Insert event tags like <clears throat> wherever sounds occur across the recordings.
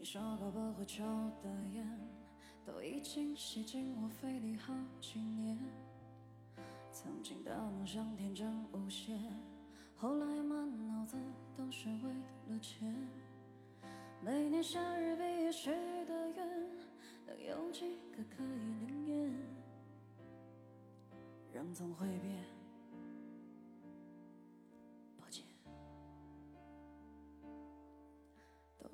你说过不会抽的烟，都已经吸进我肺里好几年。曾经的梦想天真无邪，后来满脑子都是为了钱。每年夏日毕业许的愿，能有几个可以灵验？人总会变，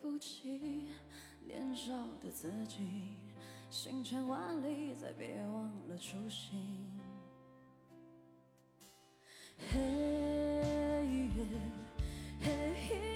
对不起，年少的自己，行千万里，再别忘了初心。嘿耶，嘿，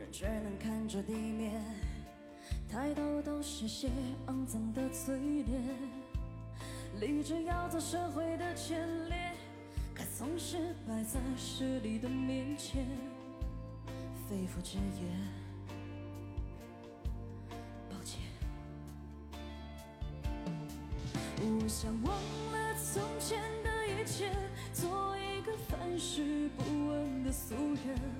人只能看着地面，抬头都是些肮脏的嘴脸。立志要做社会的前列，可总是摆在势力的面前，肺腑之言，抱歉。我想忘了从前的一切，做一个凡事不问的俗人。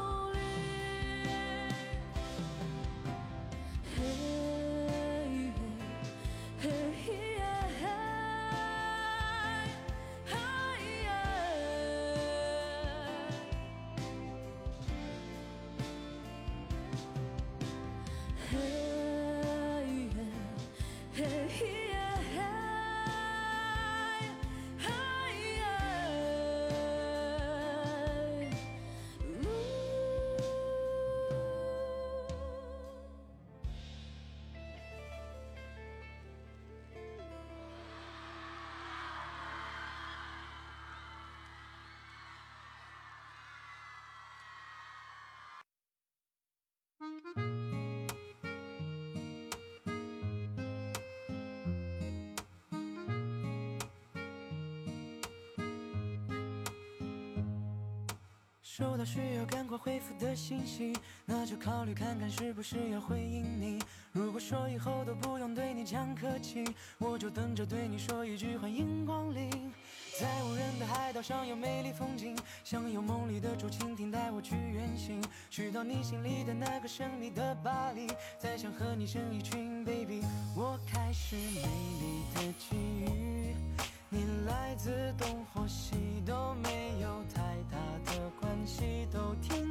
收到需要赶快回复的信息，那就考虑看看是不是要回应你。如果说以后都不用对你讲客气，我就等着对你说一句欢迎光临。在无人的海岛上有美丽风景，想有梦里的竹蜻蜓带我去远行，去到你心里的那个神秘的巴黎，再想和你生一群 baby。我开始美丽的际遇，你来自东或西都没有太大的关系，都听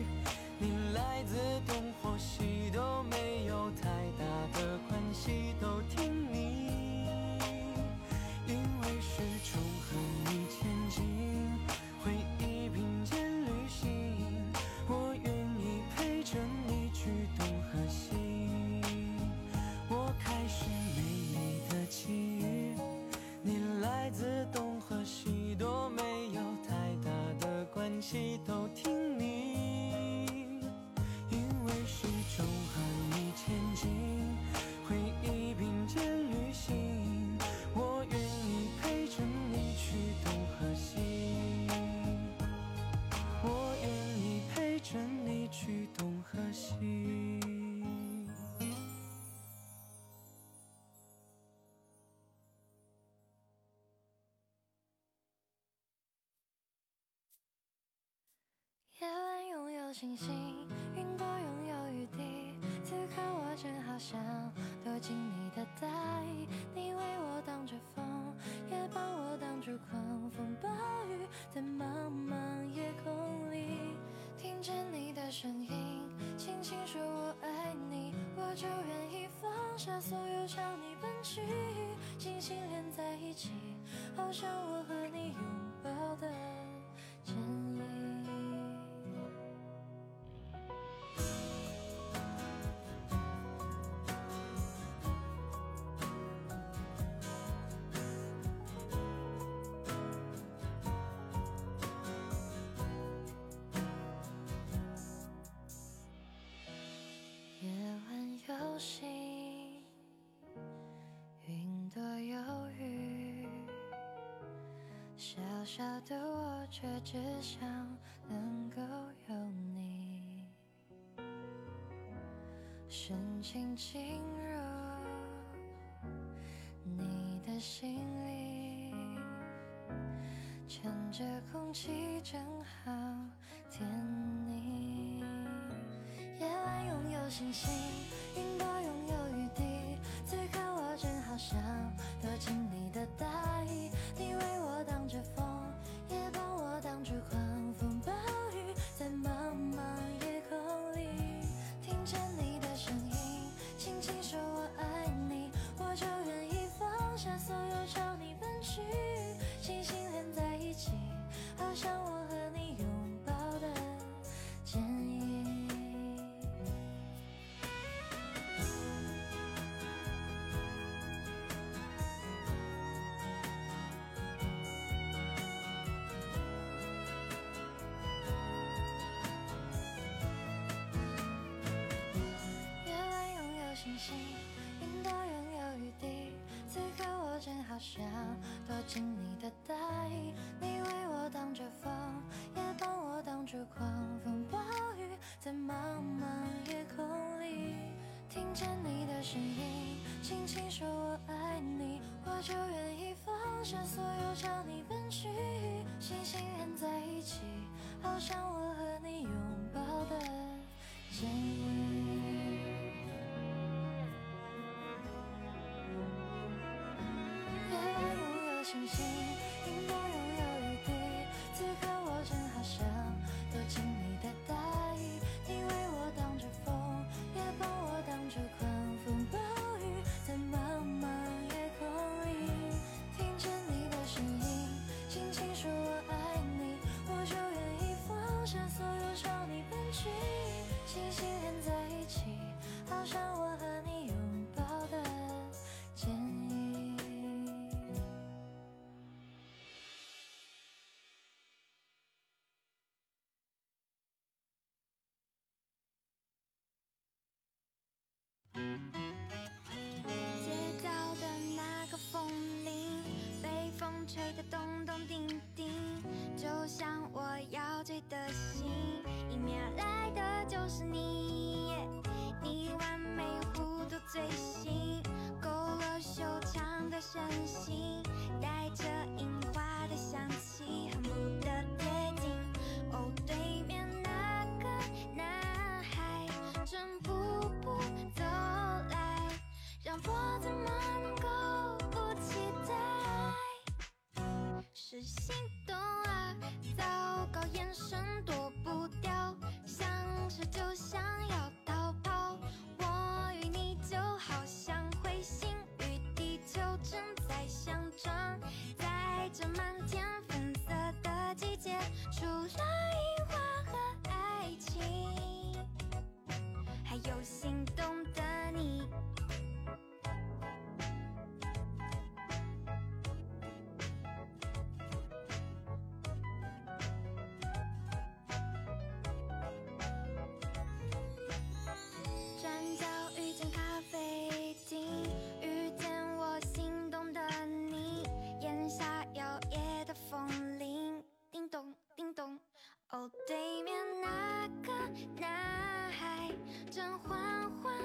你来自东或西都没有太大的关系，都听你，因为始终和你前进，回忆并肩旅行，我愿意陪着你去东和西。我开始美丽的际遇，你来自东和西都没有太大的关系，都听星星，云朵拥有雨滴。此刻我正好想躲进你的大衣，你为我挡着风，也帮我挡住狂风暴雨，在茫茫夜空里，听见你的声音，轻轻说我爱你，我就愿意放下所有朝你奔去，星星连在一起，好像我和你拥抱的星，云朵有雨，小小的我却只想能够有你，深情进入你的心里，趁着空气正好甜腻。夜晚拥有星星，星星，云朵拥有雨滴。此刻我正好想躲进你的大衣，你为我挡着风，也帮我挡住狂风暴雨，在茫茫夜空里，听见你的声音，轻轻说我爱你，我就愿意放下所有朝你奔去，星星连在一起，星星，云朵拥有雨滴。此刻我正好想躲进你的大衣，你为我挡着风，也帮我挡住狂风暴雨，在茫茫夜空里，听见你的声音，轻轻说我爱你，我就愿意放下所有就是你，你完美弧度最新，勾勒修长的身形，带着樱花的香气，恨不得贴近。哦，对面那个男孩正步步走来，让我怎么能够不期待？是心。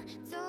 新，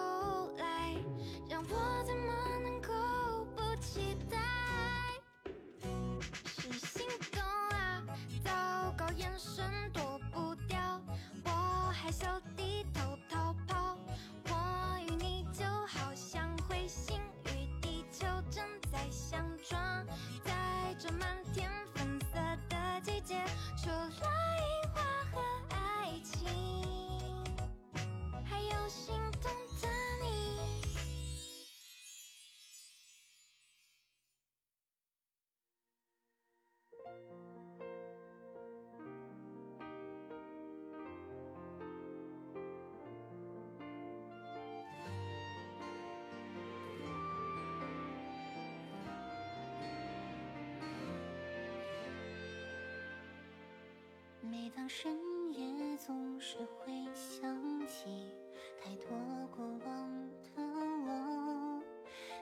每当深夜，总是会想起太多过往的我，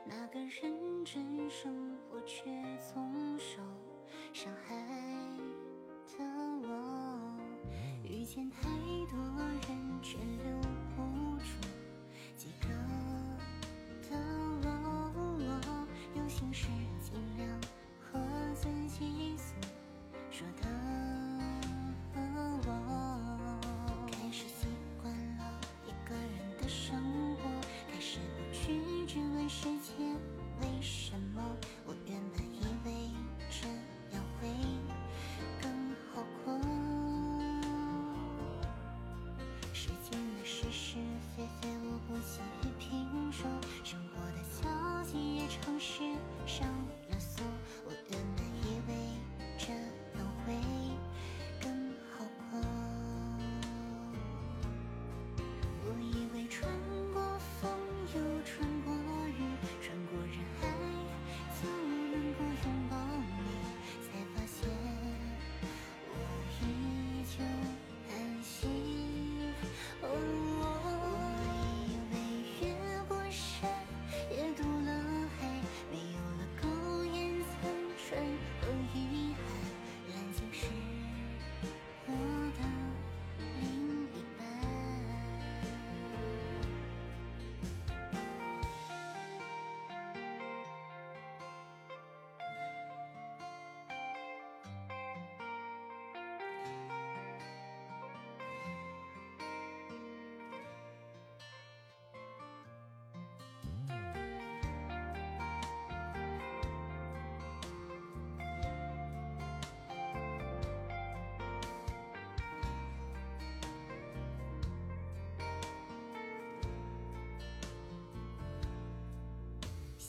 那个认真生活却总受伤害的我，遇见太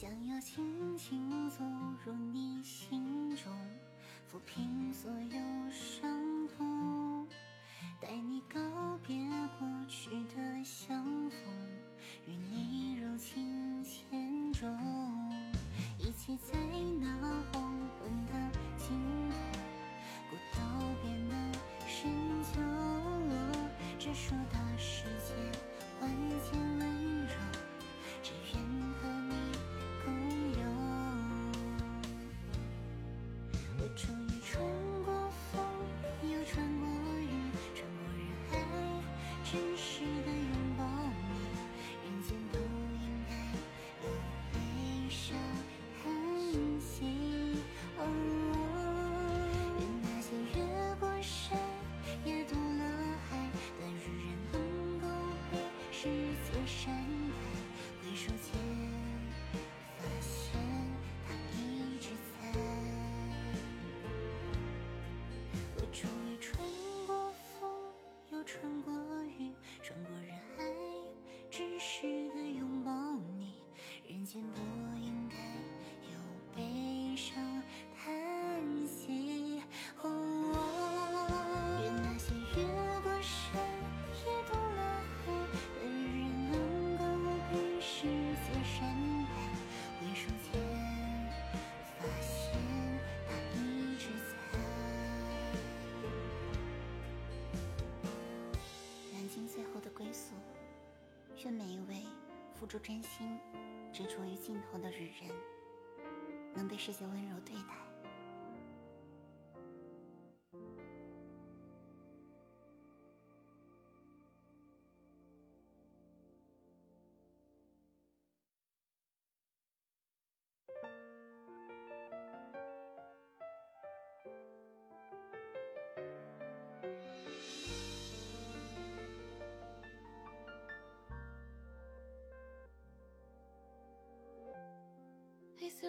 想要轻轻走入你心中，抚平所有伤真实的拥抱你，人间不应该有悲伤痕迹。哦，愿那些越过山也渡了海的旅人，能够被世界善。祝真心执着于尽头的女人能被世界温柔对待。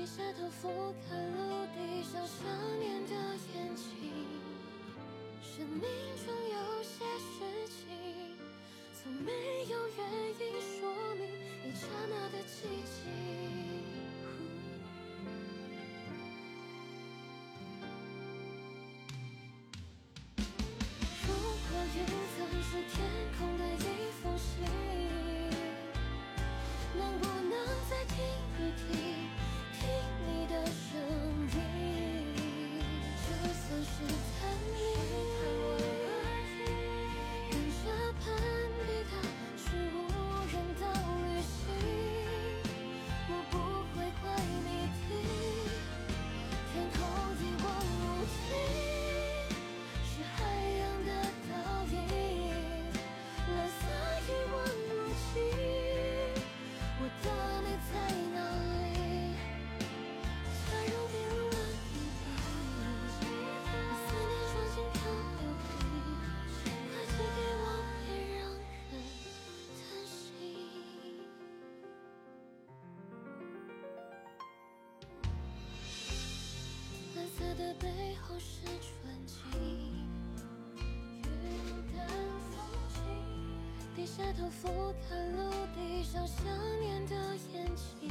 低下头俯瞰陆地上想念的眼睛生命中有些事情从没有原因说明一刹那的寂静如果云层是天的背后是纯净，云淡风轻，低下头俯瞰陆地上想念的眼睛。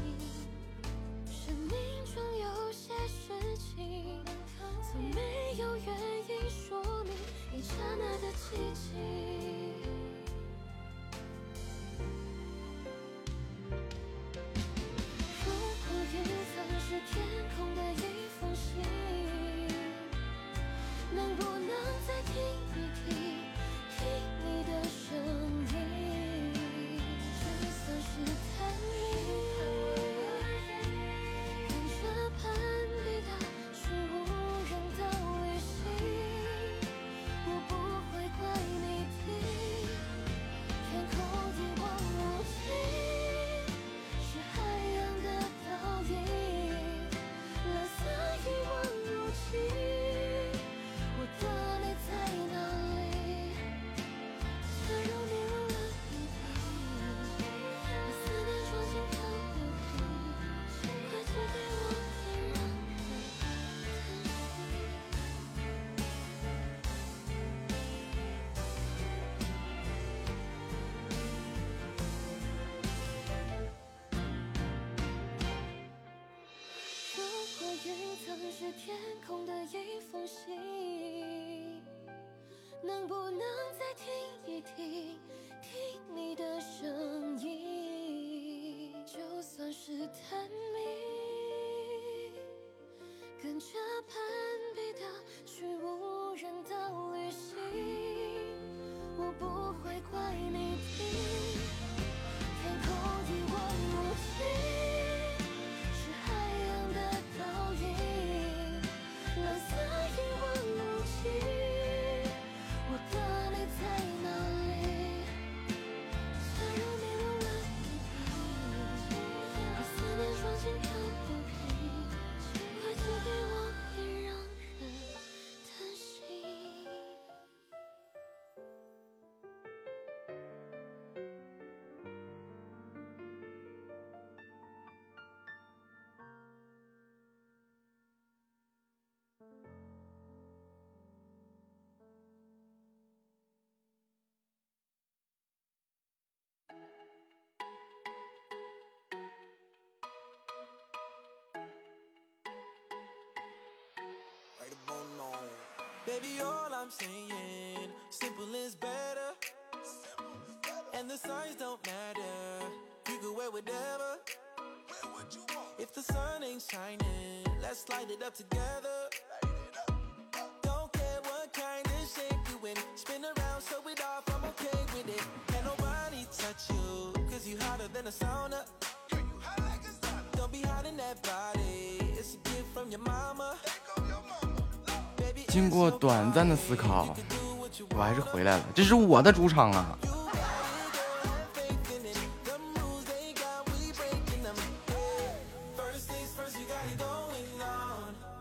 天空的颜 Baby, all I'm saying, simple is better. And the signs don't matter. You can wear whatever. If the sun ain't shining, let's light it up together. Don't care what kind of shape you in. Spin around, show it off, I'm okay with it. Can nobody touch you, cause you hotter than a sauna. 过短暂的思考，我还是回来了。这是我的主场啊，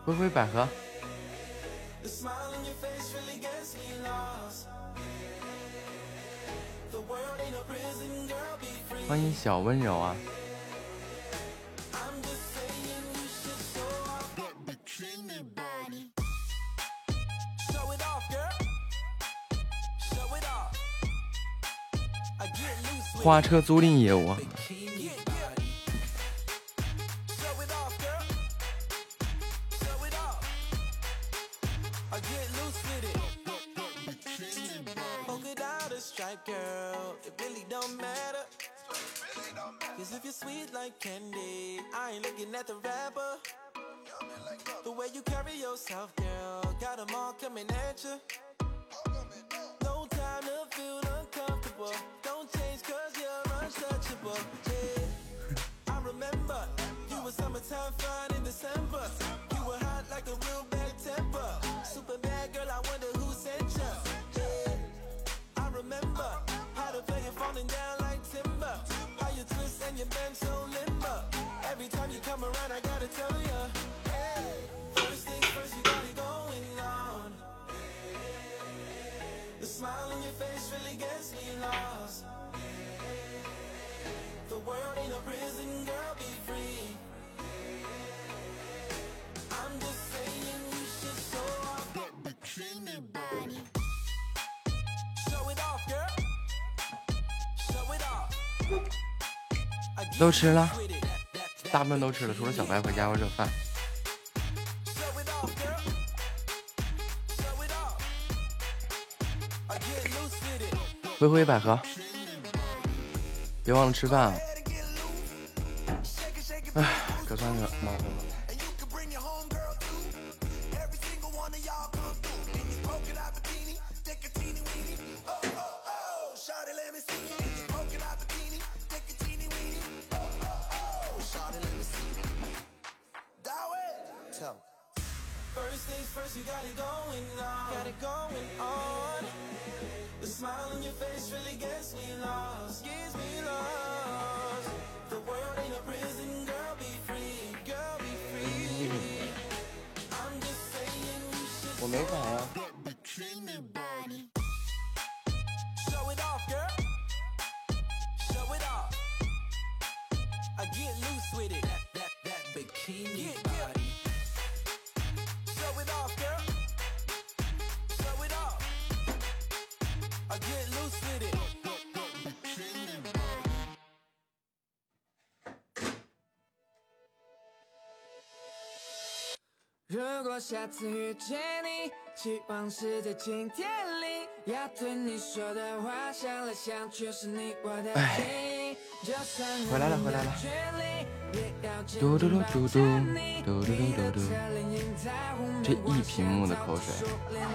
灰灰百合，欢迎小温柔啊。花车租赁业务，都吃了大部分都吃了，除了小白回家我热饭。灰灰百合，别忘了吃饭啊！下次遇见你，期望是在今天里，要对你说的话，想来想去是你我的记忆。就算回来了回来了。嘟嘟嘟嘟嘟嘟嘟嘟嘟嘟这一屏幕的口水。树林里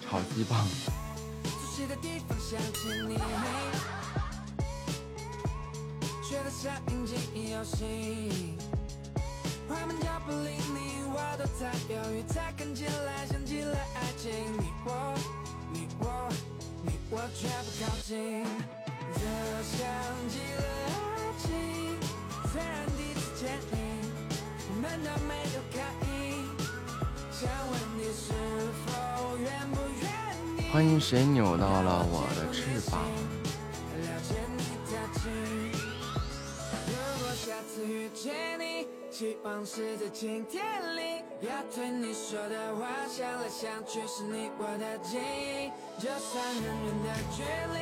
炒鸡棒。快门脚步离你我都在犹豫，才看起来像极了爱情。你我，你我，你我却不靠近，这像极了爱情。虽然第一次见你，我们都没有刻意，想问你是否愿不愿意？欢迎谁扭到了我的翅膀？你，期望是在今天里，要对你说的话，想来想去是你我的记忆。就算很远的距离，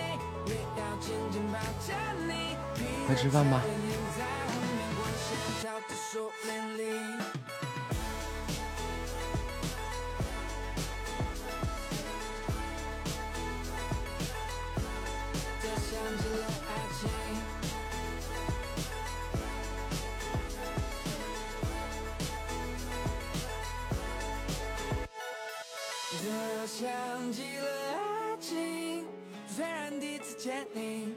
也要紧紧抱着你。快吃饭吧像极了爱情虽然第一次见你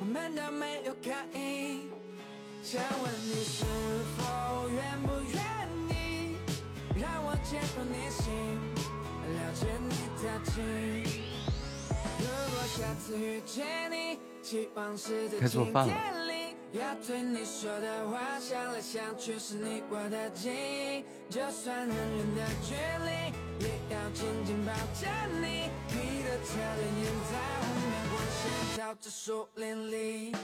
我们都没有刻意想问你是否愿不愿意让我进入你心了解你的情如果下次遇见你希望是在晴天里要对你说的话，想来想去是你我的记忆。就算很远的距离，也要紧紧抱着你。你的侧脸映在湖面，光线照着树林里。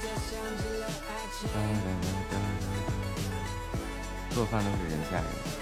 这像极了爱情。做饭都是人吓人。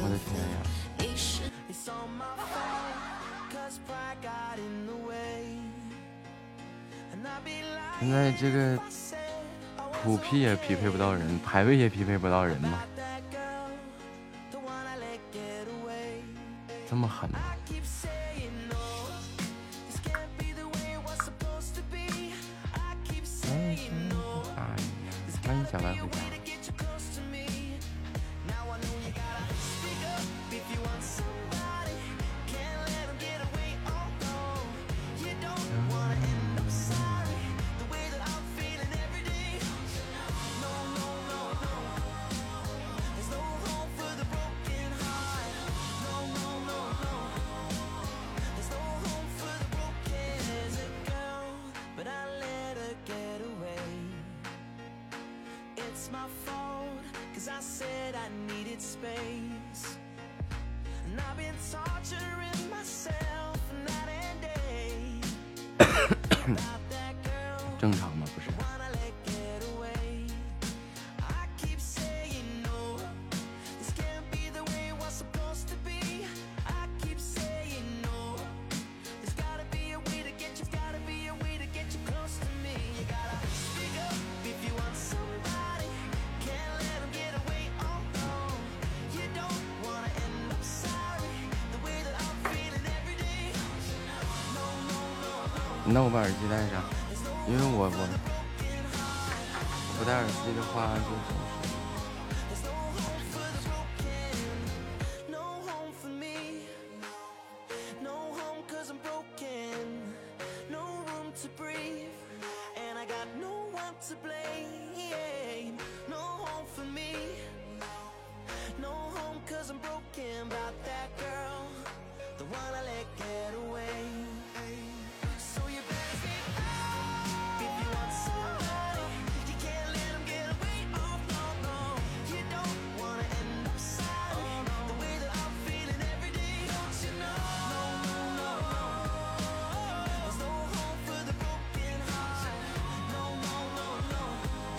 我的天呀！现在这个普 P 也匹配不到人，排位也匹配不到人吗？这么狠吗？开心，哎，欢迎小白回家。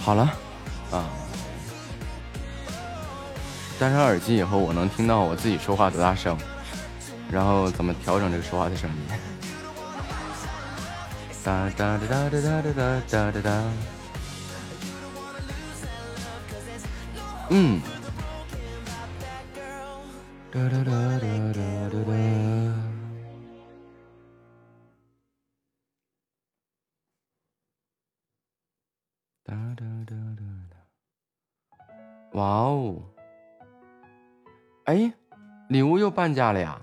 好了啊。戴上耳机以后，我能听到我自己说话多大声，然后怎么调整这个说话的声音。哒哒哒哒哒哒哒哒哒哒。嗯。哒哒哒半价了呀！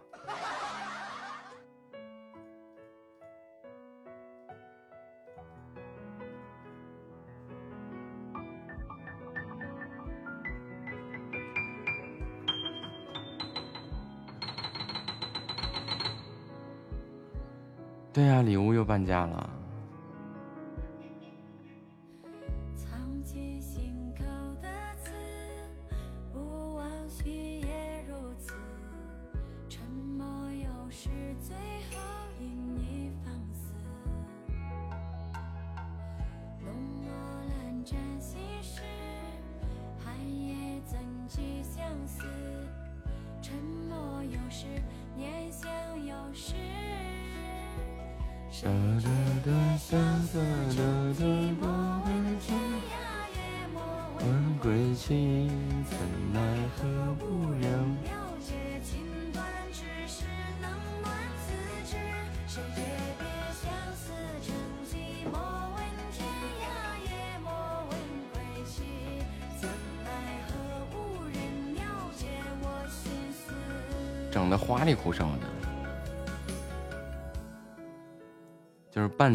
对呀、礼物又半价了。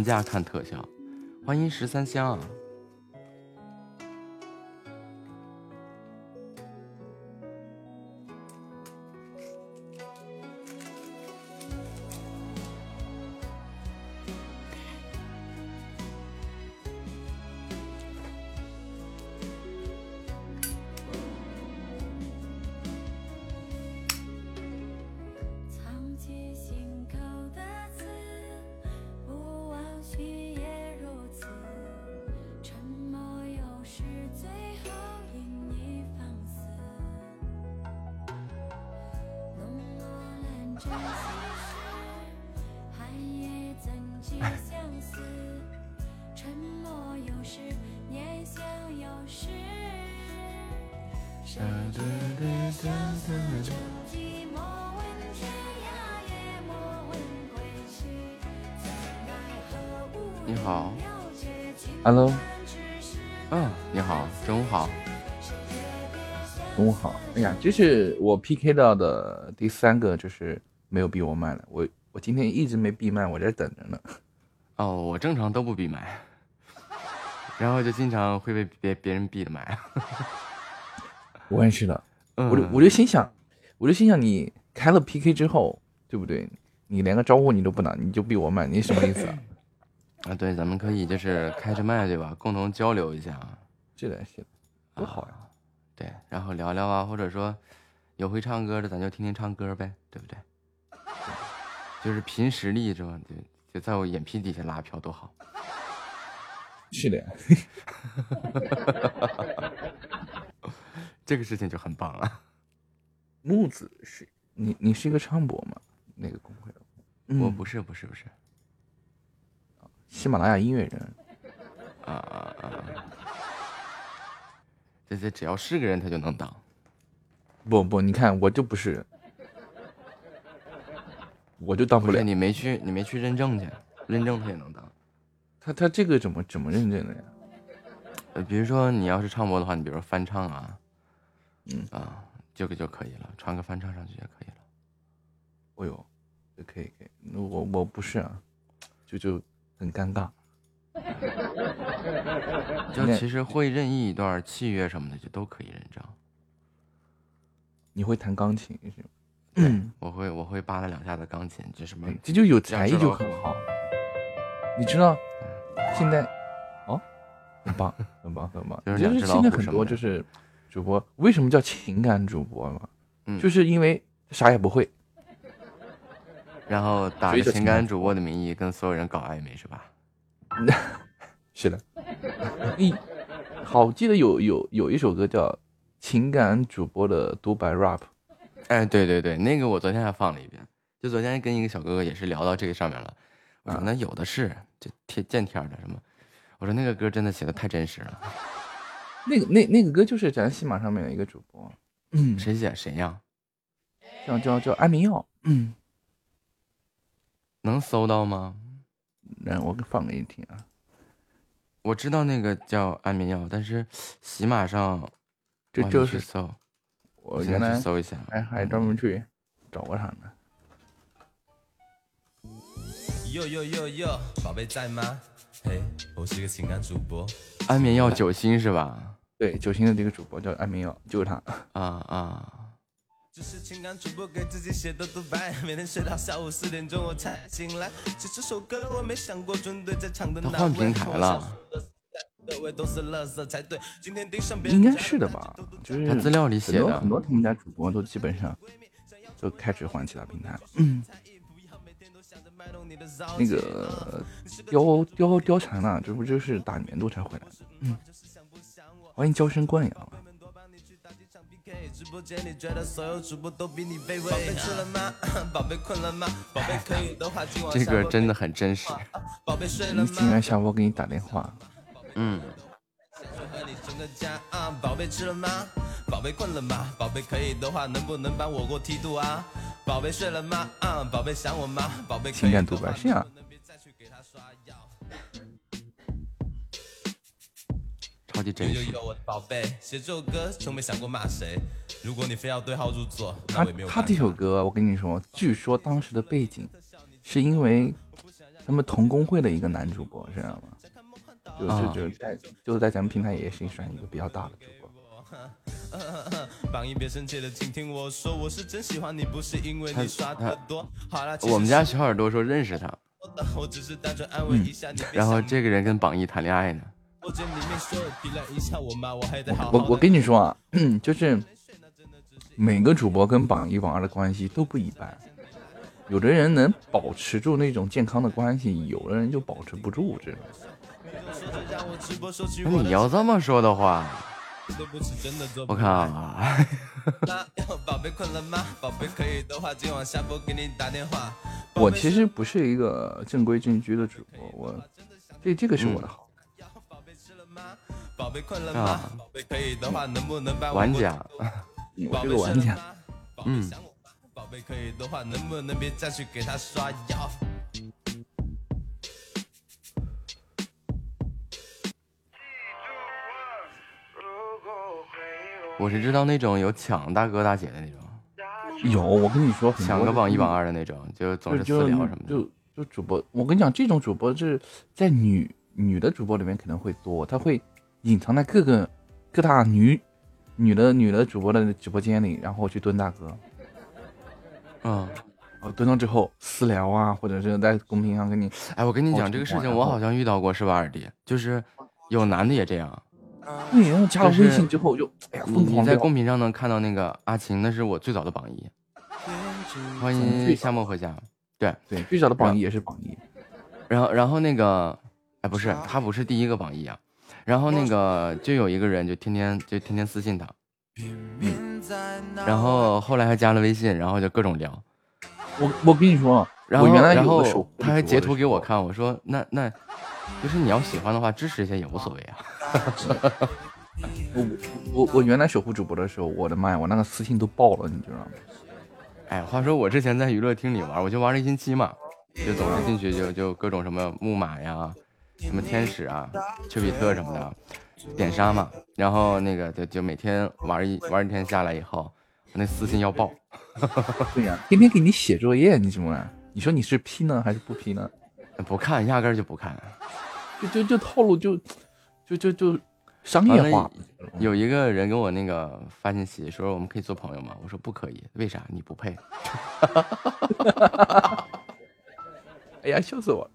人家看特效。欢迎十三香，啊你好，了解情 Hello，嗯，你好，中午好。中午好。哎呀，这是我 PK 到的第三个，就是没有闭我麦了。我我今天一直没闭麦，我在这等着呢。哦，我正常都不闭麦，然后就经常会被别别人闭的麦。我也是的，嗯，我就我就心想，我就心想，你开了 PK 之后，对不对？你连个招呼你都不打，你就闭我麦，你什么意思啊？<laughs> 啊，对，咱们可以就是开着麦，对吧？共同交流一下，是的，是的，多好呀！对，然后聊聊啊，或者说有会唱歌的，咱就听听唱歌呗，对不对？就是凭实力是吧？就就在我眼皮底下拉票多好。是的呀，这个事情就很棒了。木子是你，你是一个唱播吗？那个公会我不是，不是，不是喜马拉雅音乐人，啊啊啊！这这只要是个人，他就能当。不不，你看我就不是，我就当不了不。你没去，你没去认证去，认证他也能当。他他这个怎么怎么认证的呀？呃，比如说你要是唱播的话，你比如说翻唱啊，嗯啊，这个就可以了，传个翻唱上去就可以了。哦呦，这可以可以，那我我不是啊，就就很尴尬。<laughs> 就其实会任意一段器乐什么的，就都可以认证。你会弹钢琴是吗？对，我会我会扒拉两下子钢琴，就什么哎这就有才艺就很好。你知道现在哦，很棒很棒很棒。就是现在很多就是主播为什么叫情感主播嘛？嗯就是因为啥也不会。<laughs> 然后打着情感主播的名义跟所有人搞暧昧是吧？<laughs> 是的，你好记得有有有一首歌叫《情感主播的独白 rap》，哎，对对对，那个我昨天还放了一遍，就昨天跟一个小哥哥也是聊到这个上面了。我说啊那有的是，就贴见天的什么。我说那个歌真的写的太真实了，<laughs> 那个那那个歌就是咱喜马上面的一个主播，嗯，谁写谁呀？叫叫叫安眠药，嗯，<laughs> 能搜到吗？让我放给你听啊。我知道那个叫安眠药，但是喜马上这就是去搜，我原来搜一下。还还专门去找过他呢。哟哟哟哟，宝贝在吗？嘿，我是个情感主播。安眠药九星是吧？对，九星的这个主播叫安眠药，就是他。啊啊，<laughs> 这是情感主播给自己写的独白，每天睡到下午四点钟我才醒来。写这首歌我没想过针对在场的他那位换平台了。应该是的吧？就是他资料里写的很多他们家主播都基本上都开始换其他平台了。嗯，那个貂貂貂蝉啊，这不就是打年度才回来的？嗯，欢迎娇生惯养啊。直播间里觉得所有主播都比你卑微。宝贝吃了吗？宝贝困了吗？宝贝可以的话，今晚这个真的很真实。宝贝睡了吗？你竟然下播给你打电话，嗯，和你成个家啊！宝贝吃了吗？宝贝困了吗？宝贝可以的话，能不能帮我过梯度啊？宝贝睡了吗？啊！宝贝想我吗？宝贝情感独白是啊，超级真实。有我的宝贝，写这首歌从没想过骂谁。如果你非要对号入座，他他这首。歌，我跟你说，据说当时的背景是因为他们同工会的一个男主播，知道吗？就是就就在就是在咱们平台也是算一个比较大的主播。榜一别生气的，请听我说，我是真喜欢你，不是因为你刷的多。好了，我们家小耳朵说认识他，我只是单纯安慰一下你。别然后这个人跟榜一谈恋爱呢。我我跟你说啊，就是每个主播跟榜一榜二的关系都不一般，有的人能保持住那种健康的关系，有的人就保持不住这种。你要这么说的话，我看啊，<laughs> 宝贝困了吗？宝贝可以的话，今晚下播给你打电话。我其实不是一个正规正矩的主播，我这这个是我的好。宝贝困了吗？啊？宝贝可以的话，能不能帮我过 <laughs> 玩家，我这个玩家，嗯，我是知道那种有抢大哥大姐的那种，有我跟你说，抢个榜一榜二的那种，就总是私聊什么的。就就主播，我跟你讲，这种主播是在女女的主播里面可能会多，他会隐藏在各个各大女女的女的主播的直播间里，然后去蹲大哥，嗯，哦，蹲到之后私聊啊，或者是在公屏上跟你，哎，我跟你哦讲这个事情，我好像遇到过，是吧，二弟？就是有男的也这样。对，然后加了微信之后就，哎呀，你你在疯狂聊公屏上能看到那个阿晴，那是我最早的榜一。欢迎夏末回家。对对，最早的榜一也是榜一。然后然后那个，哎，不是，他不是第一个榜一啊。然后那个就有一个人就天天就天天私信他，然后后来还加了微信，然后就各种聊。我我跟你说，然后我原来然后他还截图给我。看，我说那那，就是你要喜欢的话，支持一下也无所谓啊。我我我原来守护主播的时候，我的妈呀，我那个私信都爆了，你知道吗？哎，话说我之前在娱乐厅里玩，我就玩了一星期嘛，就总是进去就就各种什么木马呀、什么天使啊、丘比特什么的，点杀嘛。然后那个就就每天玩一玩一天下来以后，我那私信要爆。<laughs> 对呀、天天给你写作业，你怎么？你说你是批呢还是不批呢？不看，压根儿就不看。就就就套路就就就就商业化。有一个人跟我那个发信息说我们可以做朋友吗？我说不可以，为啥？你不配。<laughs> 哎呀，笑死我了！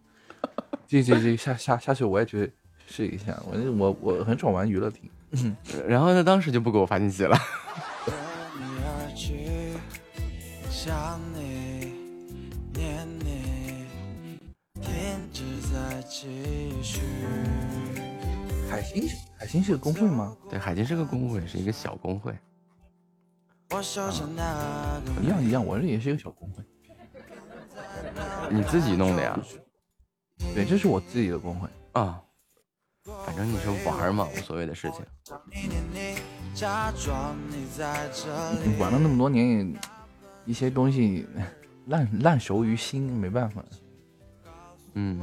<laughs> 这这这下下下去我也去试一下，我我我很少玩娱乐厅。然后他当时就不给我发信息了。继续。海星是海星是个公会吗？对，海星是个工会，是一个小工会。我手上那个一样一样，我这也是一个小公会。你自己弄的呀？对，这是我自己的公会。啊，反正你是玩嘛，无所谓的事情。你。玩了那么多年，也一些东西烂烂熟于心，没办法。嗯，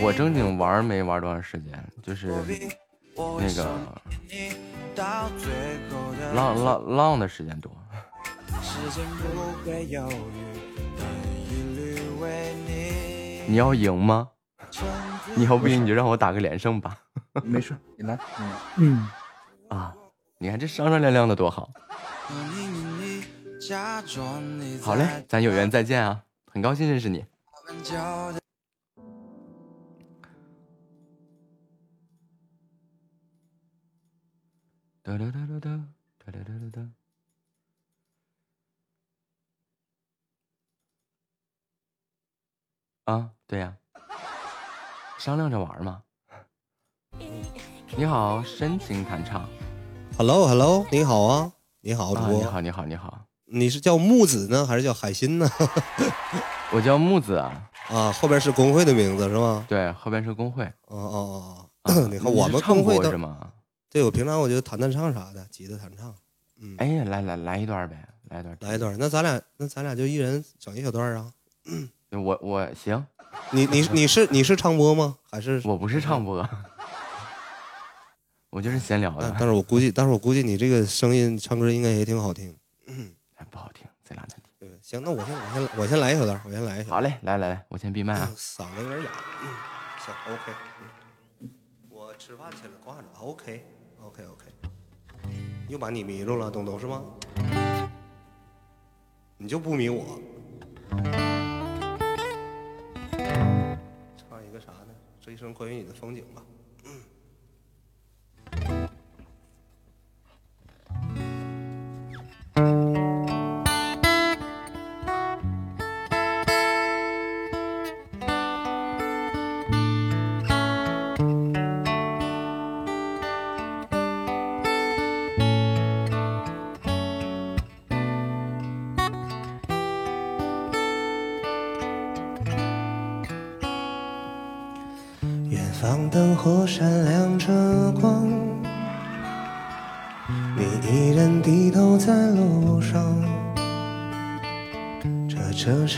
我正经玩儿没玩多长时间，就是那个浪浪浪的时间多。你。你要赢吗？你要不赢你就让我打个连胜吧。没事，你来。嗯啊，你看这商商量量的多好。好嘞，咱有缘再见啊！很高兴认识你。哒哒哒哒哒哒哒哒哒哒。啊，对呀、商量着玩嘛。你好，深情弹唱。Hello Hello，你好啊，你好主啊，播，你好，你好，你好，你是叫木子呢，还是叫海鑫呢？<laughs> 我叫木子啊。啊，后边是工会的名字是吗？对，后边是工会。哦哦啊哦，你看我们工会都是吗？对我平常我就弹弹唱啥的，吉他弹唱。嗯，哎呀，来来来一段呗，来一段。来一段，那咱俩那咱俩就一人整一小段啊。我我行，你你你是你是唱播吗？还是我不是唱播，我就是闲聊的。但但是我估计，但是我估计你这个声音唱歌应该也挺好听。哎不好听，咱俩难听。对，行，那我先我先我先来一小段，我先来一小段。好嘞，来来来，我先闭麦啊。嗓子有点哑。嗯，行，OK。我吃饭去了，挂着。OK，OK，OK。又把你迷住了，东东是吗？你就不迷我？唱一个啥呢？这一生关于你的风景吧。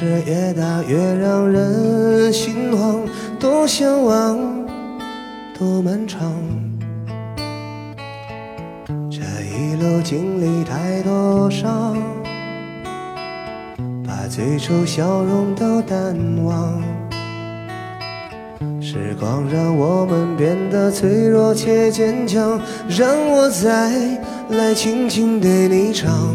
城市越大越让人心慌，多向往，多漫长。这一路经历太多伤，把最初笑容都淡忘。时光让我们变得脆弱且坚强，让我再来轻轻对你唱。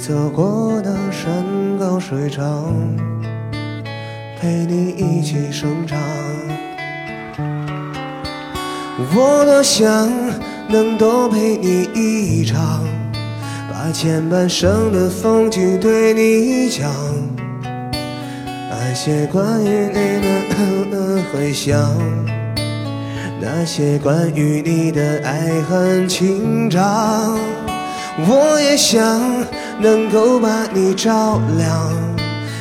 走过的山高水长，陪你一起生长。我多想能多陪你一场，把前半生的风景对你讲。那些关于你的回响，那些关于你的爱恨情长，我也想能够把你照亮，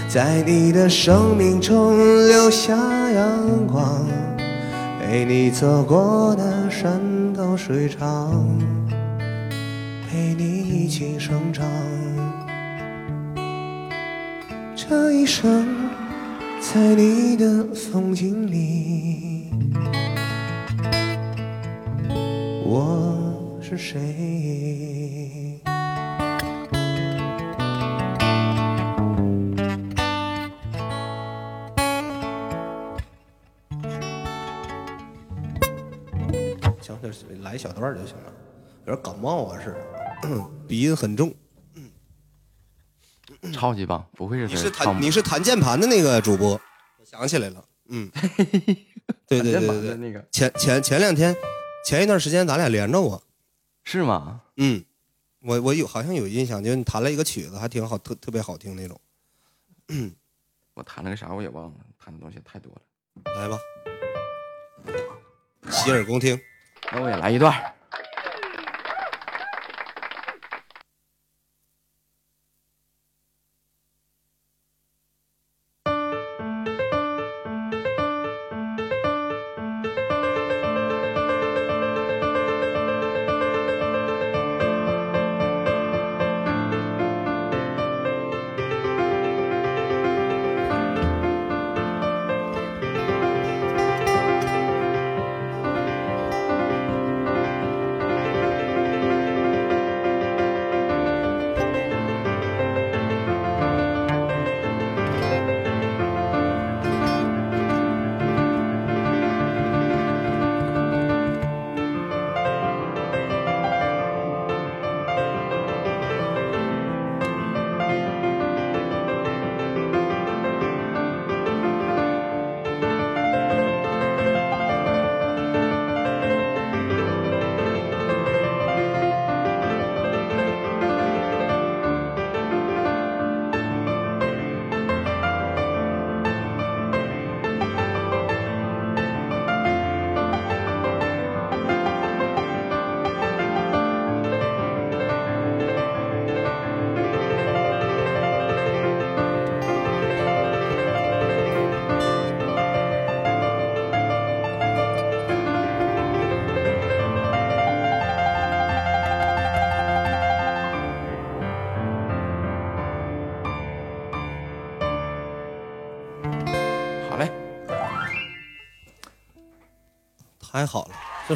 在你的生命中留下阳光，陪你走过的山高水长，陪你一起生长。这一生，在你的风景里，我是谁？行，就是来一小段就行了，有点感冒啊是，鼻音很重。超级棒，不愧是你是弹你是弹键盘的那个主播，我想起来了，嗯，<laughs> 对对对对对，那个前前前两天，前一段时间咱俩连着我，是吗？嗯，我我有好像有印象，就是你弹了一个曲子，还挺好，特特别好听那种。我弹了个啥我也忘了，弹的东西太多了。来吧，洗耳恭听。那我也来一段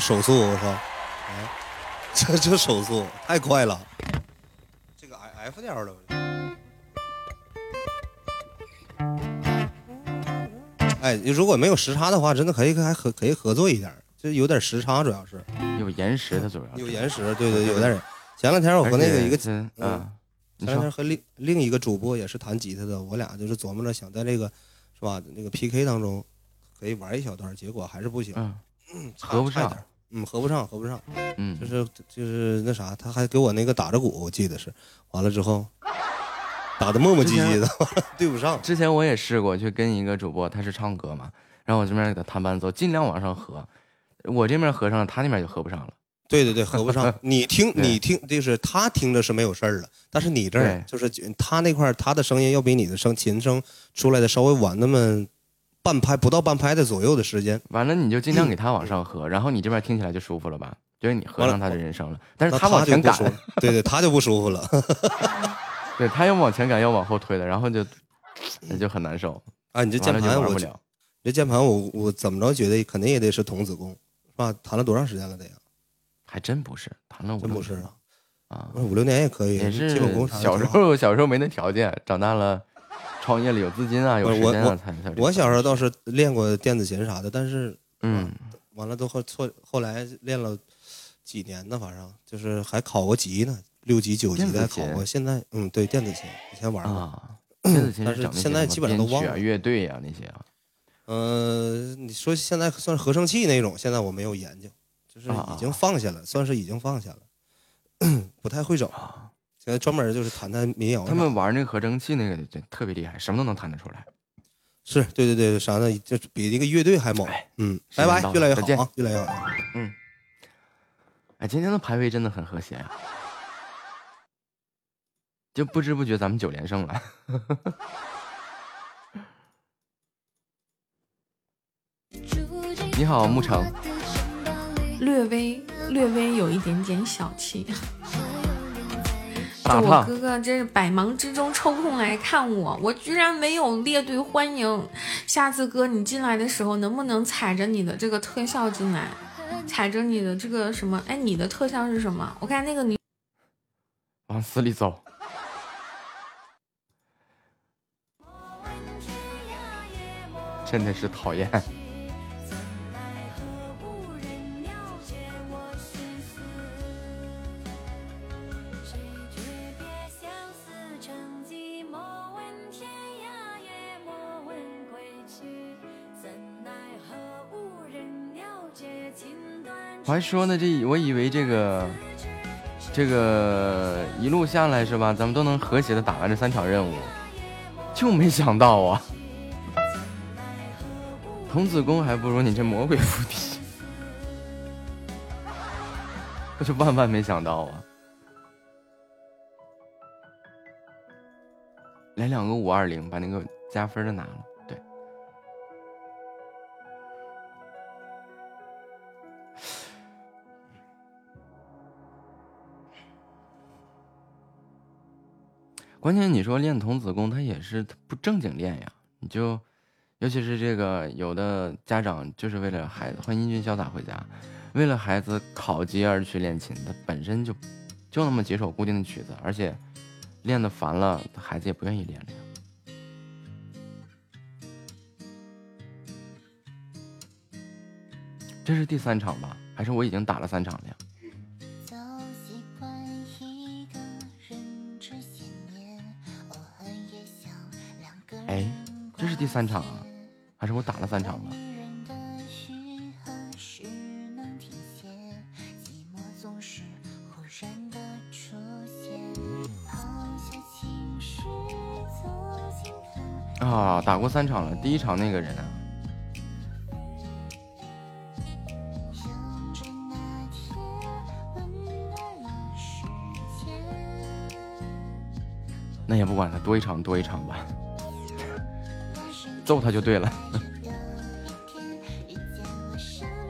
手速我操！哎，<laughs> 这这手速太快了，这个 F 调的。哎，如果没有时差的话，真的可以还合可以合作一点，就有点时差，主要是。有延时的主要有延时，对对，有点。前两天我和那个一个嗯，前两天和另另一个主播也是弹吉他的，我俩就是琢磨着想在这个是吧？那个 PK 当中可以玩一小段，结果还是不行，嗯，合不上，嗯，合不上，合不上，嗯，就是就是那啥，他还给我那个打着鼓，我记得是，完了之后。打的磨磨唧唧的，<laughs> 对不上。之前我也试过，去跟一个主播，他是唱歌嘛，然后我这边给他弹伴奏，尽量往上合。我这边合上了，他那边就合不上了。对对对，合不上。<laughs> 你听，你听，就是他听着是没有事儿了，但是你这儿就是他那块他的声音要比你的声琴声出来的稍微晚那么半拍不到半拍的左右的时间。完了，你就尽量给他往上合，然后你这边听起来就舒服了吧？就是你合上他的人声了，但是他往前赶，对对，他就不舒服了。<laughs> 对他要往前赶，要往后推的，然后就那就很难受啊！你这键盘我，这键盘我我怎么着觉得肯定也得是童子功，是吧？弹了多长时间了得呀？还真不是，弹了五真不是啊啊！五六年也可以，也是小时候小时候没那条件，长大了创业了有资金啊，有时间啊才我小时候倒是练过电子琴啥的，但是嗯，完了都后错后来练了几年呢，反正就是还考过级呢。六级九级的考过，现在嗯对电子琴以前玩过，电子琴 <clears throat> 但是现在基本上都忘了乐队呀那些啊。呃，你说现在算合成器那种，现在我没有研究，就是已经放下了，算是已经放下了，<clears throat> 不太会整。现在专门就是弹弹民谣。他们玩那个合成器那个就特别厉害，什么都能弹得出来。是对对对，啥呢就比那个乐队还猛。嗯，拜拜，越来越好啊，越来越好。嗯。哎，今天的排位真的很和谐啊。就不知不觉咱们九连胜了。你好，沐橙。略微略微有一点点小气。我哥哥真是百忙之中抽空来看我，我居然没有列队欢迎。下次哥你进来的时候，能不能踩着你的这个特效进来？踩着你的这个什么？哎，你的特效是什么？我看那个你往死里走。真的是讨厌。我还说呢，这我以为这个这个一路下来是吧，咱们都能和谐的打完这三场任务，就没想到啊。童子功还不如你这魔鬼附体，我就万万没想到啊！来两个五二零，把那个加分的拿了。关键你说练童子功，他也是不正经练呀，你就。尤其是这个，有的家长就是为了孩子，欢迎英俊潇洒回家，为了孩子考级而去练琴，他本身就就那么几首固定的曲子，而且练的烦了，孩子也不愿意练了。这是第三场吧？还是我已经打了三场了呀？是第三场啊！还是我打了三场了。啊，打过三场了。第一场那个人啊，那也不管他，多一场多一场吧。揍他就对了。<laughs>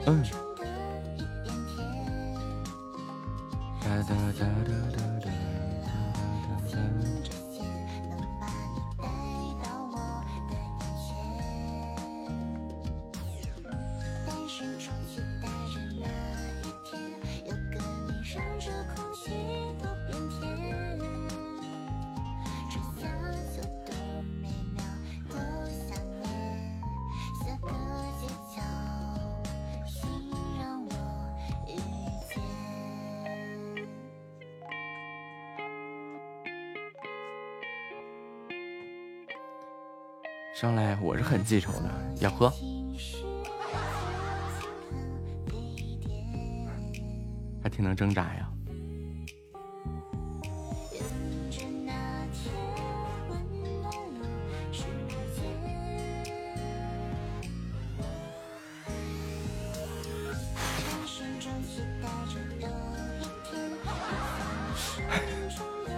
嗯。很记仇的，要喝。还挺能挣扎呀。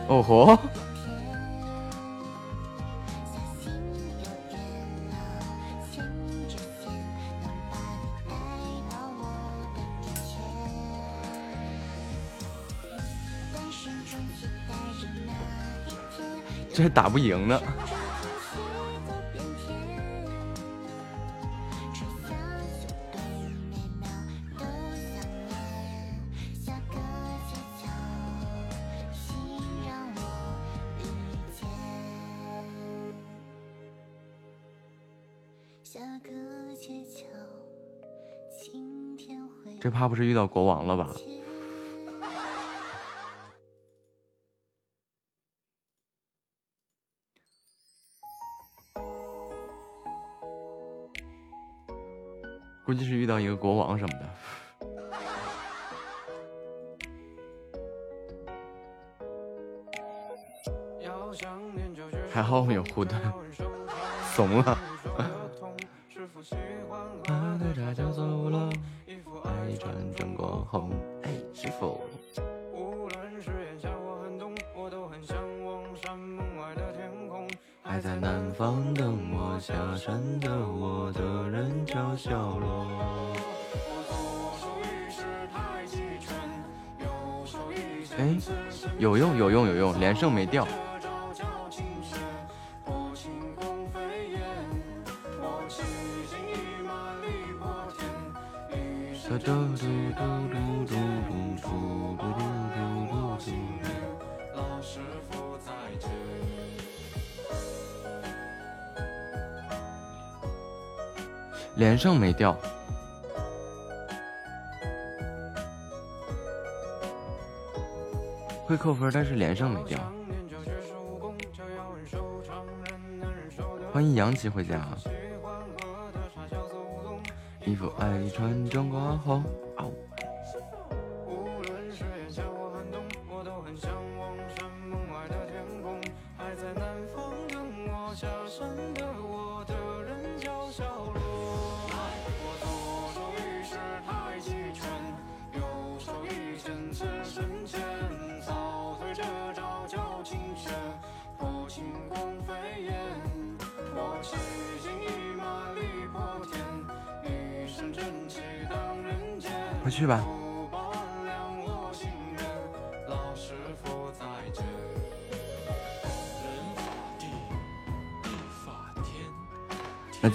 <laughs> 哦吼！打不赢呢。这怕不是遇到国王了吧？一个国王什么的。还好没有护盾，<laughs> 怂了。<laughs> 有用有用有用，连胜没掉。连胜没掉。会扣分，但是连胜没掉。欢迎杨琪回家。衣服爱穿中挂后。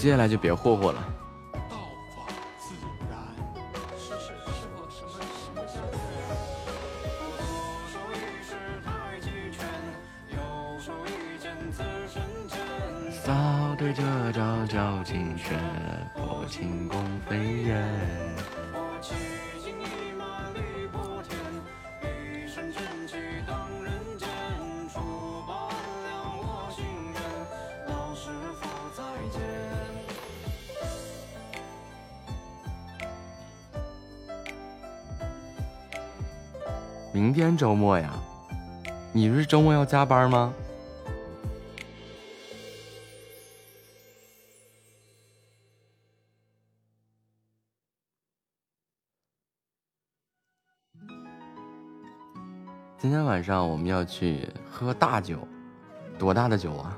接下来就别霍霍了。周末要加班吗？今天晚上我们要去喝大酒，多大的酒啊？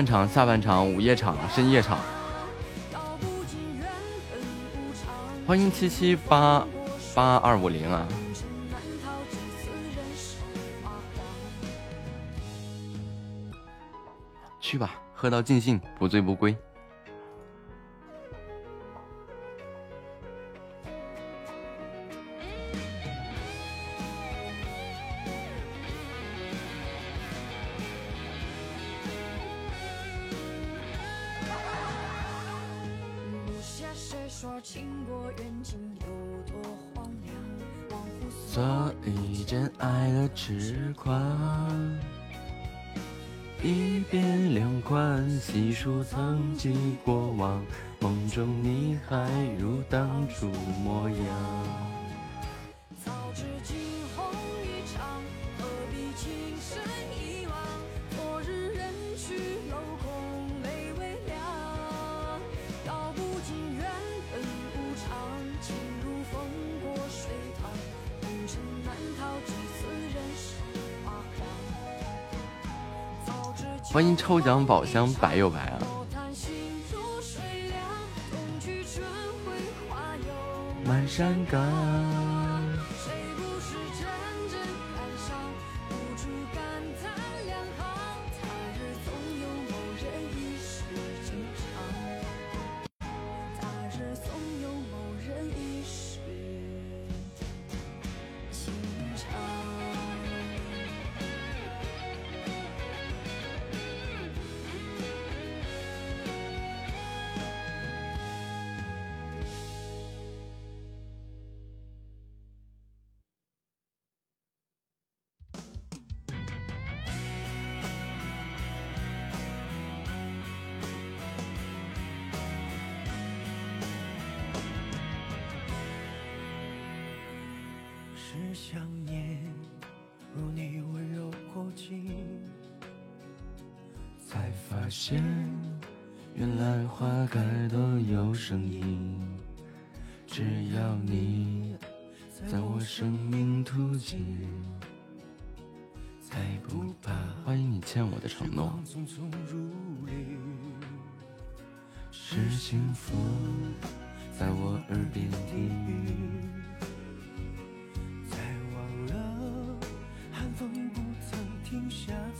半场、下半场、午夜场、深夜场。欢迎七七八八二五零啊！去吧，喝到尽兴，不醉不归。主模样。早知惊鸿一场，何必情深一往？昨日人去楼空，泪微凉。道不尽缘分无常，情如风过水淌，红尘难逃几次人世花黄。欢迎抽奖宝箱白又白啊！尴尬是想念，如你温柔过境，才发现，原来花开都有声音。只要你在我生命途径，才不怕。欢迎你欠我的承诺。匆匆如是幸福在我耳边低语。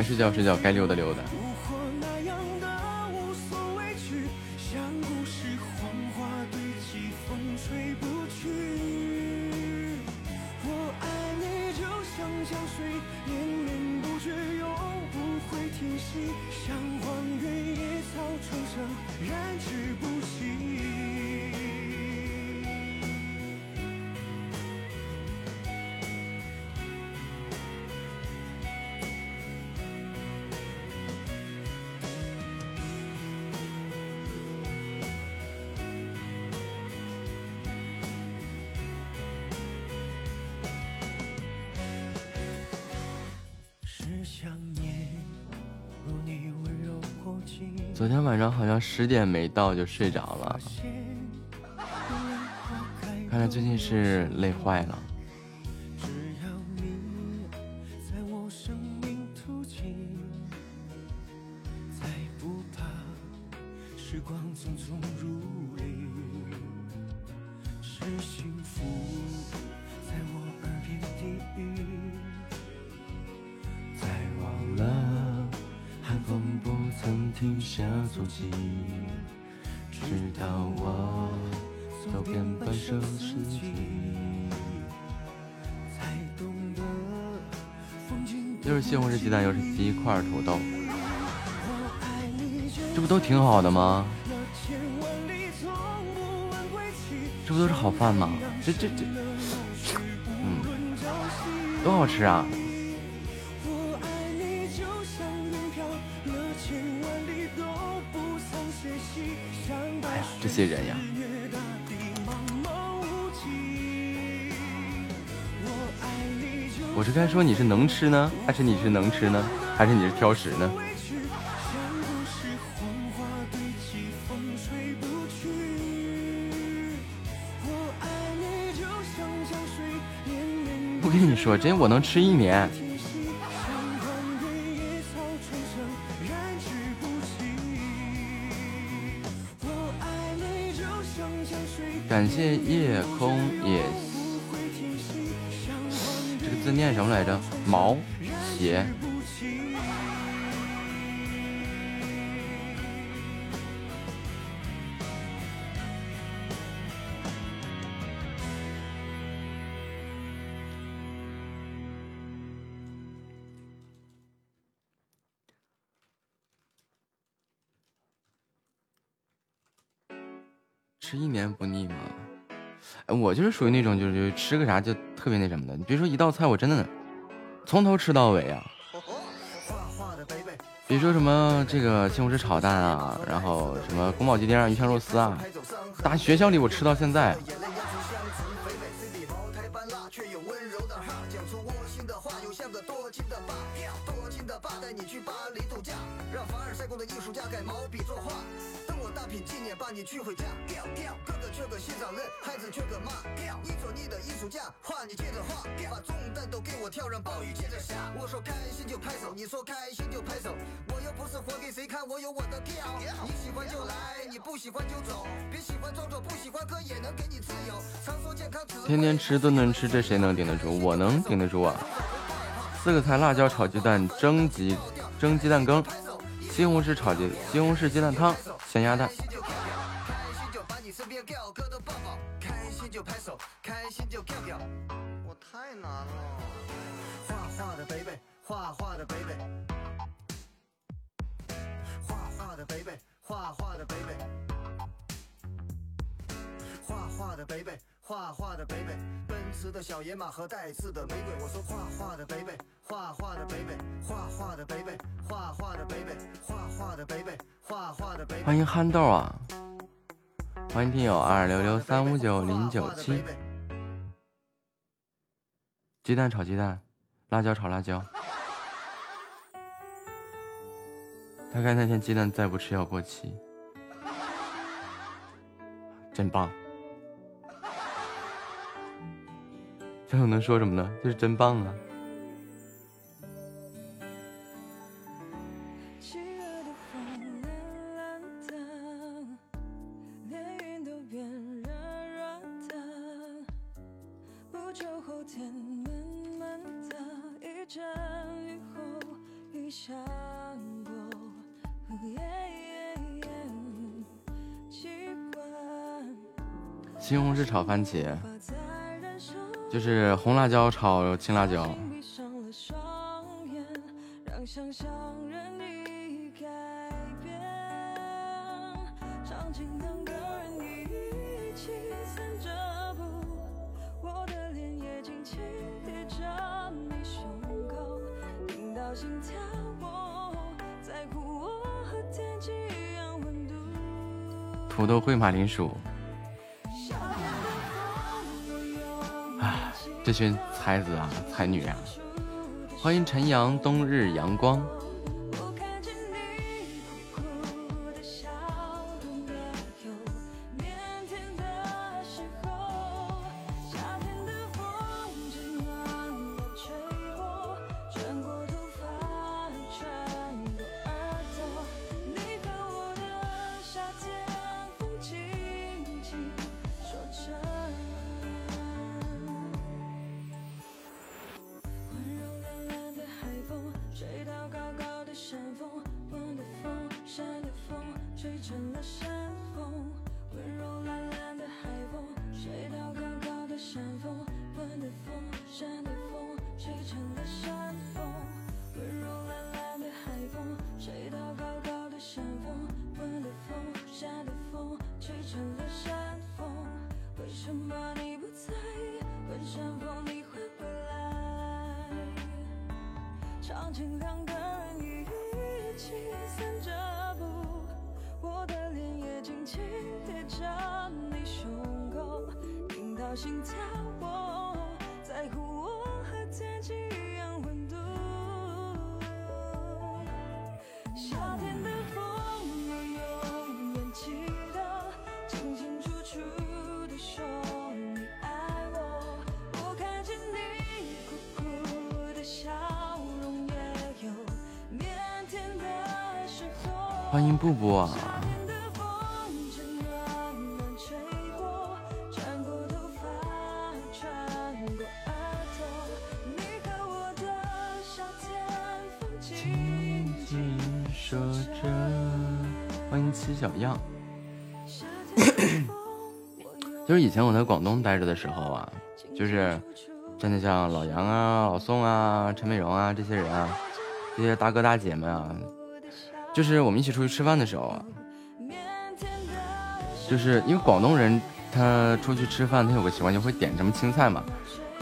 该睡觉睡觉，该溜达溜达。十点没到就睡着了，看来最近是累坏了。挺好的吗？这不都是好饭吗？这这这，嗯，多好吃啊！哎呀，这些人呀！我是该说你是能吃呢，还是你是能吃呢，还是你是挑食呢？说，真我能吃一年。感谢夜空也。字念什么来着？毛鞋。属于那种，就是吃个啥就特别那什么的。你别说一道菜，我真的从头吃到尾啊。别说什么这个西红柿炒蛋啊，然后什么宫保鸡丁啊、鱼香肉丝啊，大学校里我吃到现在。吃顿顿吃，这谁能顶得住？我能顶得住啊！四个菜：辣椒炒鸡蛋、蒸鸡蒸鸡蛋羹、西红柿炒鸡西红柿鸡蛋汤、咸鸭蛋。我太难了。画画的贝贝，画画的贝贝，画画的贝贝，画画的贝贝，画画的贝贝，画画的贝贝，奔驰的小野马和带刺的玫瑰。我说画画的贝贝，画画的贝贝，画画的贝贝，画画的贝贝，画画的贝贝，画画的贝贝。欢迎憨豆啊！欢迎听友二六六三五九零九七。鸡蛋炒鸡蛋，辣椒炒辣椒。大概那天鸡蛋再不吃要过期，真棒！这我能说什么呢？这是真棒啊！西红柿炒番茄，就是红辣椒炒青辣椒。土豆烩马铃薯。这群才子啊，才女啊！欢迎晨阳冬日阳光。时候啊，就是真的像老杨啊、老宋啊、陈美容啊这些人啊，这些大哥大姐们啊。就是我们一起出去吃饭的时候啊，就是因为广东人他出去吃饭，他有个习惯就会点什么青菜嘛。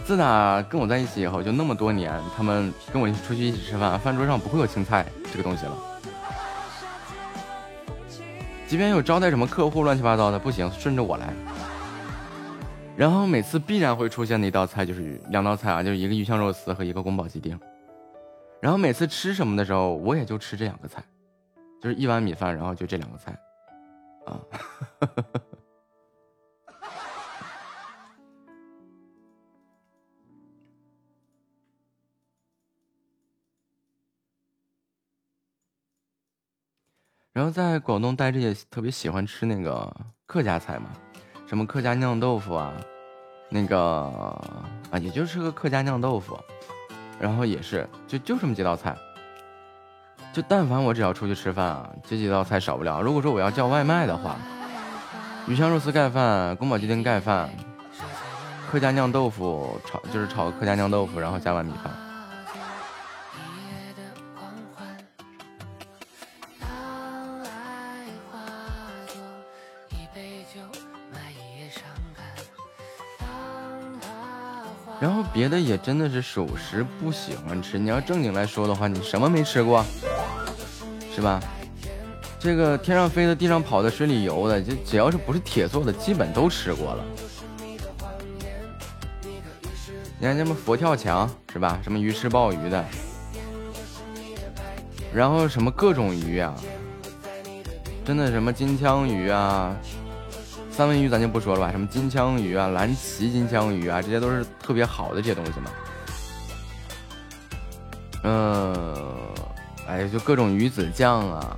自打跟我在一起以后，就那么多年，他们跟我一起出去一起吃饭，饭桌上不会有青菜这个东西了。即便有招待什么客户乱七八糟的，不行，顺着我来。然后每次必然会出现的一道菜就是两道菜啊，就是一个鱼香肉丝和一个宫保鸡丁。然后每次吃什么的时候，我也就吃这两个菜。就是一碗米饭，然后就这两个菜，啊，<laughs> 然后在广东待着也特别喜欢吃那个客家菜嘛，什么客家酿豆腐啊，那个啊，也就是个客家酿豆腐，然后也是就就这么几道菜。就但凡我只要出去吃饭啊，这几道菜少不了。如果说我要叫外卖的话，鱼香肉丝盖饭、宫保鸡丁盖饭、客家酿豆腐炒，就是炒客家酿豆腐，然后加碗米饭。别的也真的是属实不喜欢吃。你要正经来说的话，你什么没吃过？是吧？这个天上飞的、地上跑的、水里游的，就只要是不是铁做的，基本都吃过了。你看什么佛跳墙是吧？什么鱼翅鲍鱼的，然后什么各种鱼啊，真的什么金枪鱼啊，三文鱼咱就不说了吧，什么金枪鱼啊、蓝鳍金枪鱼啊，这些都是特别好的这些东西嘛。嗯。哎，就各种鱼子酱啊，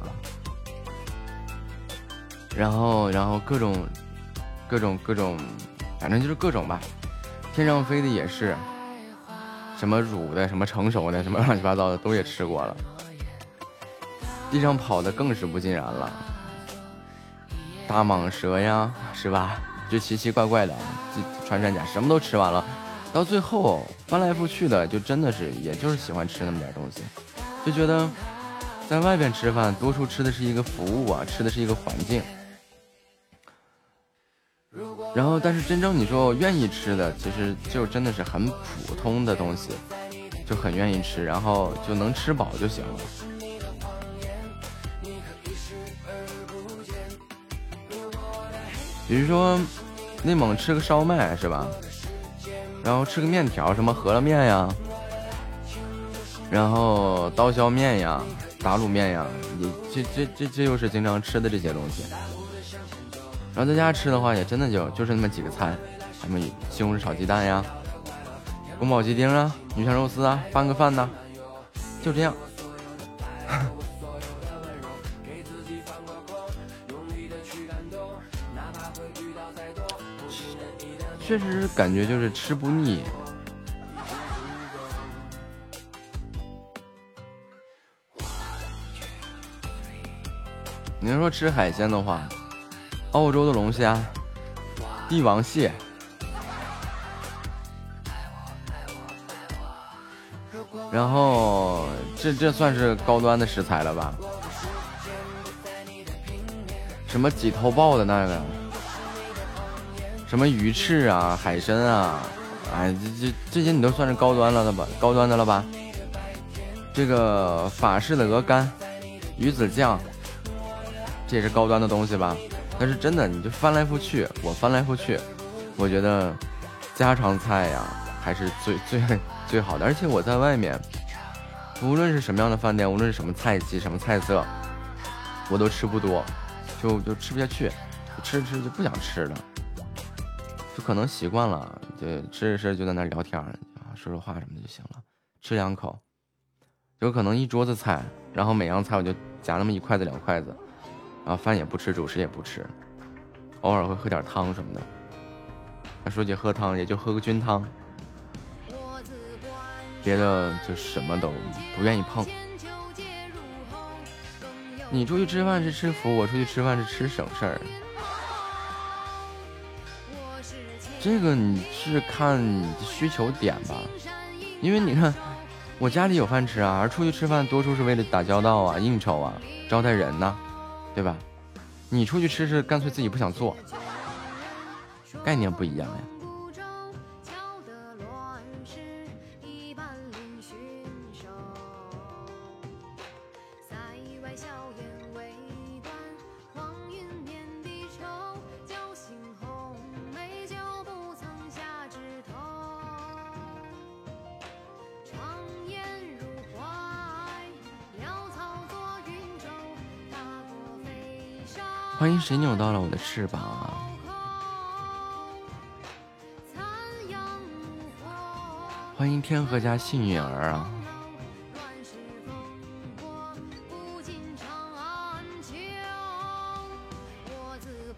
然后，然后各种，各种各种，反正就是各种吧。天上飞的也是，什么卤的，什么成熟的，什么乱七八糟的都也吃过了。地上跑的更是不尽然了，大蟒蛇呀，是吧？就奇奇怪怪的，穿山甲什么都吃完了，到最后翻来覆去的，就真的是，也就是喜欢吃那么点东西。就觉得在外边吃饭，多数吃的是一个服务啊，吃的是一个环境。然后，但是真正你说我愿意吃的，其实就真的是很普通的东西，就很愿意吃，然后就能吃饱就行了。比如说内蒙吃个烧麦是吧？然后吃个面条，什么饸饹面呀。然后刀削面呀，打卤面呀，你这这这这又是经常吃的这些东西。然后在家吃的话，也真的就就是那么几个菜，什么西红柿炒鸡蛋呀，宫保鸡丁啊，鱼香肉丝啊，拌个饭呐，就这样。确实感觉就是吃不腻。你要说吃海鲜的话，澳洲的龙虾、帝王蟹，然后这这算是高端的食材了吧？什么几头鲍的那个，什么鱼翅啊、海参啊，哎，这这这些你都算是高端了的吧？高端的了吧？这个法式的鹅肝、鱼子酱，这也是高端的东西吧？但是真的，你就翻来覆去，我翻来覆去，我觉得家常菜呀还是最最最好的。而且我在外面，无论是什么样的饭店，无论是什么菜系、什么菜色，我都吃不多，就就吃不下去，吃着吃着就不想吃了，可能习惯了，就吃着吃着就在那聊天说说话什么的就行了，吃两口。有可能一桌子菜，然后每样菜我就夹那么一筷子两筷子，然后饭也不吃，主食也不吃，偶尔会喝点汤什么的。说起喝汤，也就喝个菌汤，别的就什么都不愿意碰。你出去吃饭是吃福，我出去吃饭是吃省事儿。这个你是看需求点吧，因为你看。我家里有饭吃啊，而出去吃饭多数是为了打交道啊、应酬啊、招待人呢，对吧？你出去吃是干脆自己不想做，概念不一样呀。欢迎谁扭到了我的翅膀啊！欢迎天河家幸运儿啊！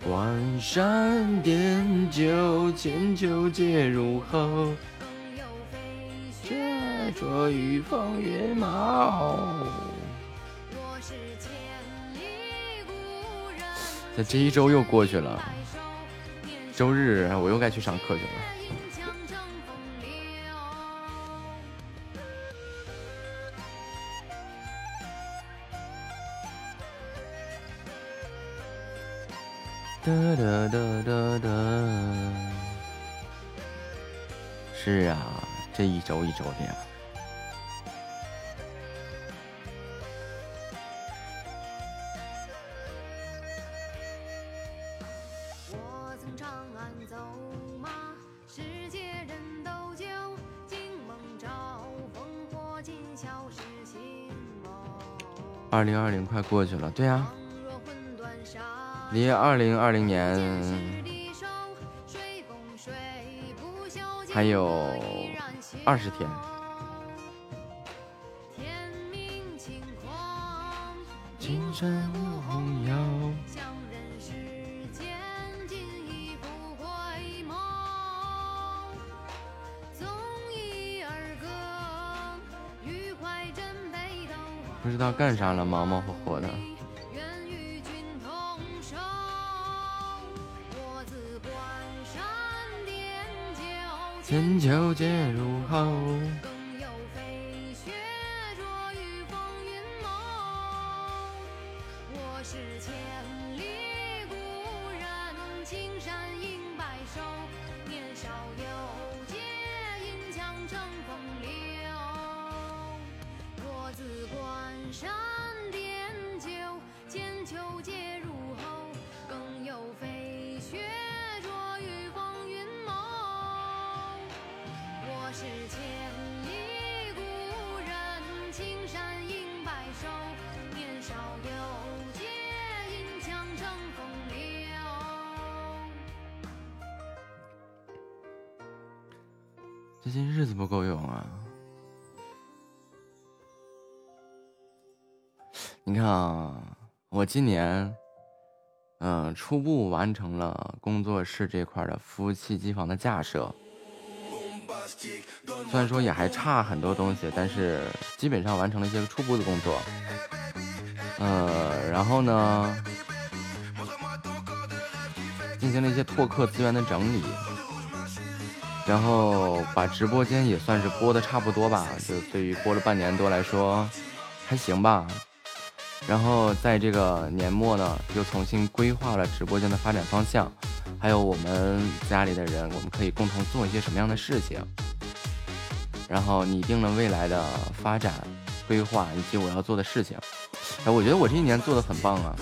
关山点酒，千秋皆入喉。却说雨风云茂。这这一周又过去了，周日我又该去上课去了。哒哒哒哒哒，是啊，这一周一周的呀。二零二零快过去了，对呀，离二零二零年还有二十天。不知道干啥了，忙忙活活的。千秋皆入喉。今年，嗯，初步完成了工作室这块的服务器机房的架设。虽然说也还差很多东西，但是基本上完成了一些初步的工作。呃，然后呢，进行了一些拓客资源的整理，然后把直播间也算是播的差不多吧。就对于播了半年多来说，还行吧。然后在这个年末呢，又重新规划了直播间的发展方向，还有我们家里的人，我们可以共同做一些什么样的事情。然后拟定了未来的发展规划以及我要做的事情。哎，我觉得我这一年做的很棒啊。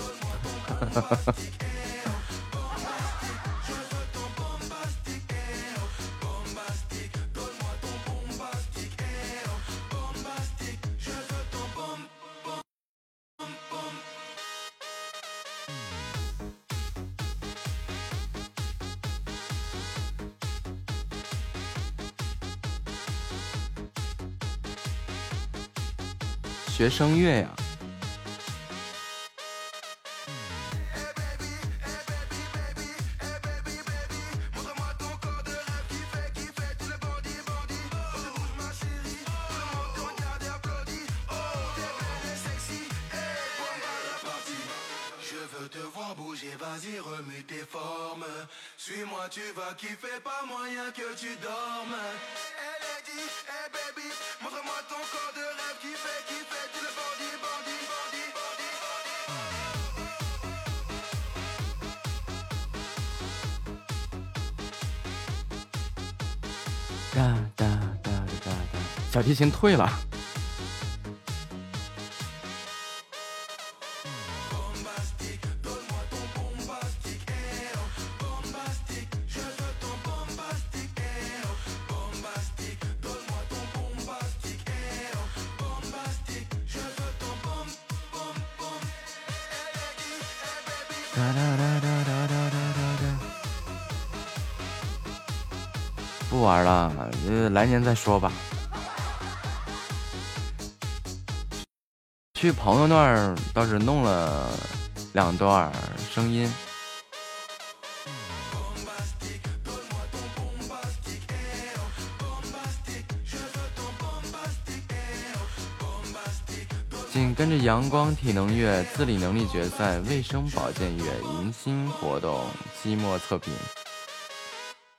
学声乐呀。先退了。不玩了，呃，来年再说吧。去朋友那儿倒是弄了两段声音。紧跟着阳光体能月、自理能力决赛、卫生保健月、迎新活动、期末测评。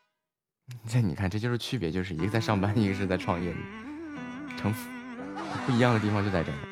<laughs> 这你看，这就是区别，就是一个在上班，一个是在创业，成不一样的地方就在这儿。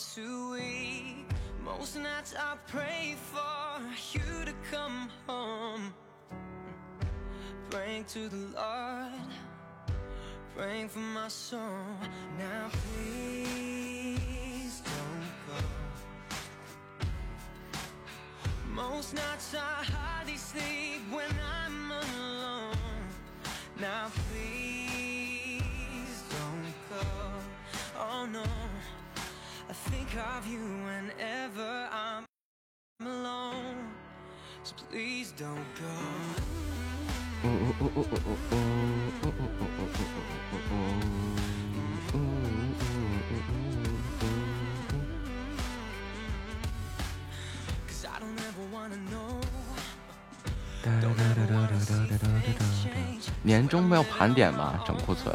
too weak Most nights I pray for you to come home. Praying to the Lord Praying for my soul. Now please don't go. Most nights I hardly sleep when I'm alone. Now please don't go. Oh no. 年终不要盘点吗？整库存。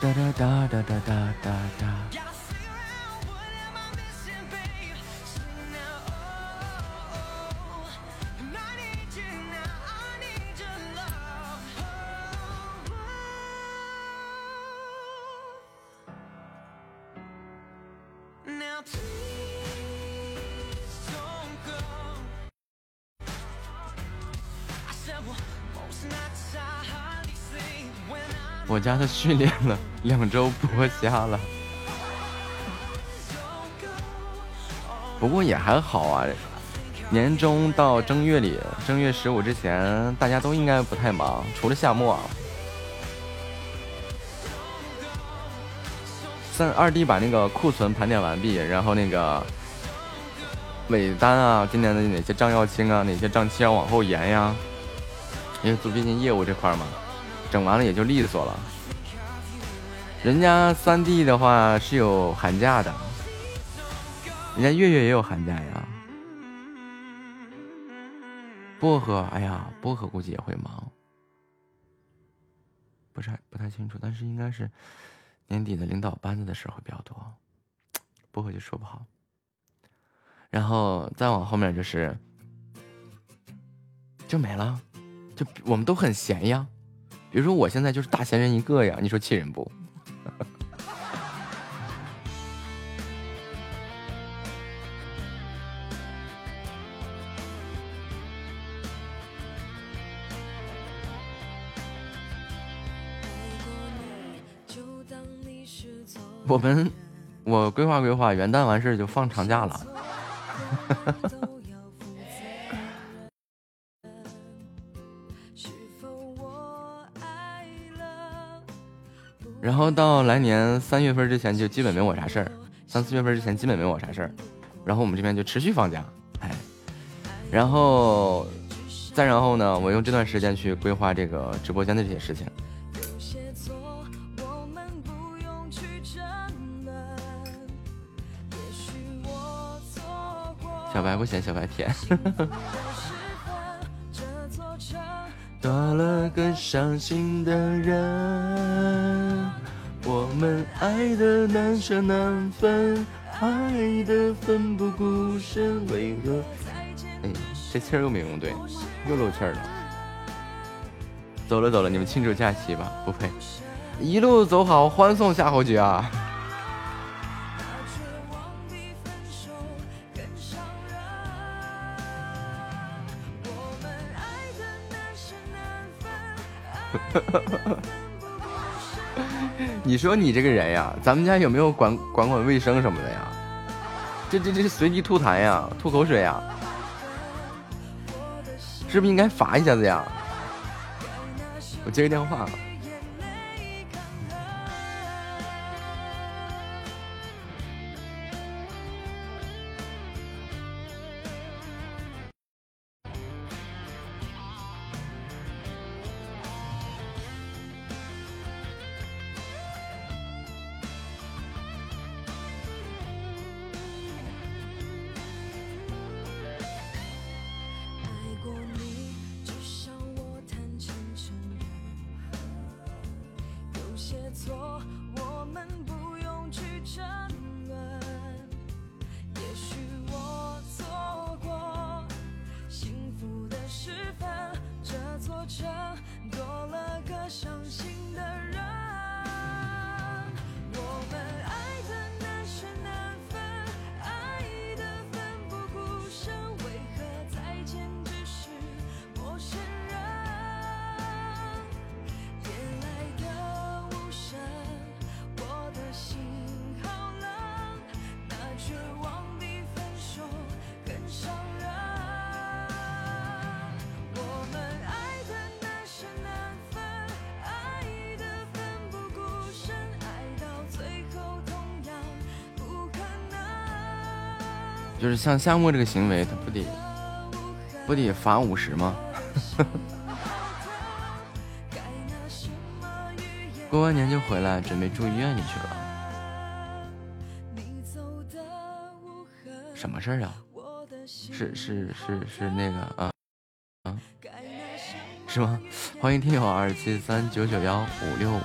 哒哒哒哒哒哒哒我家的训练了两周，剥虾了。不过也还好啊，年终到正月里，正月十五之前，大家都应该不太忙，除了夏末。三二弟把那个库存盘点完毕，然后那个尾单啊，今年的哪些账要清啊，哪些账期要往后延呀？因为做毕竟业务这块嘛，整完了也就利索了。人家三弟的话是有寒假的，人家月月也有寒假呀。薄荷，哎呀，薄荷估计也会忙，不是不太清楚，但是应该是年底的领导班子的事会比较多，薄荷就说不好。然后再往后面就是就没了，就我们都很闲呀。比如说我现在就是大闲人一个呀，你说气人不？我们我规划规划，元旦完事就放长假了。<laughs> 然后到来年三月份之前就基本没我啥事儿，三四月份之前基本没我啥事儿，然后我们这边就持续放假，哎，然后再然后呢，我用这段时间去规划这个直播间的这些事情。小白不嫌小白甜。<laughs> 多了个伤心的人，我们爱的难舍难分，爱的奋不顾身，为何？哎，这气儿又没用对，又漏气儿了。走了走了，你们庆祝假期吧，不配。一路走好，欢送夏侯爵啊！<laughs> 你说你这个人呀，咱们家有没有管管管卫生什么的呀？这这这随地吐痰呀，吐口水呀，是不是应该罚一下子呀？我接个电话。像夏末这个行为，他不得不得罚五十吗？<laughs> 过完年就回来，准备住医院里去了。什么事儿啊？是是是是那个啊啊？是吗？欢迎听友二七三九九幺五六五。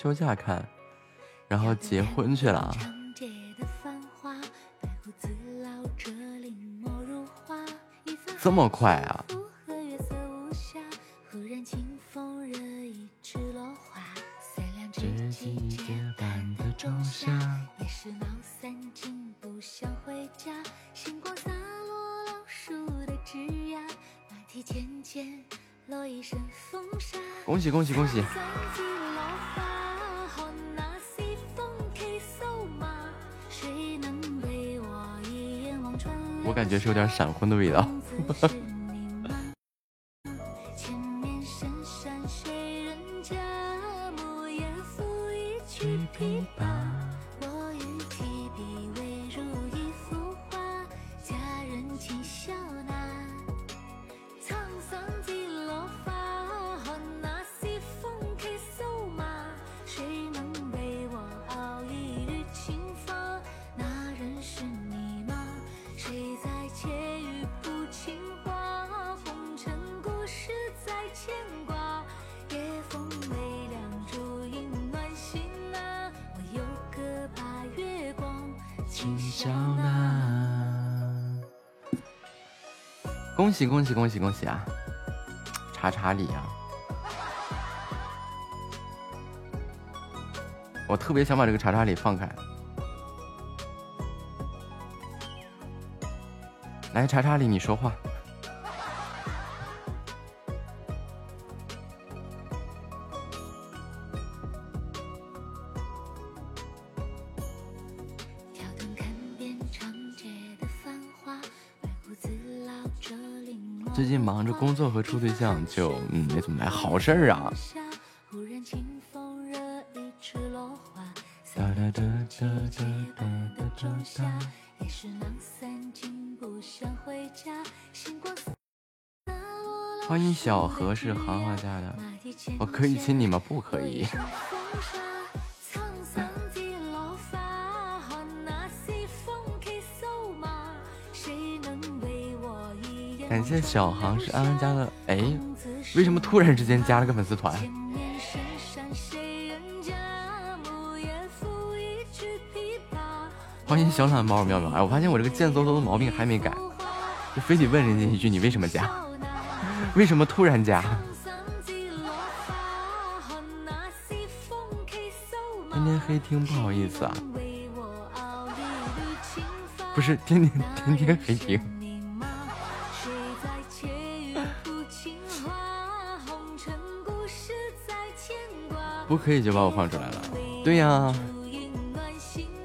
休假看，然后结婚去了。这么快啊！恭喜恭喜恭喜！感觉是有点闪婚的味道。<laughs> 恭喜恭喜恭喜啊！查查理啊！我特别想把这个查查理放开。来，查查理，你说话。象，就嗯没怎么来。好事儿啊！欢迎小何是行行家的，我可以亲你吗？不可以。感谢小航是安安家的，哎，为什么突然之间加了个粉丝团？欢迎小懒猫喵喵，哎，我发现我这个贱嗖嗖的毛病还没改，就非得问人家一句，你为什么加？<laughs> 为什么突然加？天天黑听不好意思啊，不是天天天天黑听。不可以就把我放出来了，对呀，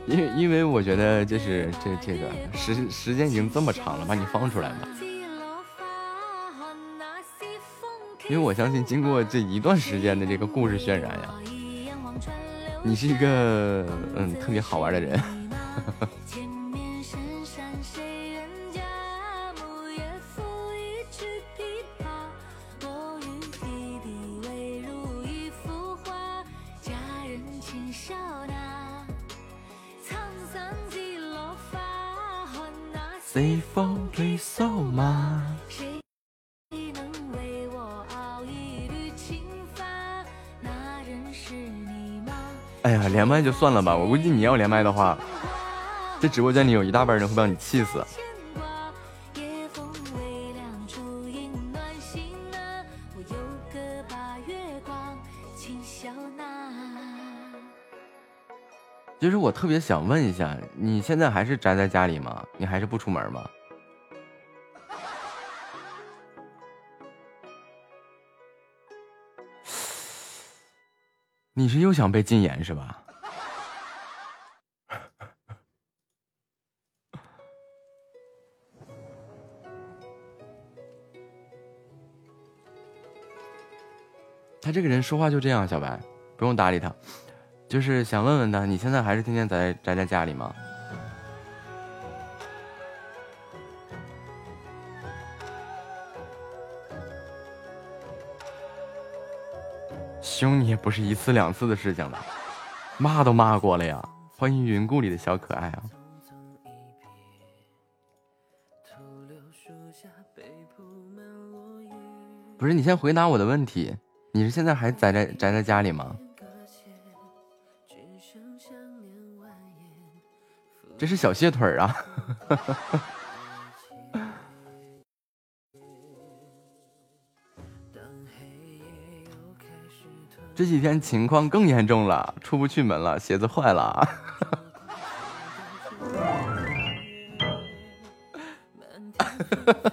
因为因为我觉得就是这这个时时间已经这么长了，把你放出来吧。因为我相信经过这一段时间的这个故事渲染呀，你是一个嗯特别好玩的人。麦就算了吧，我估计你要连麦的话，这直播间里有一大半人会把你气死。其实我特别想问一下，你现在还是宅在家里吗？你还是不出门吗？你是又想被禁言是吧？他这个人说话就这样，小白不用搭理他，就是想问问他，你现在还是天天宅宅在家里吗？凶你也不是一次两次的事情了，骂都骂过了呀！欢迎云故里的小可爱啊！不是你先回答我的问题，你是现在还宅在宅在家里吗？这是小蟹腿儿啊。<laughs> 这几天情况更严重了出不去门了鞋子坏了 <laughs>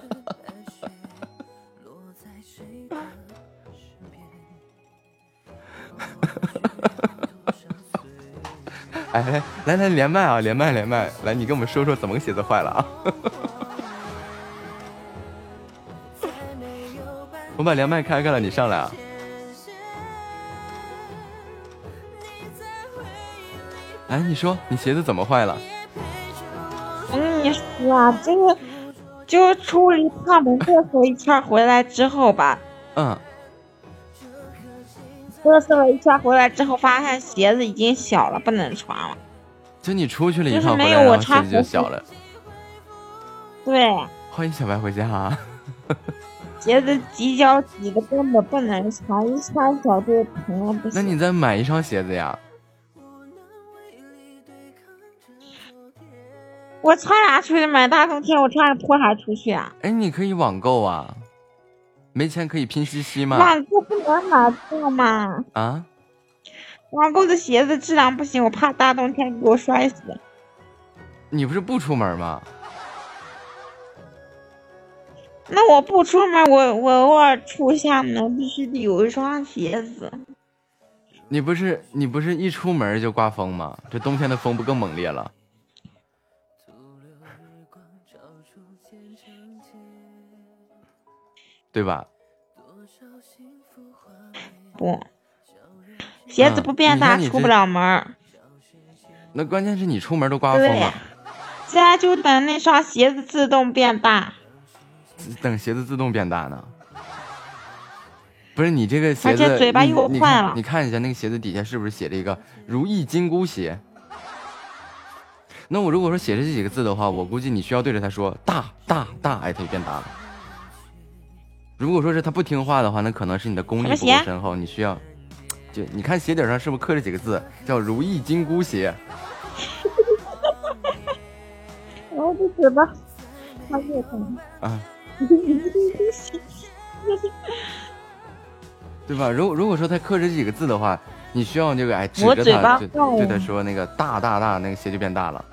来来来，连麦啊，连麦连麦，来，你跟我们说说怎么个鞋子坏了啊？我把连麦开开了，你上来啊。哎，你说你鞋子怎么坏了？我跟你说啊，这个就出了一趟门嘚瑟一圈回来之后吧，嗯，嘚瑟了一圈回来之后，发现鞋子已经小了，不能穿了。就你出去了一就是趟回来，没有我然后鞋子就小了。对，欢迎小白回家啊！鞋子挤脚挤的根本不能穿，一穿脚就疼了不行。那你再买一双鞋子呀？我穿啥出去买？大冬天我穿着拖鞋出去啊？哎，你可以网购啊，没钱可以拼夕夕吗。网购不能买到吗？啊，网购的鞋子质量不行，我怕大冬天给我摔死。你不是不出门吗？那我不出门，我我偶尔出一下门，必须得有一双鞋子。你不是你不是一出门就刮风吗？这冬天的风不更猛烈了？对吧？不，鞋子不变大，出不了门。那关键是你出门都刮风对了，现在就等那双鞋子自动变大。等鞋子自动变大呢。不是你这个鞋子，而且嘴巴你又坏了你看一下那个鞋子底下是不是写着一个“如意金箍鞋”？那我如果说写着这几个字的话，我估计你需要对着他说“大大大”，哎，它就变大了。如果说是他不听话的话，那可能是你的功力不够深厚，你需要就你看鞋底上是不是刻着几个字，叫“如意金箍鞋 <laughs> 我的嘴巴，它越疼。”啊？<laughs> 对吧？如如果说他刻着这几个字的话，你需要这个哎指着他，对对他说那个大大大，那个鞋就变大了。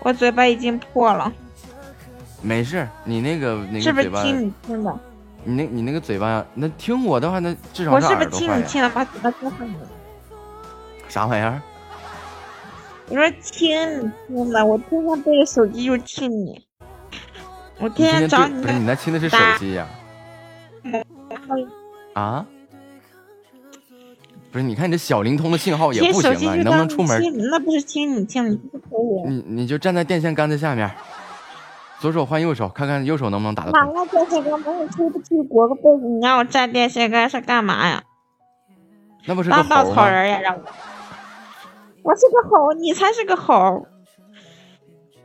我嘴巴已经破了，没事，你那个那是不是个嘴巴，听你听的？你那你那个嘴巴，那听我的话，那至少我是不是亲你朵坏呀。听的把嘴巴贴上了？啥玩意儿？我说亲你听的，我天天背着手机就亲你，我天天天找你对不是你那亲的是手机呀？啊？不是，你看你这小灵通的信号也不行你能不能出门？听那不是亲你听的，你不是可以。你你就站在电线杆子下面，左手换右手，看看右手能不能打得哪通。个电线杆没有吹不吹裹个被子？你让我站电线杆是干嘛呀？那不是个当稻？草人呀？让我，我是个猴，你才是个猴。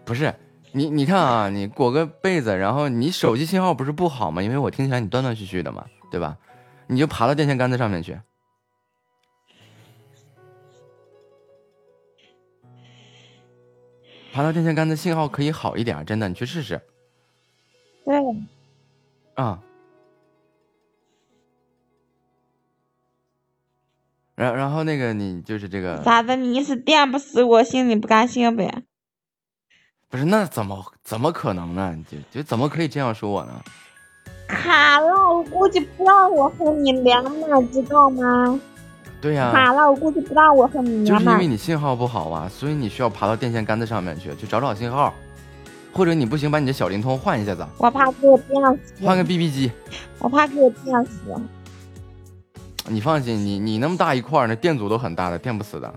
不是你，你看啊，你裹个被子，然后你手机信号不是不好吗？因为我听起来你断断续续的嘛，对吧？你就爬到电线杆子上面去。爬到电线杆子信号可以好一点，真的，你去试试对，啊。然然后那个你就是这个，咋的？你是电不死我，心里不甘心呗？不是那怎么怎么可能呢？就就怎么可以这样说我呢？卡了，我估计不让我和你连麦，知道吗？对呀、卡了，我估计不到我很迷茫就是因为。你信号不好啊，所以你需要爬到电线杆子上面去，去找找信号，或者你不行，把你的小灵通换一下子，我怕给我电死，换个 BB 机。我怕给我电死。你放心，你你那么大一块儿，那电阻都很大的，电不死的。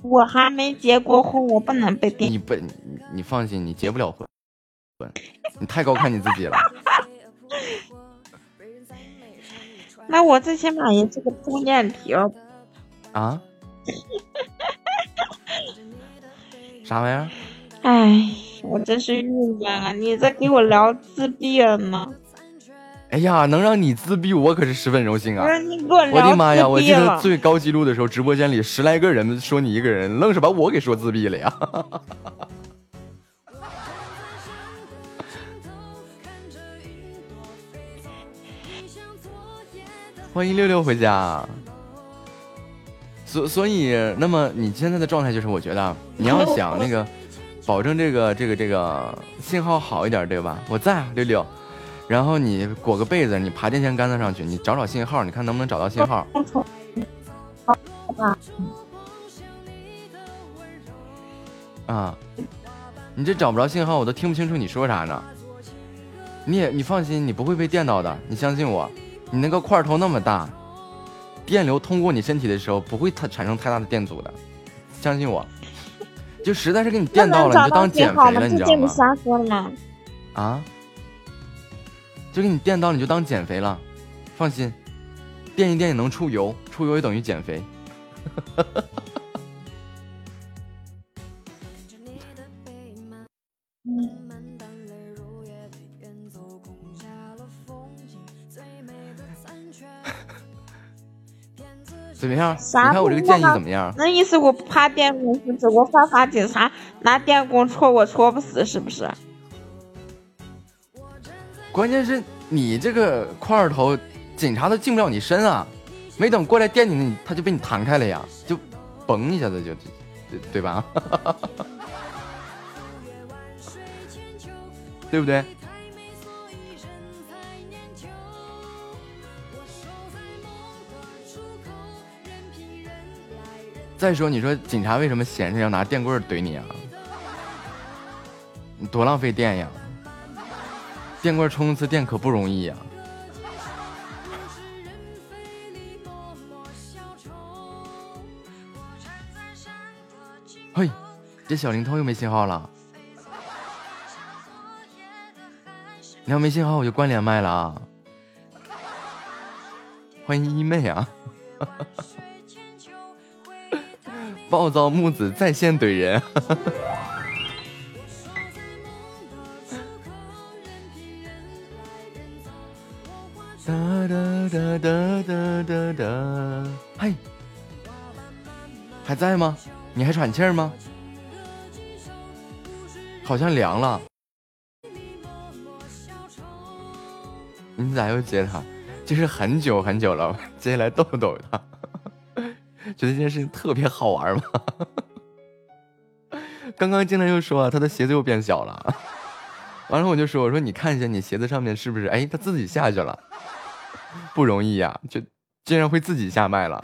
我还没结过婚，我不能被电。你不，你你放心，你结不了婚，你太高看你自己了。那我最起码也是个中间体哦。啊？<laughs> 啥玩意儿？哎，我真是郁闷啊！你在给我聊自闭了吗？哎呀，能让你自闭，我可是十分荣幸啊！我我的妈呀！我记得最高记录的时候，直播间里十来个人说你一个人，愣是把我给说自闭了呀！<laughs> 欢迎六六回家。所所以，那么你现在的状态就是，我觉得你要想那个，<laughs> 保证这个这个这个信号好一点，对吧？我在啊，六六。然后你裹个被子，你爬电线杆子上去，你找找信号，你看能不能找到信号。<laughs> 啊，你这找不着信号，我都听不清楚你说啥呢。你也你放心，你不会被电到的，你相信我。你那个块头那么大，电流通过你身体的时候不会太产生太大的电阻的，相信我。就实在是给你电到了，你就当减肥了，你知道吗？啊？就给你电到，你就当减肥了，放心，电一电也能出油，出油也等于减肥。怎么样？你看我这个建议怎么样？那意思我不怕电工，是指我犯法警察拿电工戳我戳不死，是不是？关键是你这个块头，警察都进不了你身啊！没等过来电你，你他就被你弹开了呀，就嘣一下子就，对对吧？<laughs> 对不对？再说，你说警察为什么闲着要拿电棍怼你啊？你多浪费电呀！电棍充一次电可不容易呀！嘿，这小灵通又没信号了。你要没信号，我就关连麦了啊！欢迎一妹啊！暴躁木子在线怼人。哒哒哒哒哒哒哒，嘿，还在吗？你还喘气儿吗？好像凉了。你咋又接他？就是很久很久了，接下来逗逗他，觉得这件事情特别好玩吗？<laughs> 刚刚进来又说啊他的鞋子又变小了。完了我就说，我说你看一下你鞋子上面是不是？哎，他自己下去了，不容易呀，就竟然会自己下麦了。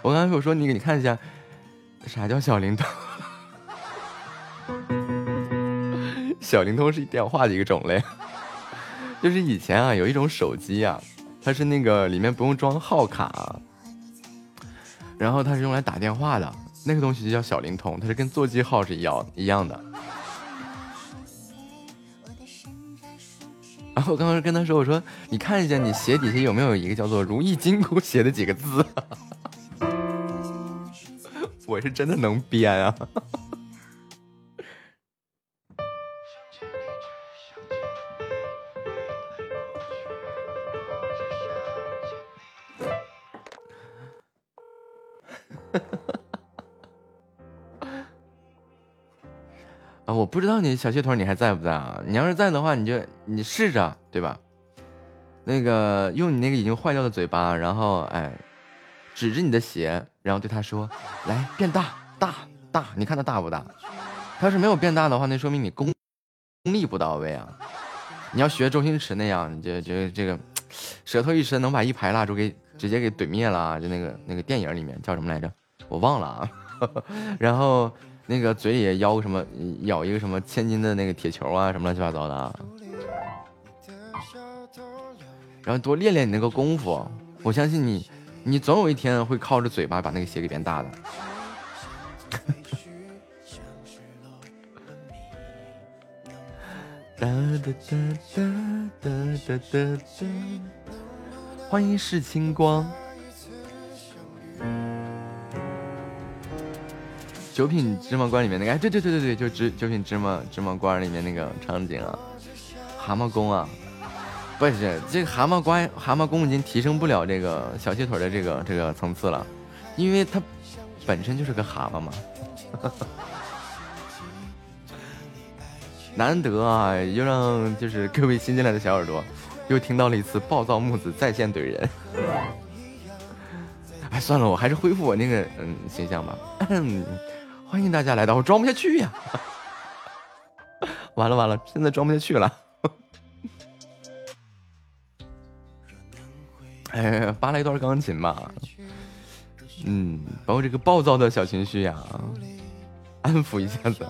我刚才我说你给，你看一下，啥叫小灵通？<laughs> 小灵通是电话的一个种类，就是以前啊有一种手机啊，它是那个里面不用装号卡，然后它是用来打电话的，那个东西就叫小灵通，它是跟座机号是一样一样的。然后我刚刚跟他说：“我说你看一下你鞋底下有没有一个叫做‘如意金箍’写的几个字。<laughs> ”我是真的能编啊！哈哈哈哈哈啊，我不知道你小蟹腿你还在不在啊？你要是在的话，你就你试着对吧？那个用你那个已经坏掉的嘴巴，然后哎，指着你的鞋，然后对他说：“来变大，大，大，你看它大不大？它要是没有变大的话，那说明你功功力不到位啊！你要学周星驰那样，你就就这个舌头一伸，能把一排蜡烛给直接给怼灭了，就那个那个电影里面叫什么来着？我忘了啊。<laughs> 然后。那个嘴里咬个什么，咬一个什么千斤的那个铁球啊，什么乱七八糟的，然后多练练你那个功夫，我相信你，你总有一天会靠着嘴巴把那个鞋给变大的。<laughs> 哒哒哒哒哒哒哒，欢迎视清光。九品芝麻官里面那个，哎，对对对对对，就九九品芝麻芝麻官里面那个场景啊，蛤蟆功啊，不是这个蛤蟆瓜蛤蟆功已经提升不了这个小细腿的这个这个层次了，因为它本身就是个蛤蟆嘛。<laughs> 难得啊，又让就是各位新进来的小耳朵又听到了一次暴躁木子在线怼人。哎，算了，我还是恢复我那个嗯形象吧。欢迎大家来到，我装不下去呀！<laughs> 完了完了，现在装不下去了。<laughs> 哎，扒拉一段钢琴吧，嗯，把我这个暴躁的小情绪呀，安抚一下子。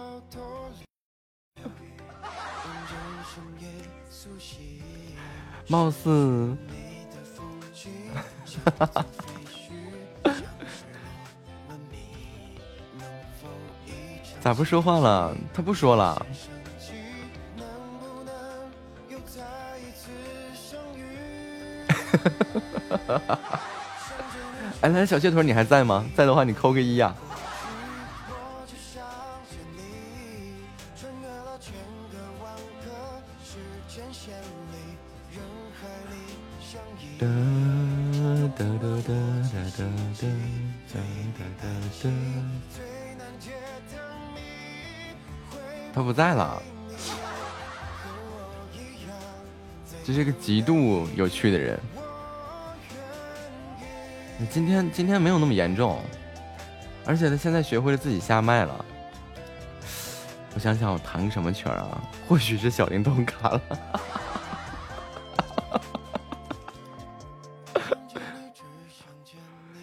貌似，哈哈哈咋不说话了？他不说了。<laughs> 哎，来小蟹腿，你还在吗？在的话，你扣个一呀。去的人。你今天今天没有那么严重，而且他现在学会了自己下麦了。我想想，我弹个什么曲儿啊？或许是小灵通卡了。<laughs>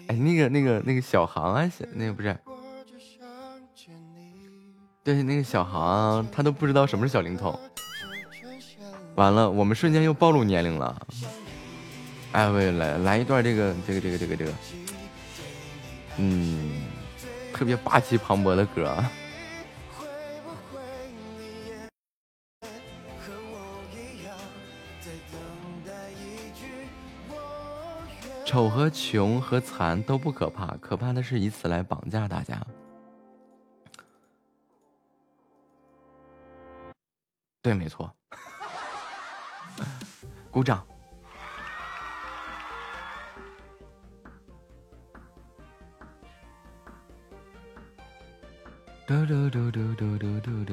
哎，那个那个那个小航啊，那个不是？对，那个小航他都不知道什么是小灵通。完了，我们瞬间又暴露年龄了。哎喂，来来一段这个这个这个这个这个，嗯，特别霸气磅礴的歌。丑和穷和残都不可怕，可怕的是以此来绑架大家。对，没错。<laughs> 鼓掌。嘟嘟嘟嘟嘟嘟嘟嘟。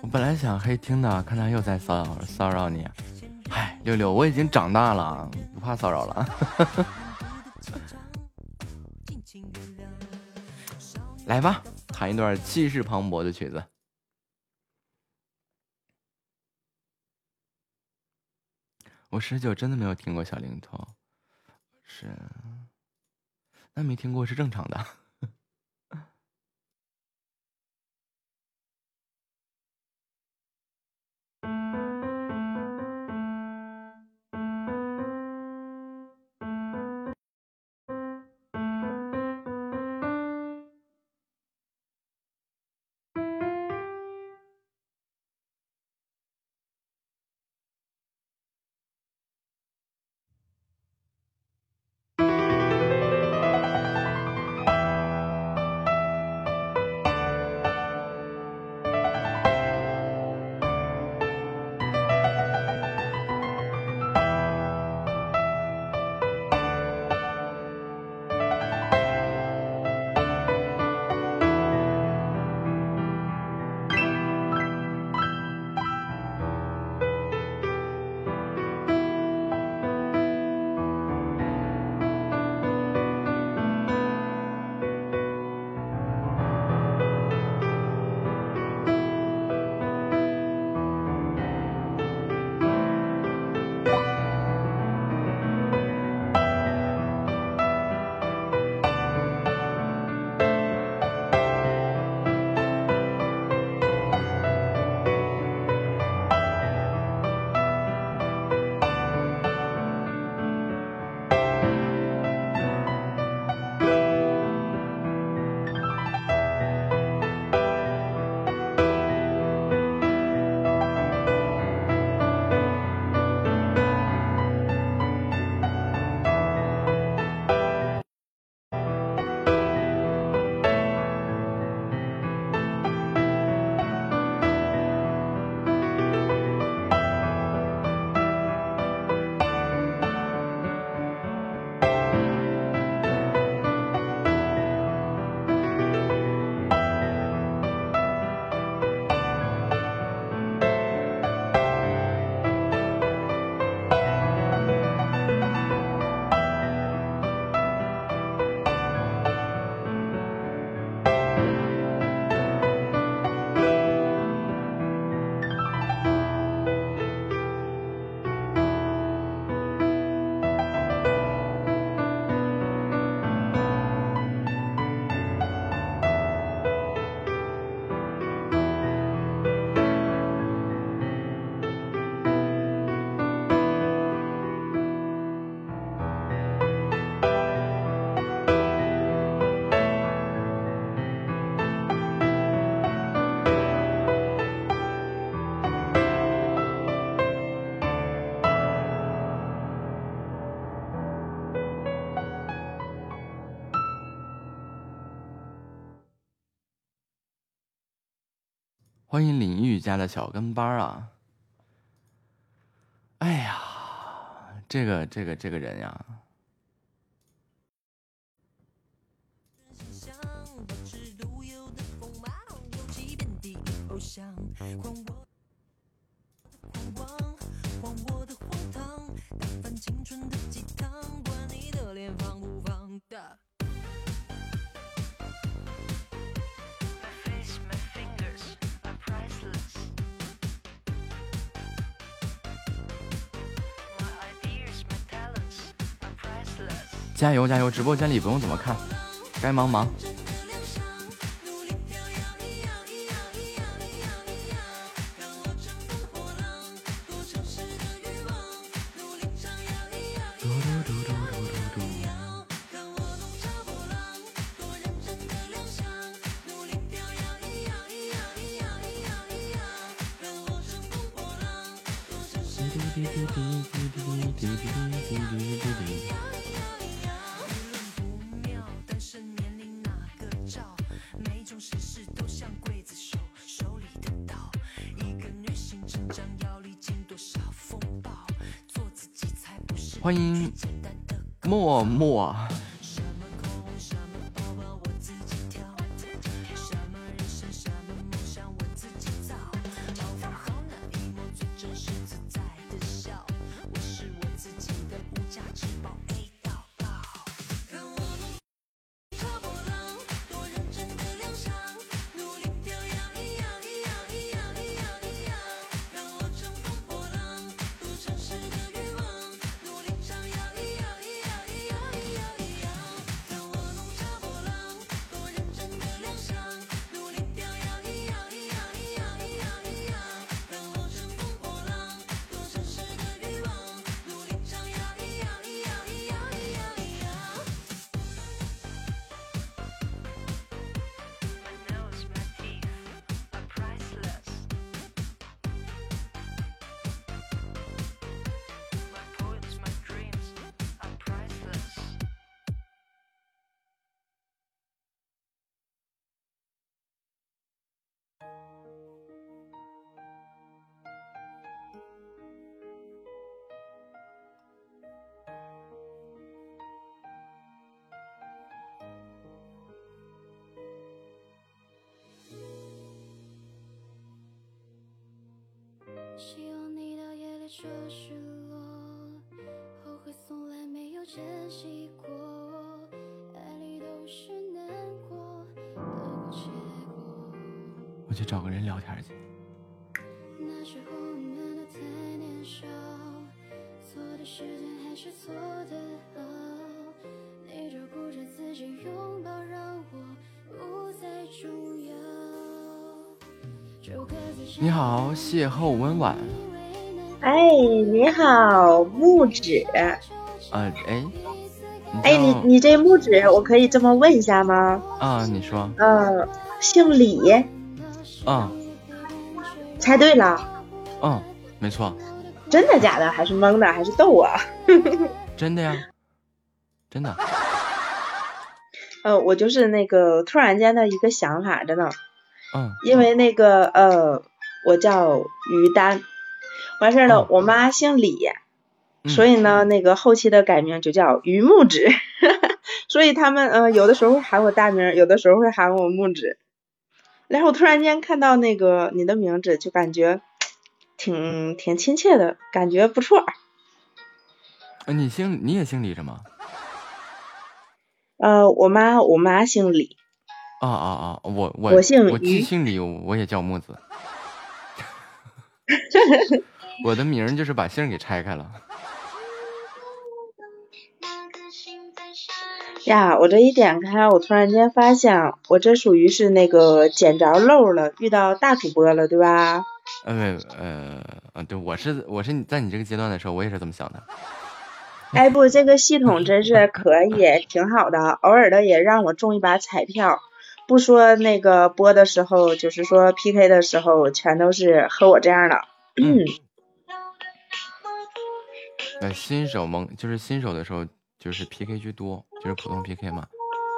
我本来想黑听的，看他又在骚扰骚扰你。六六，我已经长大了，不怕骚扰了。<laughs> 来吧，弹一段气势磅礴的曲子。我十九真的没有听过小灵通，是，那没听过是正常的。欢迎林玉家的小跟班啊！哎呀，这个这个这个人呀。加油！直播间里不用怎么看，该忙忙。邂逅温婉。哎，你好，木指。啊，哎，哎，你你这木指，我可以这么问一下吗？啊，你说。呃，姓李。嗯。猜对了。嗯，没错。真的假的？还是蒙的？还是逗我？真的呀，真的。呃，我就是那个突然间的一个想法，真的。嗯。因为那个呃，我叫于丹，完事儿了，我妈姓李，所以呢，那个后期的改名就叫于木子，<laughs> 所以他们呃有的时候会喊我大名，有的时候会喊我木子。然后突然间看到那个你的名字，就感觉挺挺亲切的，感觉不错。呃，你姓你也姓李是吗？呃，我妈我妈姓李。啊啊啊！我我我姓我既姓李，我也叫木子。<laughs> 我的名就是把姓给拆开了。<laughs> 呀，我这一点开，我突然间发现，我这属于是那个捡着漏了，遇到大主播了，对吧？呃呃呃，对，我是我是在你这个阶段的时候，我也是这么想的。<laughs> 哎不，这个系统真是可以，挺好的，偶尔的也让我中一把彩票。不说那个播的时候，就是说 PK 的时候，全都是和我这样的。嗯。呃，新手蒙就是新手的时候，就是 PK 居多，就是普通 PK 嘛。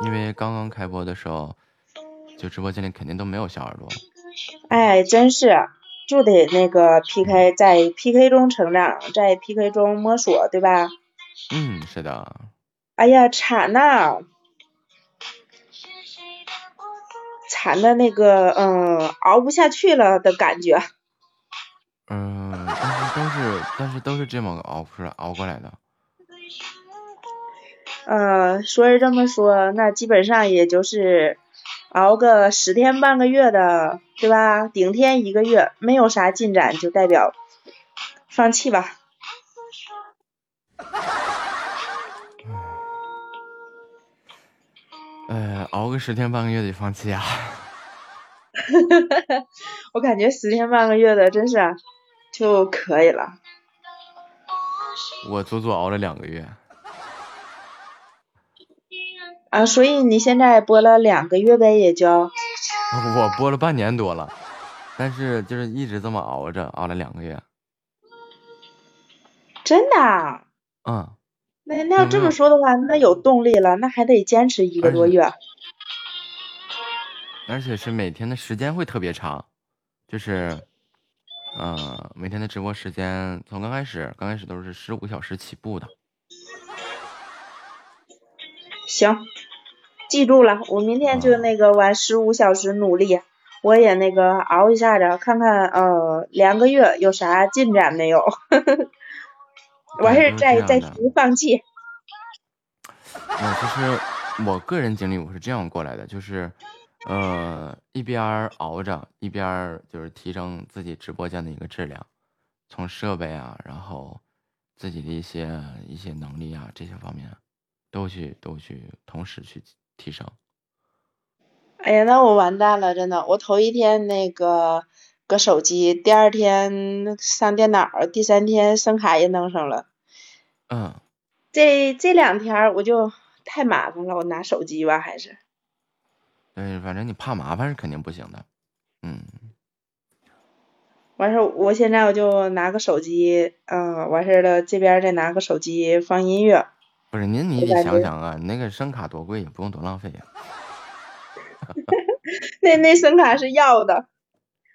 因为刚刚开播的时候，就直播间里肯定都没有小耳朵，哎，真是，就得那个 PK，在 PK 中成长，在 PK 中摸索，对吧？嗯，是的。哎呀，惨呐！惨的那个，嗯，熬不下去了的感觉。嗯，但是都是，但是都是这么熬出来、熬过来的。嗯，说是这么说，那基本上也就是熬个十天半个月的，对吧？顶天一个月，没有啥进展，就代表放弃吧。呃，熬个十天半个月得放弃啊。<laughs> 我感觉十天半个月的真是就可以了。我足足熬了两个月。啊，所以你现在播了两个月呗，也就。我播了半年多了，但是就是一直这么熬着，熬了两个月。真的？嗯。那那要这么说的话，那有动力了，那还得坚持一个多月。而且是每天的时间会特别长，就是，嗯，每天的直播时间从刚开始，刚开始都是十五个小时起步的。行，记住了，我明天就那个玩十五小时努力，我也那个熬一下子，看看呃两个月有啥进展没有。<laughs> 完事儿再再提放弃。嗯，其实我个人经历我是这样过来的，就是，呃，一边熬着，一边就是提升自己直播间的一个质量，从设备啊，然后自己的一些一些能力啊这些方面，都去都去同时去提升。哎呀，那我完蛋了，真的，我头一天那个。搁手机，第二天上电脑，第三天声卡也弄上了。嗯。这这两天我就太麻烦了，我拿手机吧还是。对，反正你怕麻烦是肯定不行的。嗯。完事儿，我现在我就拿个手机，嗯，完事儿了，这边再拿个手机放音乐。不是，您你得想想啊，你那个声卡多贵，也不用多浪费呀。<laughs> 那那声卡是要的。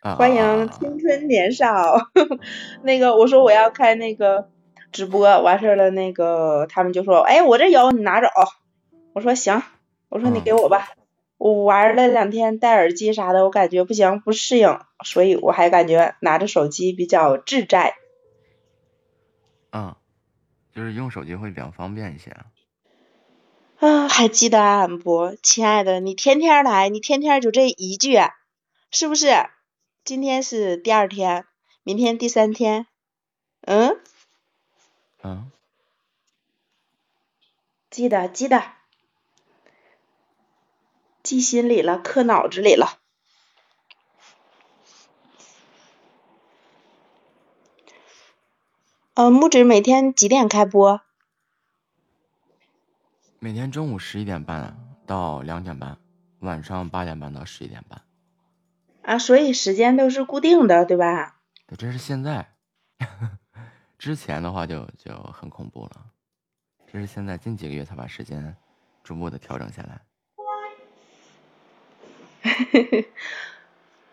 欢迎青春年少，<laughs> 那个我说我要开那个直播，完事儿了，那个他们就说，哎，我这有，你拿走。我说行，我说你给我吧，我玩了两天戴耳机啥的，我感觉不行，不适应，所以我还感觉拿着手机比较自在。嗯，就是用手机会比较方便一些。啊，还记得俺不，亲爱的，你天天来，你天天就这一句，是不是？今天是第二天，明天第三天，嗯？嗯。记得记得，记心里了，刻脑子里了。呃，木子每天几点开播？每天中午十一点半到两点半，晚上八点半到十一点半。啊，所以时间都是固定的，对吧？对这是现在，<laughs> 之前的话就就很恐怖了。这是现在近几个月才把时间逐步的调整下来。<laughs>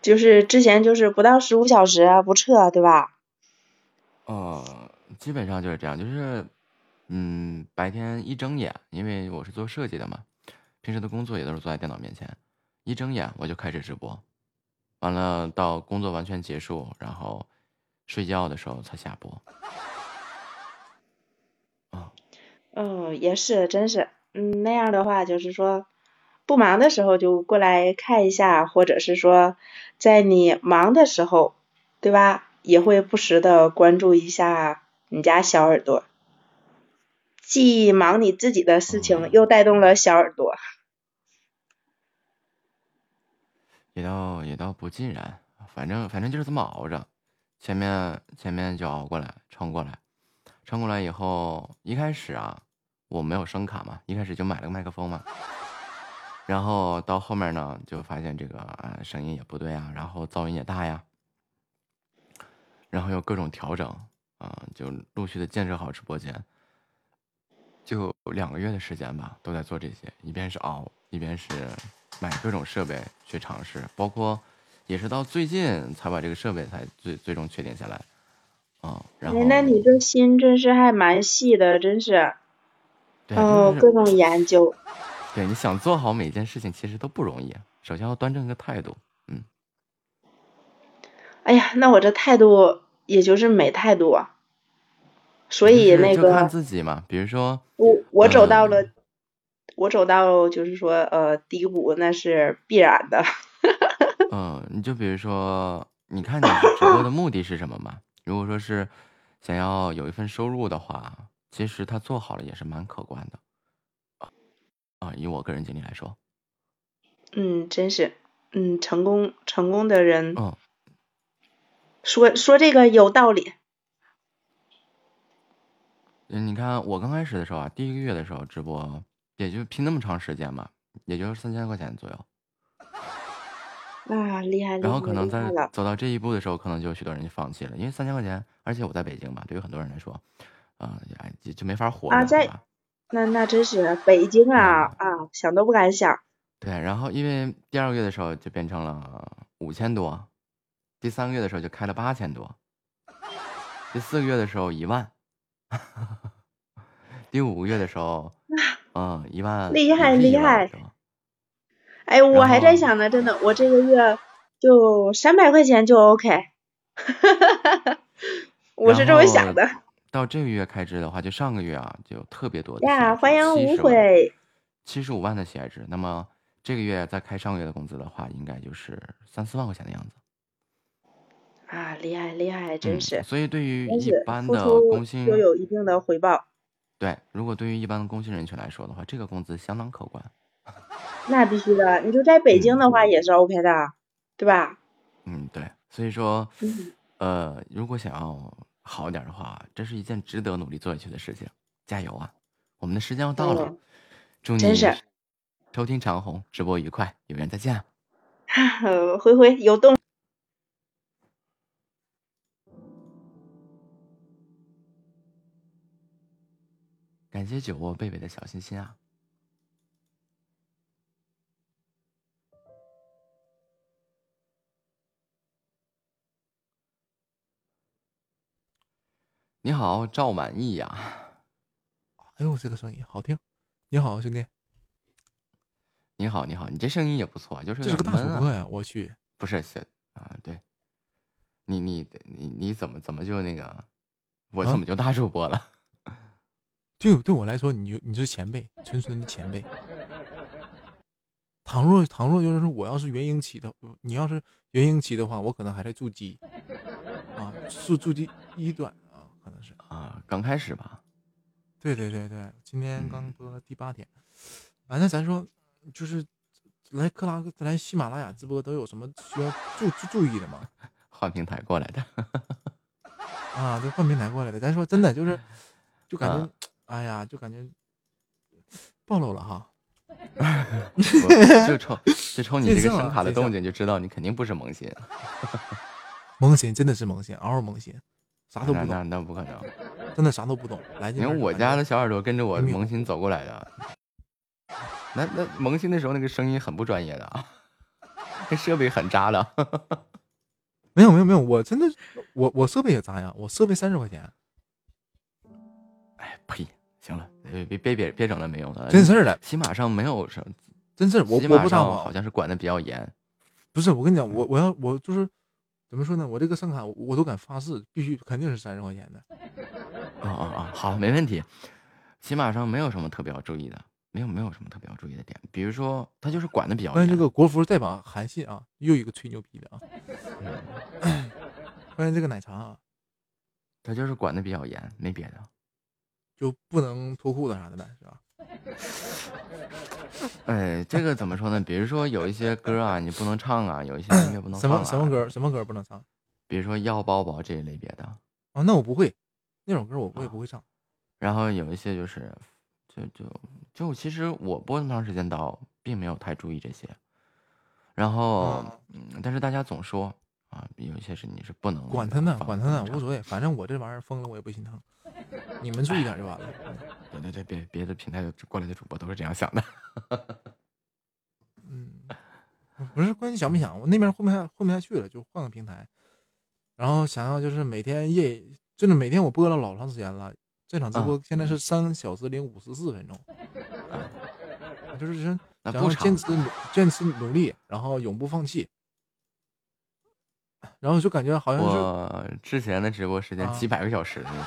就是之前就是不到十五小时不撤，对吧？呃，基本上就是这样，就是嗯，白天一睁眼，因为我是做设计的嘛，平时的工作也都是坐在电脑面前，一睁眼我就开始直播。完了，到工作完全结束，然后睡觉的时候才下播。啊，嗯，也是，真是，嗯，那样的话就是说，不忙的时候就过来看一下，或者是说，在你忙的时候，对吧？也会不时的关注一下你家小耳朵，既忙你自己的事情，又带动了小耳朵。也倒也倒不尽然，反正反正就是这么熬着，前面前面就熬过来，撑过来，撑过来以后，一开始啊，我没有声卡嘛，一开始就买了个麦克风嘛，然后到后面呢，就发现这个声音也不对啊，然后噪音也大呀，然后又各种调整啊，就陆续的建设好直播间，就两个月的时间吧，都在做这些，一边是熬，一边是。买各种设备去尝试，包括也是到最近才把这个设备才最最终确定下来。啊，然后哎，那你这心真是还蛮细的，真是。对，哦，各种研究。对，你想做好每件事情，其实都不容易。首先要端正一个态度，嗯，哎呀，那我这态度也就是没态度啊。所以那个就看个自己嘛。比如说，我我走嗯到了，我走到就是说呃低谷，那是必然的。嗯，你就比如说，你看你直播的目的是什么嘛？如果说是想要有一份收入的话，其实他做好了也是蛮可观的。啊啊，以我个人经历来说，嗯，真是，嗯，成功成功的人，嗯，说说这个有道理。嗯，你看我刚开始的时候啊，第一个月的时候直播，也就拼那么长时间嘛，也就是三千块钱左右。啊，厉害厉害然后可能在。走到这一步的时候，可能就有许多人就放弃了，因为三千块钱，而且我在北京嘛，对于很多人来说，啊、也就就没法活啊，在？那那真是北京啊啊，想都不敢想。对，然后因为第二个月的时候就变成了五千多，第三个月的时候就开了八千多，第四个月的时候一万，<laughs> 第五个月的时候，嗯，一万，厉害厉害哎，我还在想呢，真的，我这个月就三百块钱就 OK，<laughs> 我是这么想的。到这个月开支的话，就上个月啊，就特别多的呀，欢迎无悔。七十五万的喜爱值。那么这个月再开上个月的工资的话，应该就是三四万块钱的样子。啊，厉害厉害，真嗯是。所以对于一般的工薪都有一定的回报。对，如果对于一般的工薪人群来说的话，这个工资相当可观。那必须的，你就在北京的话也是 OK 的，对吧？嗯，对，所以说，嗯呃，如果想要好一点的话，这是一件值得努力做下去的事情。加油啊！我们的时间要到了，嗯祝你真是收听长虹，直播愉快，有缘再见。呃回回有动。感谢酒窝贝贝的小心心啊！你好，赵满意呀、哎呦，这个声音好听！你好，兄弟，你好，你好，你这声音也不错，就是有这是个。大主播呀！我去，不是小啊，对，你你你你怎么怎么就那个，我啊怎么就大主播了？对对我来说，你就你是前辈，纯纯的前辈。倘若倘若就是我要是元婴期的，你要是元婴期的话，我可能还在筑基啊，筑筑基一段啊，可能是啊，刚开始吧。对对对对，今天嗯刚播第八天。反正咱说，就是来克拉来喜马拉雅直播都有什么需要注注注意的吗？<laughs> 换平台过来的，<laughs> 啊，都换平台过来的。咱说真的，就是就感觉，啊哎呀，就感觉暴露了哈。就冲就冲你这个声卡的动静，就知道你肯定不是萌新。<laughs> 萌新真的是萌新，嗷嗷萌新，啥都不那那，那不可能，真的啥都不懂。来你看我家的小耳朵跟着我萌新走过来的。那那萌新的时候那个声音很不专业的啊，那设备很渣的。<laughs> 没有没有没有，我真的我我设备也渣呀，我设备三十块钱，哎呸！别别别别别整那没用的，真事儿的喜马上没有什么，真事儿我我不上网好像是管的比较严。不是我跟你讲，我我要我就是怎么说呢？我这个声卡我我都敢发誓，必须肯定是三十块钱的。啊啊啊！好，没问题。喜马上没有什么特别要注意的，没有没有什么特别要注意的点，比如说他就是管的比较严。欢迎这个国服再榜韩信啊，又一个吹牛逼的啊。<clears throat> 欢迎这个奶茶啊，他就是管的比较严，没别的。就不能脱裤子啥的呗，是吧？<laughs> 哎，这个怎么说呢？比如说有一些歌啊，你不能唱啊，有一些音乐不能什。么什么歌？什么歌不能唱？比如说要抱抱这一类别的，啊，那我不会，那种歌我我也不会唱。然后有一些就是，就就就其实我播那么长时间到，并没有太注意这些。然后，嗯，但是大家总说啊，有些是你是不能管他呢，管他呢，无所谓，反正我这玩意儿封了我也不心疼。你们注意点就完了。<laughs> 对对对，别别的平台的过来的主播都是这样想的。嗯，不不是关键想不想，我那边混不下混不下去了，就换个平台。然后想要就是每天夜，真的每天我播了老长时间了。这场直播现在是三小时零五十四分钟，就是说然后坚持坚持努力，然后永不放弃。然后就感觉好像是之前的直播时间几百个小时那种，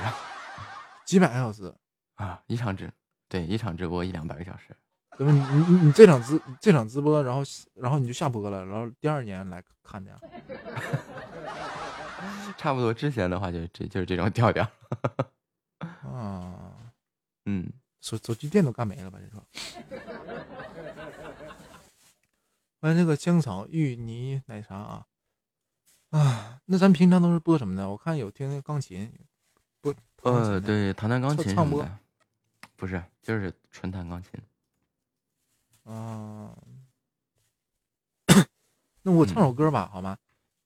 <laughs> 几百个小时啊！一场直对一场直播一两百个小时。怎么你你你这场直这场直播，然后然后你就下播了，然后第二年来看的？<laughs> 差不多之前的话就这就是这种调调。<laughs> 啊，嗯，手手机电都干没了吧？你说。欢迎这个香草芋泥奶茶啊。啊，那咱平常都是播什么的？我看有听钢琴，播呃，对，弹弹钢琴唱播，不是，就是纯弹钢琴。啊，<coughs> 那我唱首歌吧，好吗？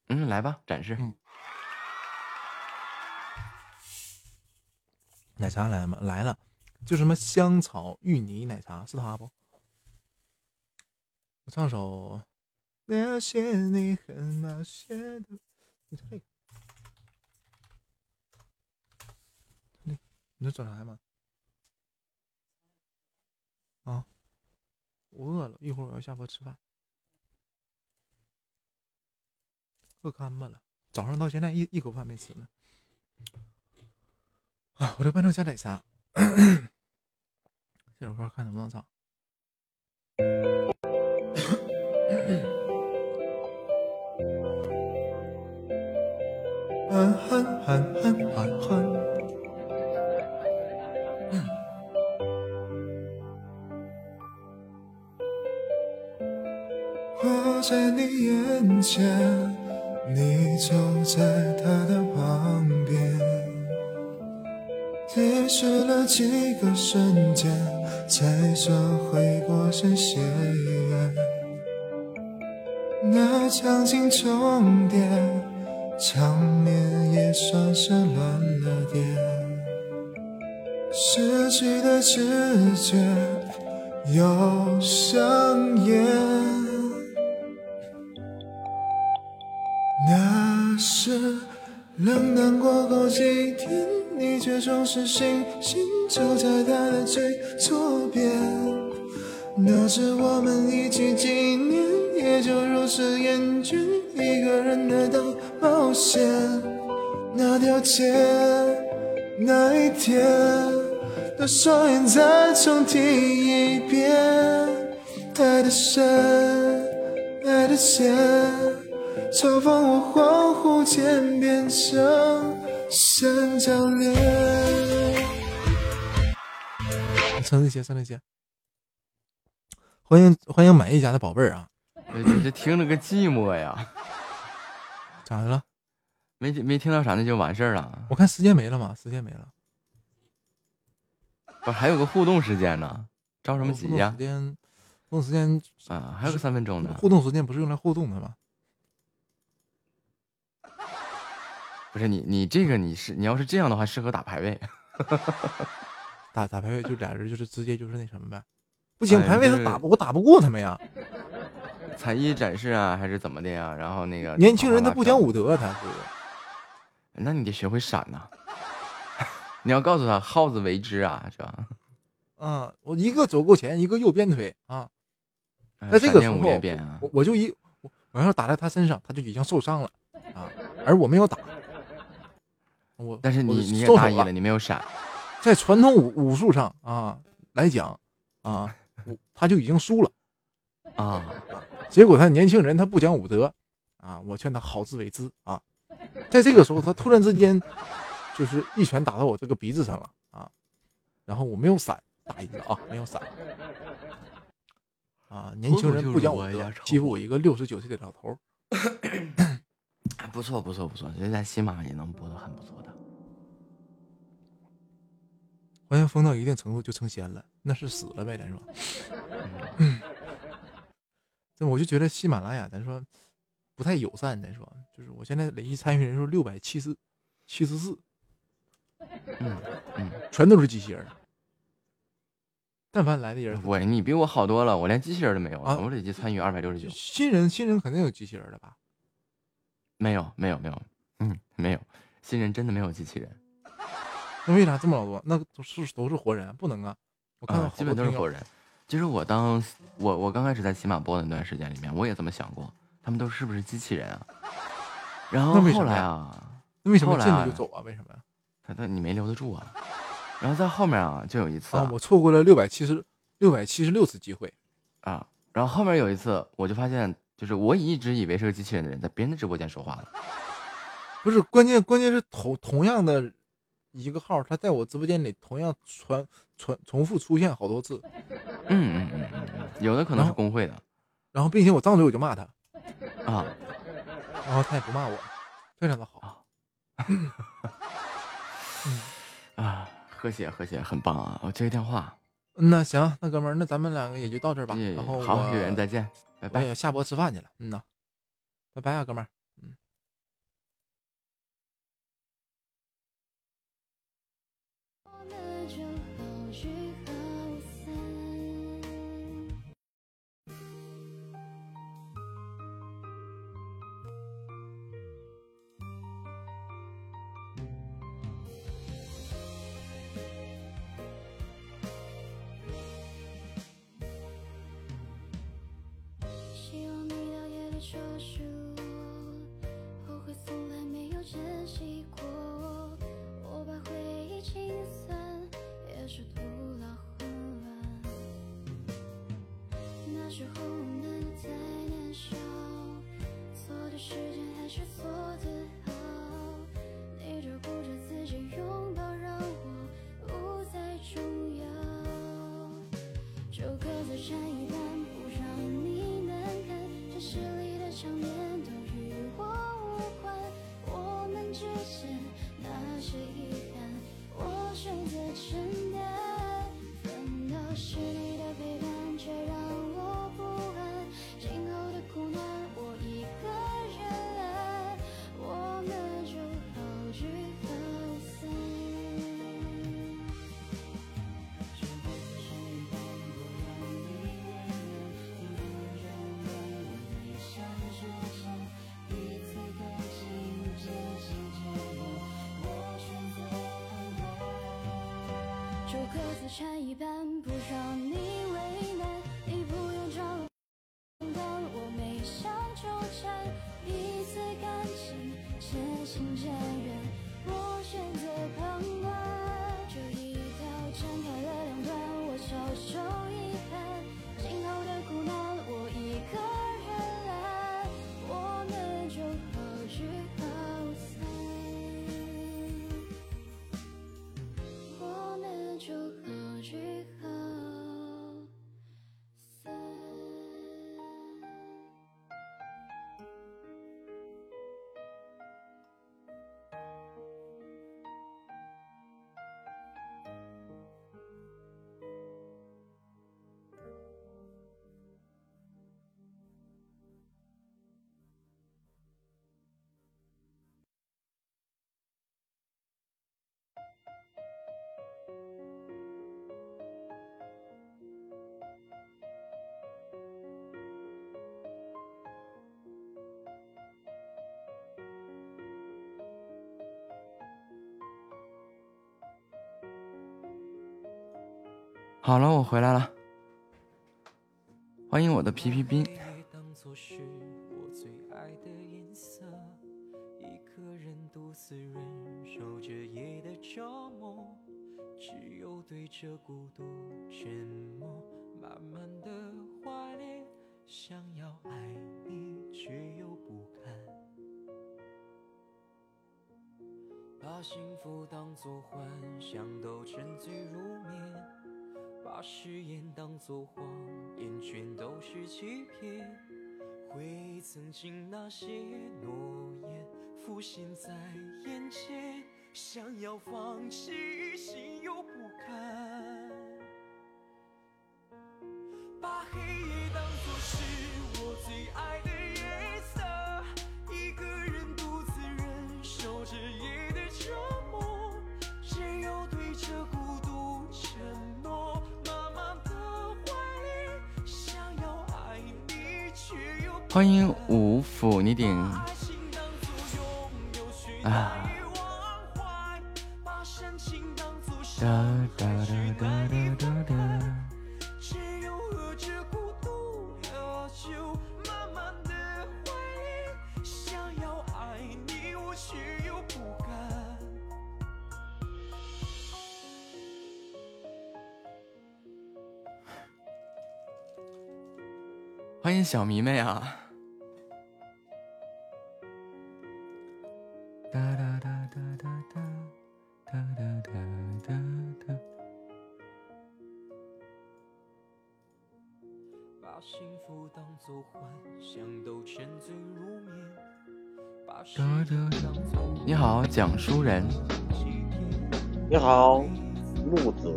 嗯，来吧，展示。奶茶来吗？来了，就什么香草芋泥奶茶，是他不？我唱首。那些你和那些的，你这个，你你这转啥吗？啊，我饿了，一会儿我要下播吃饭，饿干巴了，早上到现在一一口饭没吃呢。啊，我这伴奏加奶茶，<coughs> 这首歌看能不能唱。憨憨憨憨憨憨。我在你眼前，你就在他的旁边，跌失了几个瞬间，才算回过神，血缘，那场景重叠。场面也算是乱了点，失去的知觉又上演。那是冷淡过后几天，你却总是心心就在他的最左边。那是我们一起几年，也就如此厌倦一个人的当。冒险那条街，那一天，多少眼再重听一遍，爱的深，爱的浅，嘲讽我恍惚间变成三角恋。陈立杰，陈立杰，欢迎欢迎满意家的宝贝儿啊！你这听着个寂寞呀。咋的了？没没听到啥，那就完事儿了。我看时间没了嘛，时间没了。不还有个互动时间呢？着什么急呀？时间，互动时间啊，还有个三分钟呢。互动时间不是用来互动的吗？不是你，你这个你是你要是这样的话，适合打排位。<laughs> 打打排位就俩人就是直接就是那什么呗。不行，排位他打不我打不过他们呀。<laughs> 才艺展示啊，还是怎么的呀？然后那个年轻人他不讲武德，他是。那你得学会闪呐！<laughs> 你要告诉他耗子为之啊，是吧？嗯，我一个走过前，一个右边腿啊。在这个时候，我我就一我要打在他身上，他就已经受伤了啊。而我没有打，我但是你你也大意了，你没有闪。在传统武武术上啊来讲啊，他就已经输了啊。结果他年轻人他不讲武德啊，我劝他好自为之啊。在这个时候，他突然之间就是一拳打到我这个鼻子上了啊，然后我没有闪，大意了啊，没有闪啊。年轻人不讲武德，欺负我一个六十九岁的老头。<coughs> 不错不错不错，人家喜马也能播的很不错的。欢迎疯到一定程度就成仙了，那是死了呗，咱说。嗯这我就觉得喜马拉雅，咱说不太友善。咱说，就是我现在累计参与人数六百七十七十四，嗯嗯，全都是机器人。但凡来的人，我你比我好多了，我连机器人都没有，啊我累计参与二百六十九。新人新人肯定有机器人的吧？没有没有没有，嗯，没有，新人真的没有机器人，那为啥这么老多？那都是都是活人，不能啊！我看到啊，基本都是活人。其实我当我我刚开始在喜马播的那段时间里面，我也这么想过，他们都是不是机器人啊？然后后来啊，那为什么后来啊进去就走啊？为什么呀？他他你没留得住啊。然后在后面啊，就有一次啊，我错过了六百七十六百七十六次机会啊，然后后面有一次，我就发现，就是我一直以为是个机器人的人，在别人的直播间说话了。不是关键，关键是同同样的一个号，他在我直播间里同样传传重复出现好多次，嗯嗯嗯嗯嗯，有的可能是公会的然后并且我张嘴我就骂他，啊，然后他也不骂我，非常的好。啊，和谐和谐，很棒啊！我接个电话，嗯那行，那哥们儿，那咱们两个也就到这儿吧。也然后好我有缘再见拜拜下播吃饭去了。嗯呐，拜拜啊，哥们儿。珍惜过。我把回忆清算，也是各自缠一半，好了，我回来了，欢迎我的皮皮兵。是我最爱的颜色，一个人独自忍对着孤独沉默，慢慢的怀念，想要爱你却又不敢。把幸福当作幻想，都沉醉入眠。把誓言当作谎言，全都是欺骗。回忆曾经那些诺言浮现在眼前，想要放弃心，欢迎五府你顶啊！欢迎小迷妹啊！你好，讲书人。你好，木子。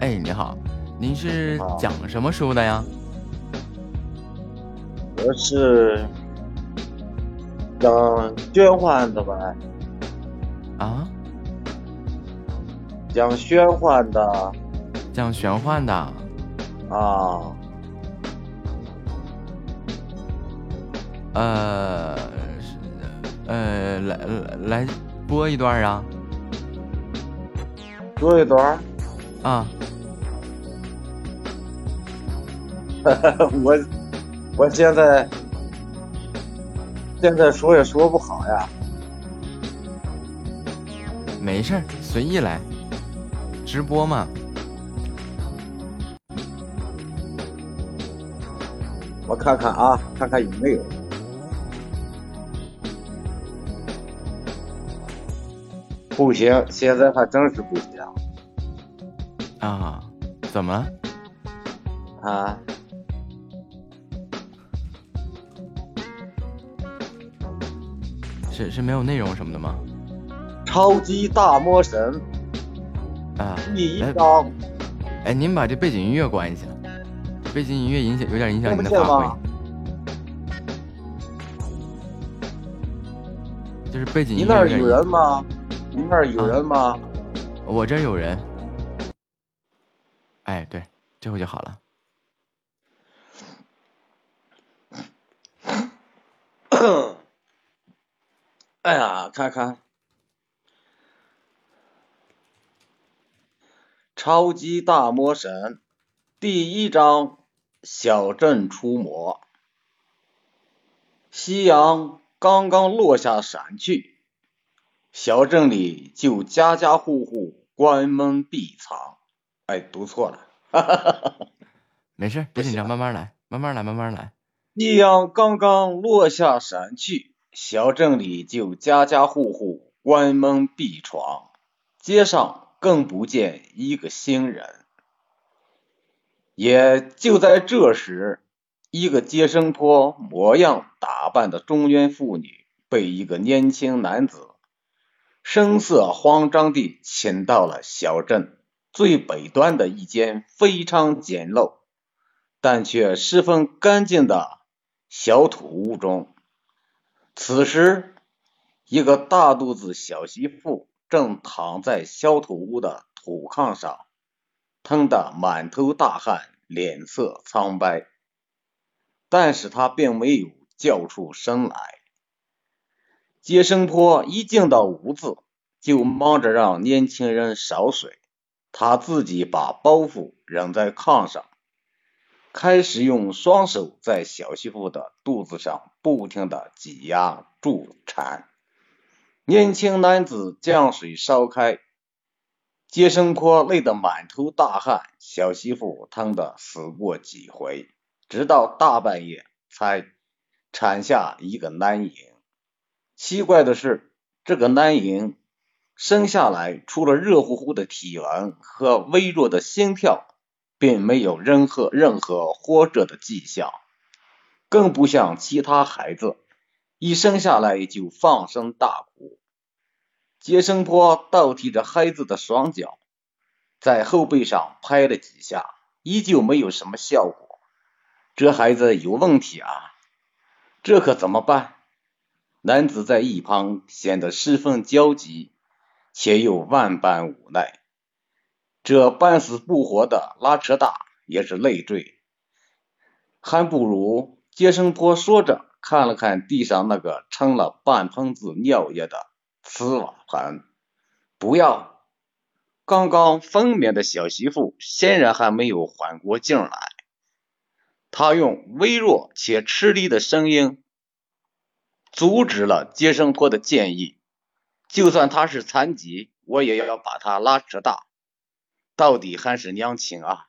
哎，你好，您是讲什么书的呀？我是讲玄幻的吧？啊？讲玄幻的。讲玄幻的。啊。呃，是呃，来来来播一段啊。播一段。啊。<laughs> 我。我现在现在说也说不好呀，没事儿，随意来，直播嘛。我看看啊，看看有没有。不行，现在还真是不行。啊？怎么？啊？是是没有内容什么的吗？超级大魔神啊，第一章。哎，您把这背景音乐关一下，背景音乐影响有点影响您的发挥。就是背景音乐。你那儿有人吗？你那儿有人吗？我这有人。哎，对，这回就好了。<coughs> 哎呀，看看，超级大魔神第一章：小镇出没。夕阳刚刚落下闪去，小镇里就家家户户关门闭藏。哎，读错了，哈哈哈哈没事，别紧张，慢慢来，慢慢来，慢慢来。夕阳刚刚落下山去。小镇里就家家户户关门闭窗，街上更不见一个行人。也就在这时，一个接生婆模样打扮的中年妇女被一个年轻男子声色慌张地请到了小镇最北端的一间非常简陋但却十分干净的小土屋中。此时，一个大肚子小媳妇正躺在小土屋的土炕上，疼得满头大汗，脸色苍白。但是她并没有叫出声来。接生婆一进到屋子，就忙着让年轻人烧水，她自己把包袱扔在炕上。开始用双手在小媳妇的肚子上不停的挤压助产。年轻男子将水烧开，接生婆累得满头大汗，小媳妇疼得死过几回，直到大半夜才产下一个男婴。奇怪的是，这个男婴生下来除了热乎乎的体温和微弱的心跳。并没有任何任何活着的迹象，更不像其他孩子一生下来就放声大哭。接生婆倒提着孩子的双脚，在后背上拍了几下，依旧没有什么效果。这孩子有问题啊！这可怎么办？男子在一旁显得十分焦急，且又万般无奈。这半死不活的拉扯大也是累赘，还不如接生婆说着，看了看地上那个盛了半盆子尿液的瓷瓦盆，不要。刚刚分娩的小媳妇显然还没有缓过劲来，她用微弱且吃力的声音阻止了接生婆的建议。就算她是残疾，我也要把她拉扯大。到底还是娘亲啊！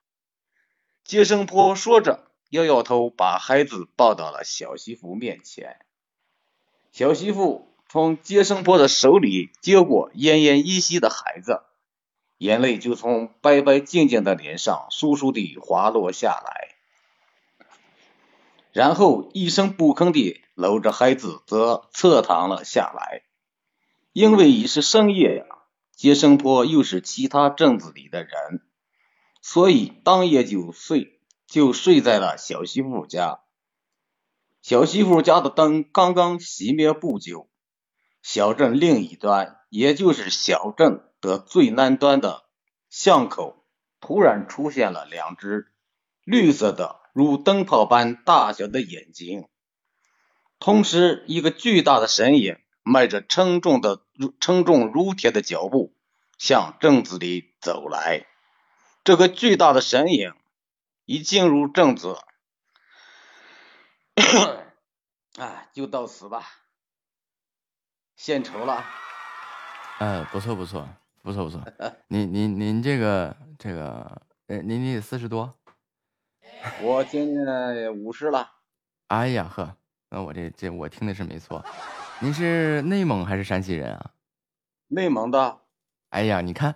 接生婆说着，摇摇头，把孩子抱到了小媳妇面前。小媳妇从接生婆的手里接过奄奄一息的孩子。眼泪就从白白净净的脸上簌簌地滑落下来，然后一声不吭地搂着孩子则侧躺了下来。因为已是深夜呀，接生婆又是其他镇子里的人，所以当夜就睡就睡在了小媳妇家。小媳妇家的灯刚刚熄灭不久，小镇另一端，也就是小镇。的最南端的巷口，突然出现了两只绿色的如灯泡般大小的眼睛，同时，一个巨大的身影迈着沉重的、沉重如铁的脚步向镇子里走来。这个巨大的身影一进入镇子，啊，就到此吧，献丑了。嗯，不错不错。不错不错，<laughs> 您您您这个这个，呃，您您四十多，我今年五十了。哎呀呵，那我这这我听的是没错。您是内蒙还是山西人啊？内蒙的。哎呀，你看，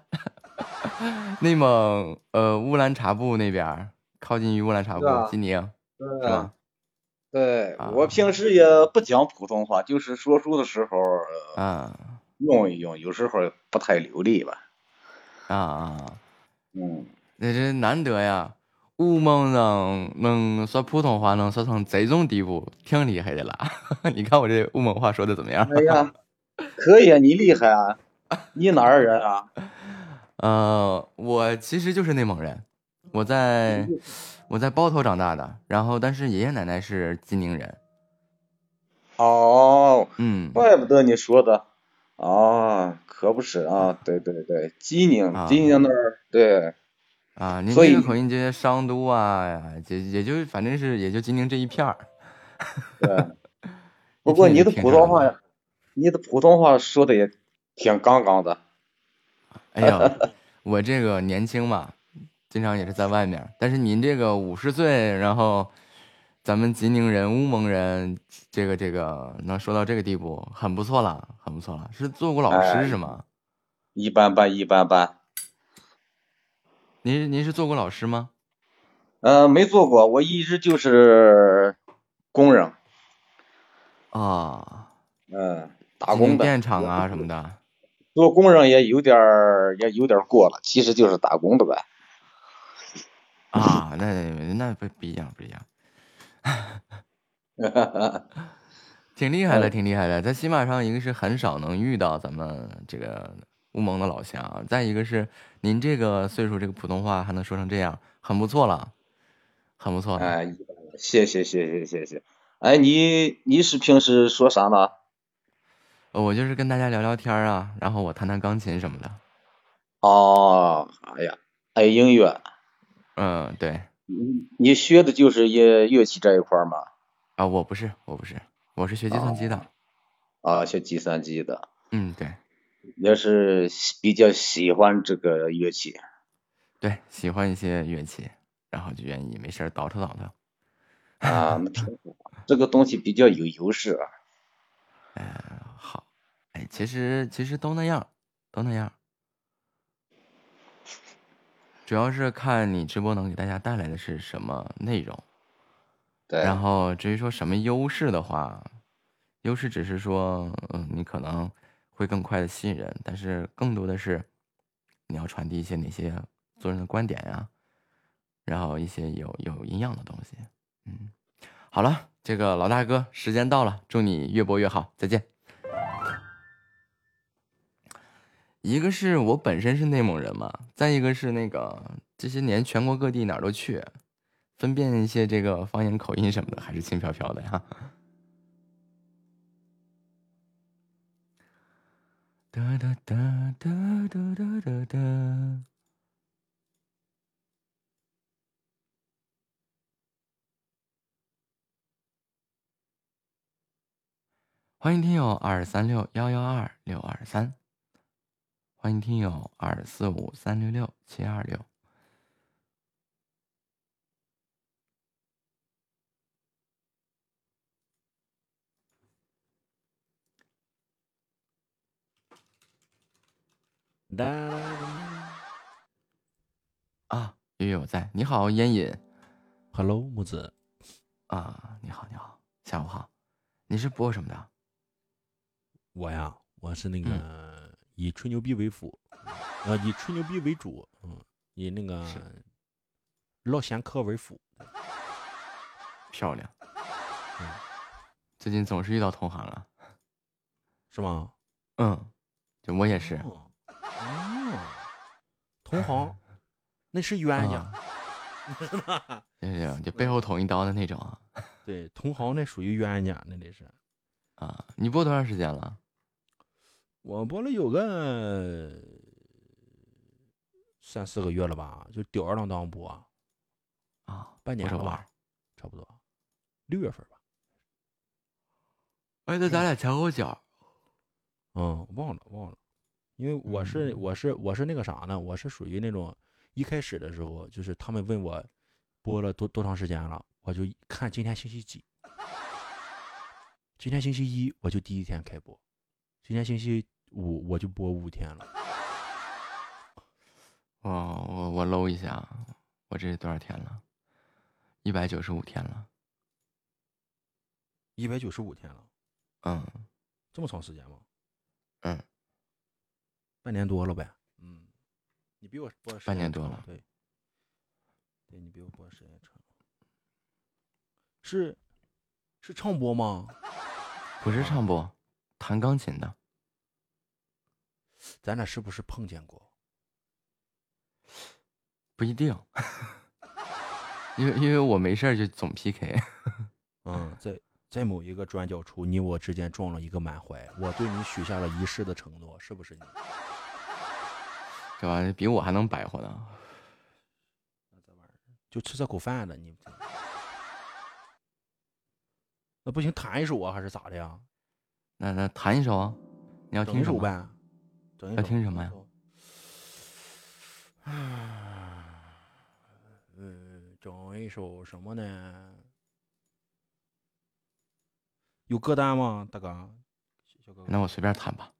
<laughs> 内蒙呃乌兰察布那边，靠近于乌兰察布，吉宁，是吧？对，我平时也不讲普通话，就是说书的时候啊。用一用，有时候不太流利吧。啊啊，嗯，那这难得呀，乌蒙人能说普通话能说成这种地步，挺厉害的啦。<laughs> 你看我这乌蒙话说的怎么样？哎呀，可以啊，你厉害啊！你哪儿人啊？呃，我其实就是内蒙人，我在我在包头长大的，然后但是爷爷奶奶是济宁人。哦，嗯，怪不得你说的。啊，可不是啊！对对对，济宁，济宁那儿对啊，您这个口音这些商都啊，也也就反正是也就吉宁这一片儿。<laughs> 对，不过你的普通话，你的普通话说的也挺杠杠的。哎呀，<laughs> 我这个年轻嘛，经常也是在外面，但是您这个五十岁，然后。咱们吉宁人、乌蒙人，这个这个能说到这个地步，很不错了，很不错了。是做过老师是吗？一般般，一般般。您您是做过老师吗？呃，没做过，我一直就是工人。啊。嗯，打工的。电厂啊什么的。做工人也有点儿，也有点过了，其实就是打工的呗。啊，那那不不一样，不一样。<laughs> 挺厉害的，挺厉害的。在喜马上，一个是很少能遇到咱们这个乌蒙的老乡，再一个是您这个岁数，这个普通话还能说成这样，很不错了，很不错。哎，谢谢谢谢谢谢。哎，你你是平时说啥呢？我就是跟大家聊聊天啊，然后我弹弹钢琴什么的。哦，哎呀，爱音乐。嗯，对。你你学的就是乐乐器这一块吗？啊，我不是，我不是，我是学计算机的。啊，学计算机的。嗯，对。也是比较喜欢这个乐器。对，喜欢一些乐器，然后就愿意没事倒腾倒腾。啊，那挺好，这个东西比较有优势啊。嗯，好。哎，其实其实都那样，都那样。主要是看你直播能给大家带来的是什么内容，对。然后至于说什么优势的话，优势只是说，嗯，你可能会更快的吸引人，但是更多的是你要传递一些哪些做人的观点呀，然后一些有有营养的东西。嗯，好了，这个老大哥，时间到了，祝你越播越好，再见。一个是我本身是内蒙人嘛，再一个是那个这些年全国各地哪儿都去，分辨一些这个方言口音什么的，还是轻飘飘的呀。哒哒哒哒哒哒哒哒。欢迎听友二三六幺幺二六二三，欢迎听友二四五三六六七二六。啊，月月我在，你好，烟瘾，Hello，木子，啊，你好，你好，下午好，你是播什么的？我呀，我是那个以吹牛逼为辅，呃，以吹牛逼为主，嗯，以那个唠闲嗑为辅，漂亮，嗯，最近总是遇到同行了，是吗？嗯，就我也是。哦，同行，那是冤家，<laughs> 是吧？对就背后捅一刀的那种啊。对，同行那属于冤家，那得是。啊，你播多长时间了？我播了有个三四个月了吧，就吊儿郎当播。啊，半年了吧，差不多，六月份吧。哎，那咱俩前后脚。嗯，忘了忘了。因为我是我是我是那个啥呢？我是属于那种一开始的时候，就是他们问我播了多多长时间了，我就看今天星期几，今天星期一我就第一天开播，今天星期五我就播五天了。<laughs> 哦，我我搂一下，我这是多少天了？一百九十五天了。一百九十五天了。嗯，这么长时间吗？嗯。半年多了呗，嗯，你比我播半年多了，对，对你比我播时间长，是是唱播吗？不是唱播，弹钢琴的。咱俩是不是碰见过？不一定，<laughs> 因为因为我没事就总 PK。嗯，在在某一个转角处，你我之间撞了一个满怀，我对你许下了一世的承诺，是不是你？这玩意比我还能白活呢，那这玩意儿就吃这口饭的你，<laughs> 那不行，弹一首啊，还是咋的呀？那那弹一首啊，你要听一首呗？要听什么呀？嗯，整一首什么呢？有歌单吗，大哥？那我随便弹吧。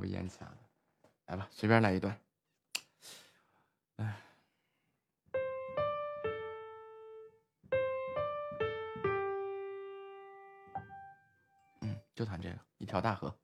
我咽气了，来吧，随便来一段。哎，嗯，就弹这个，一条大河。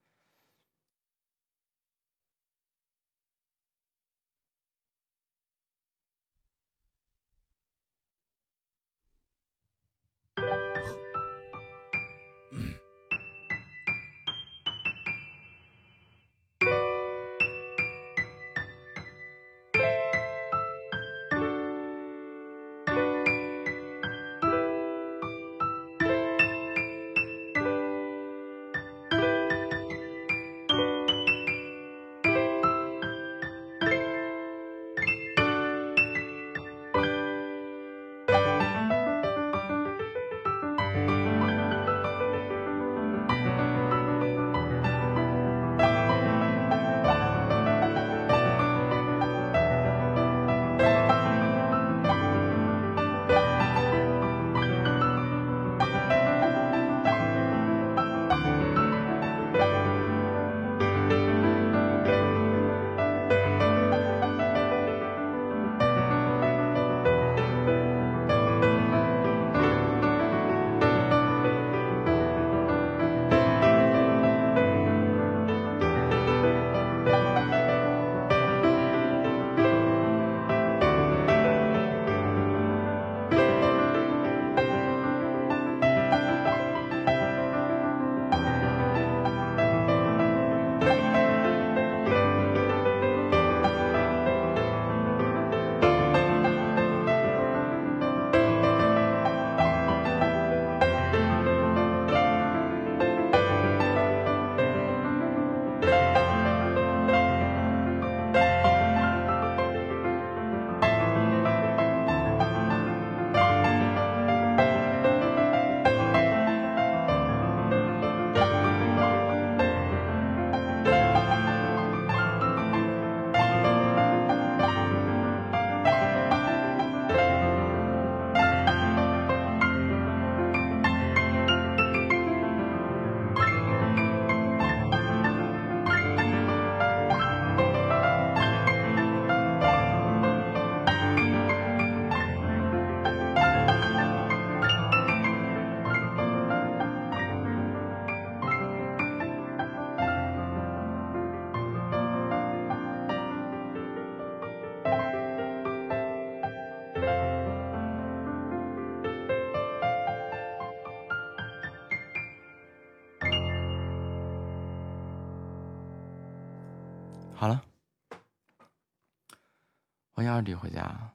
欢迎二弟回家。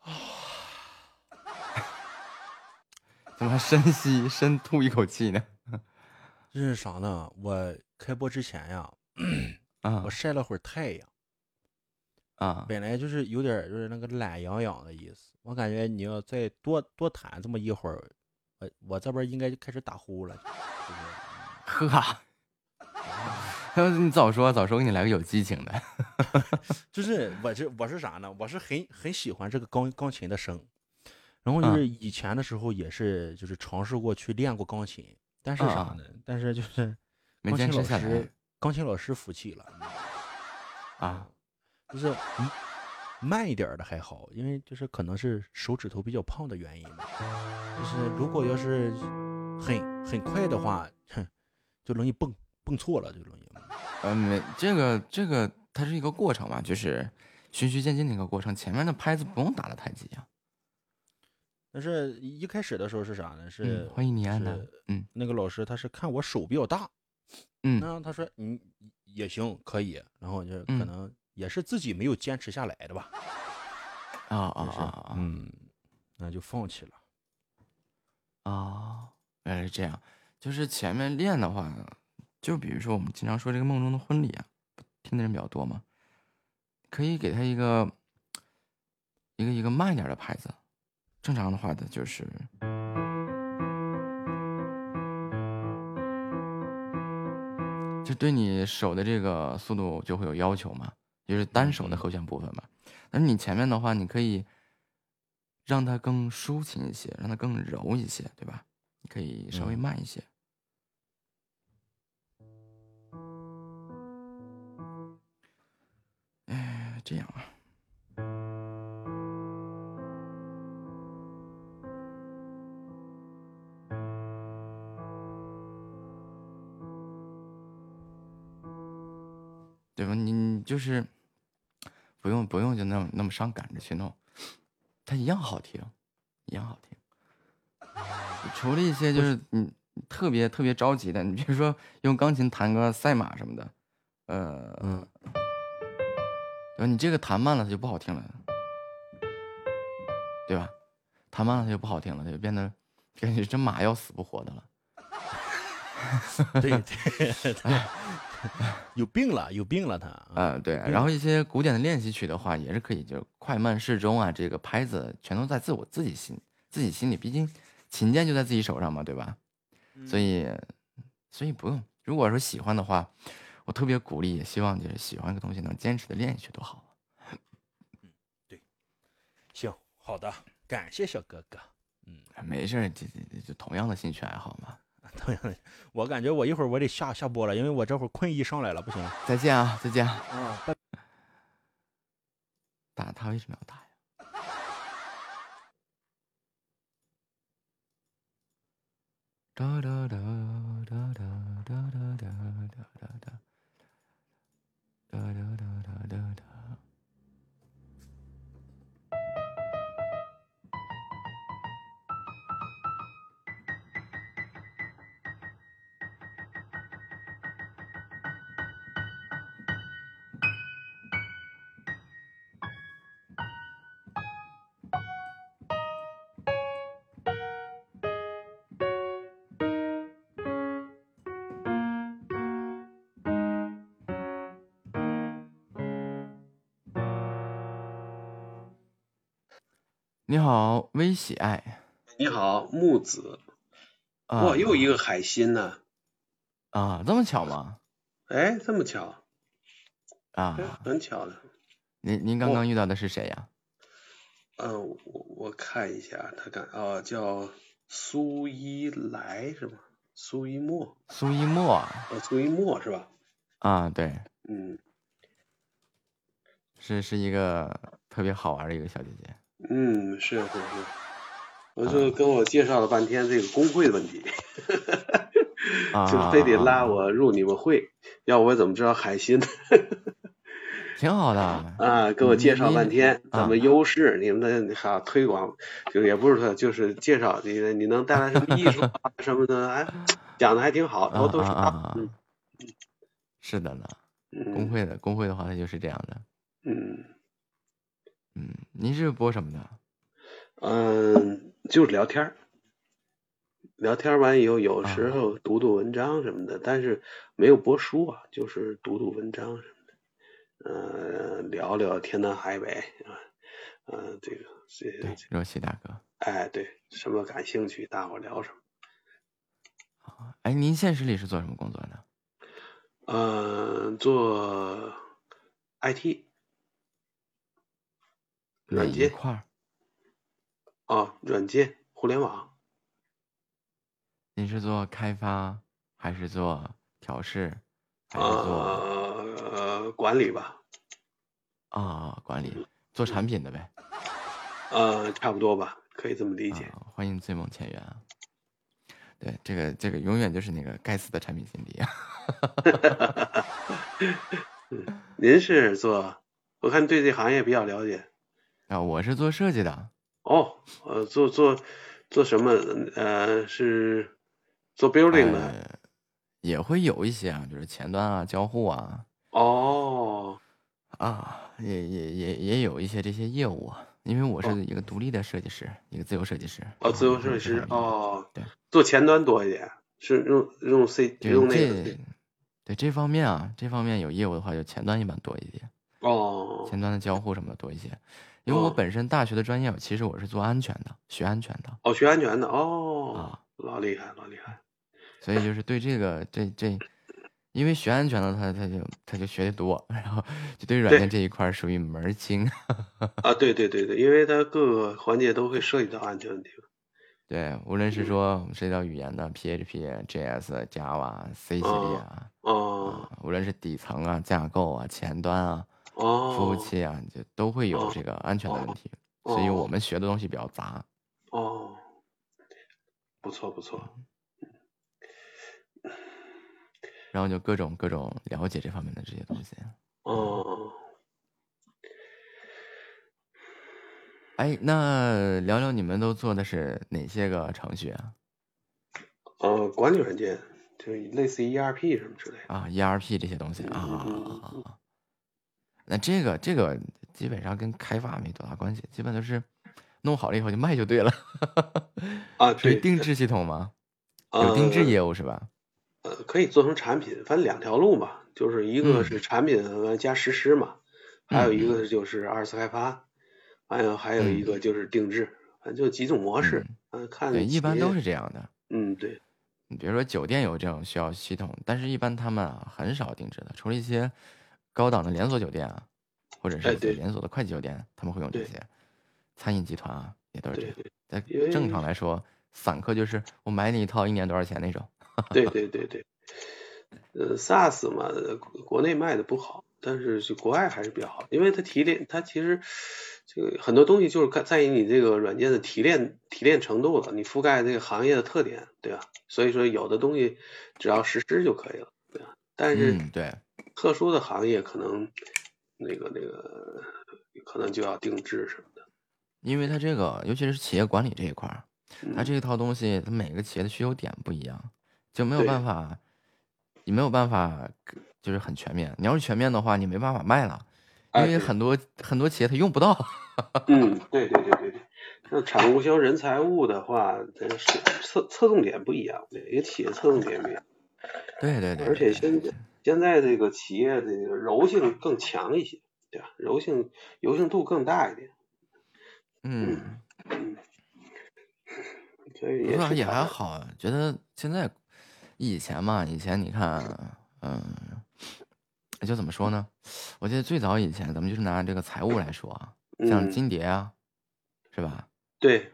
<laughs> 怎么还深吸深吐一口气呢？这是啥呢？我开播之前呀，啊，<clears throat> 我晒了会儿太阳，啊，本来就是有点就是那个懒洋洋的意思。我感觉你要再多多谈这么一会儿，我我这边应该就开始打呼了。呵，要 <laughs> 是你早说早说，给你来个有激情的。<laughs> 就是我这我是啥呢？我是很很喜欢这个钢钢琴的声，然后就是以前的时候也是就是尝试过去练过钢琴，但是啥呢？但是就是没钢琴老师钢琴老师服气了啊，就是嗯慢一点的还好，因为就是可能是手指头比较胖的原因吧。就是如果要是很很快的话，哼，就容易蹦蹦错了，就容易。嗯，没这个这个它是一个过程嘛，就是循序渐进的一个过程。前面的拍子不用打的太急啊。但是一开始的时候是啥呢？是、嗯欢迎你安娜是嗯，那个老师他是看我手比较大，嗯，然后他说你也行可以，然后就可嗯能也是自己没有坚持下来的吧。啊啊就是啊啊嗯，那就放弃了。啊，原来是这样。就是前面练的话，就比如说我们经常说这个梦中的婚礼啊，听的人比较多嘛，可以给他一个一个一个慢一点的拍子。正常的话的就是，就对你手的这个速度就会有要求嘛，就是单手的和弦部分嘛。但是你前面的话，你可以让它更抒情一些，让它更柔一些，对吧？你可以稍微慢一些。哎，这样啊。对吧？你你就是不用不用就那么那么伤感着去弄，它一样好听，一样好听。除了一些就是你特别特别着急的，你比如说用钢琴弹个赛马什么的，呃，嗯，对吧？你这个弹慢了，它就不好听了，对吧？弹慢了它就不好听了，它就变得感觉这马要死不活的了。对 <laughs> 对，对有病了，有病了他。啊、对，然后一些古典的练习曲的话，也是可以，就是快慢适中啊，这个拍子全都在自我自己心自己心里，毕竟琴键就在自己手上嘛，对吧？所以，所以不用。如果说喜欢的话，我特别鼓励，也希望就是喜欢一个东西能坚持的练下去多好。对行，好的，感谢小哥哥。嗯没事儿，这这这就同样的兴趣爱好嘛。同样的，我感觉我一会儿我得下下播了，因为我这会儿困意上来了，不行。再见啊，再见。嗯，拜。打他为什么要打呀？哒哒哒哒哒你好，微喜爱你好，木子。啊哇，又一个海星呢。啊，这么巧吗？哎，这么巧，啊，很巧的。您您刚刚遇到的是谁呀？嗯，我我看一下，他看啊，叫苏一来是吗？苏一墨，苏一墨呃，苏一墨是吧？啊，对，嗯是是一个特别好玩的一个小姐姐。嗯，是是是。我就跟我介绍了半天这个工会的问题，啊，<laughs> 就非得拉我入你们会，要我怎么知道海星？<laughs> 挺好的啊，给我介绍半天啊咱们优势，你们的哈推广，就也不是说就是介绍你你能带来什么艺术啊什么的，哎，讲的还挺好，都都是啊嗯是的呢，嗯工会的工会的话，它就是这样的。嗯嗯，您是播什么的？嗯，就是聊天儿，聊天完以后，有啊时候读读文章什么的，但是没有播书啊，就是读读文章什么的，呃，聊聊天南海北啊，呃，这个这对，若曦大哥。哎，对，什么感兴趣，大伙聊什么。哎，您现实里是做什么工作的？呃，做 IT 软件块儿？啊，软件互联网，您是做开发还是做调试，还是做呃，管理吧，啊、管理，做产品的呗？呃，差不多吧，可以这么理解。啊欢迎醉梦前缘啊！对，这个这个永远就是那个该死的产品经理啊！<laughs> 您是做，我看对这行业比较了解。啊，我是做设计的。哦，呃，做做做什么？呃，是做 building 的。呃也会有一些啊，就是前端啊、交互啊，哦，啊，也也也也有一些这些业务啊。因为我是一个独立的设计师，一个自由设计师。哦，自由设计师，哦，对，做前端多一点，是用用 C 对用那这个对这方面啊，这方面有业务的话，就前端一般多一点，哦前端的交互什么的多一些。因为我哦本身大学的专业，其实我是做安全的，学安全的，哦，学安全的哦，啊老厉害，老厉害。所以就是对这个这这，因为学安全的他他就他就学的多，然后就对软件这一块儿属于门儿清。啊，对对对对，因为它各个环节都会涉及到安全问题。对，无论是说涉及到语言的 PHP、JS、Java、C 系列啊，哦啊无论是底层啊、架构啊、前端啊、哦服务器啊，就都会有这个安全的问题。所以哦我们学的东西比较杂。哦，不错不错。然后就各种各种了解这方面的这些东西。哦，哎，那聊聊你们都做的是哪些个程序啊？呃，管理软件就类似于 ERP 什么之类的。啊，ERP 这些东西啊啊啊啊啊！那这个这个基本上跟开发没多大关系，基本都是弄好了以后就卖就对了。<laughs> 啊，对定制系统吗？有定制呃业务是吧？呃，可以做成产品，反正两条路嘛，就是一个嗯是产品完加实施嘛，还有一个就是二次开发，还有还有一个就是定制，反正就几种模式，嗯，看对，一般都是这样的。嗯，对，你比如说酒店有这种需要系统，但是一般他们啊很少定制的，除了一些高档的连锁酒店啊，或者是连锁的快捷酒店，他们会用这些。餐饮集团啊，也都是这样。在正常来说，散客就是我买你一套一年多少钱那种。对 <laughs> 对对对，呃，SaaS 嘛，呃国国内卖的不好，但是就国外还是比较好，因为它提炼，它其实这个很多东西就是看在于你这个软件的提炼提炼程度了，你覆盖这个行业的特点，对吧？所以说有的东西只要实施就可以了，对吧？但是嗯对特殊的行业可能那个那个可能就要定制什么的。因为它这个，尤其是企业管理这一块儿，嗯它这一套东西，它每个企业的需求点不一样，就没有办法，你没有办法，就是很全面。你要是全面的话，你没办法卖了，因为很多很多企业它用不到。<laughs> 嗯，对对对对对。那产物销人财物的话，侧侧重点不一样，每个企业侧重点不一样。对对对，而且现在现在这个企业的柔性更强一些，对吧？柔性柔性度更大一点，嗯，所以也也还好，啊觉得现在以前嘛，以前你看，嗯，就怎么说呢？我记得最早以前，咱们就是拿这个财务来说啊，像嗯金蝶啊，是吧？对，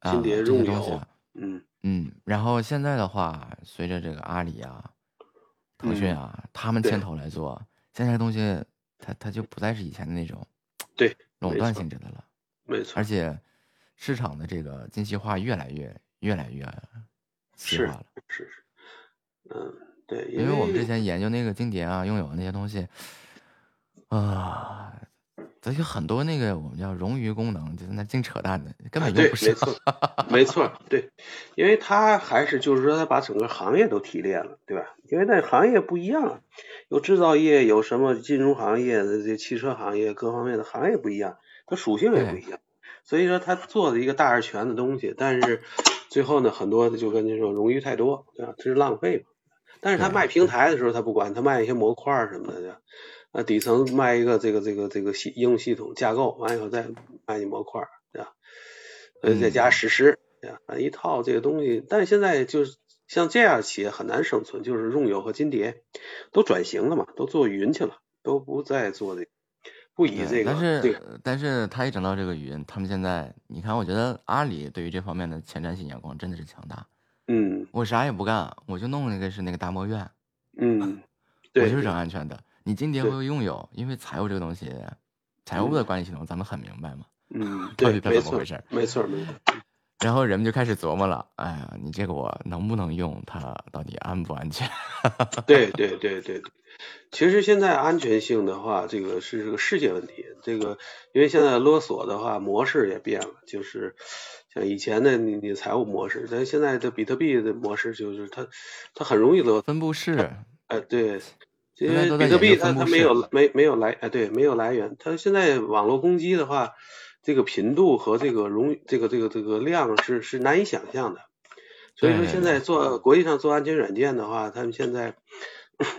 啊，金蝶这些东西啊，嗯嗯，然后现在的话，随着这个阿里啊、腾讯啊，他们牵头来做，现在这东西它它就不再是以前的那种 <tsk> 对垄断性质的了，没错而且市场的这个精细化越来越越来越细化了。是是，嗯，对，因为我们之前研究那个经典啊、拥有的那些东西，啊、咱有很多那个我们叫冗余功能，就是那净扯淡的，根本对，用不上。没错，没错，对，因为它还是就是说，它把整个行业都提炼了，对吧？因为那行业不一样啊，有制造业，有什么金融行业的这汽车行业，各方面的行业不一样，它属性也不一样，所以说他做的一个大而全的东西，但是最后呢，很多就跟你说冗余太多，对吧？这是浪费嘛。但是他卖平台的时候，他不管，他卖一些模块什么的，对吧？啊，底层卖一个这个这个这个系应用系统架构，完以后再卖你模块儿，对吧？呃，再加实施，对吧？一套这个东西，但是现在就是像这样企业很难生存，就是用友和金蝶都转型了嘛，都做云去了，都不再做这个，不以这个但是、这个但是他一整到这个云，他们现在你看，我觉得阿里对于这方面的前瞻性眼光真的是强大。嗯，我啥也不干，我就弄那个是那个达摩院，嗯，对我就是整安全的。你今天会拥有，因为财务这个东西，财务的管理系统咱们很明白嘛，嗯，<laughs> 到对底，它没错怎么回事？，没错，没错，然后人们就开始琢磨了，哎呀，你这个我能不能用？它到底安不安全？对对对对对，其实现在安全性的话，这个是这个世界问题。这个因为现在勒索的话模式也变了，就是像以前的你你财务模式，但现在的比特币的模式就是它它很容易勒分布式。哎，对，因为比特币它它没有式没没有来哎对没有来源，它现在网络攻击的话，这个频度和这个容这个这个这个量是是难以想象的。所以说现在做国际上做安全软件的话，他们现在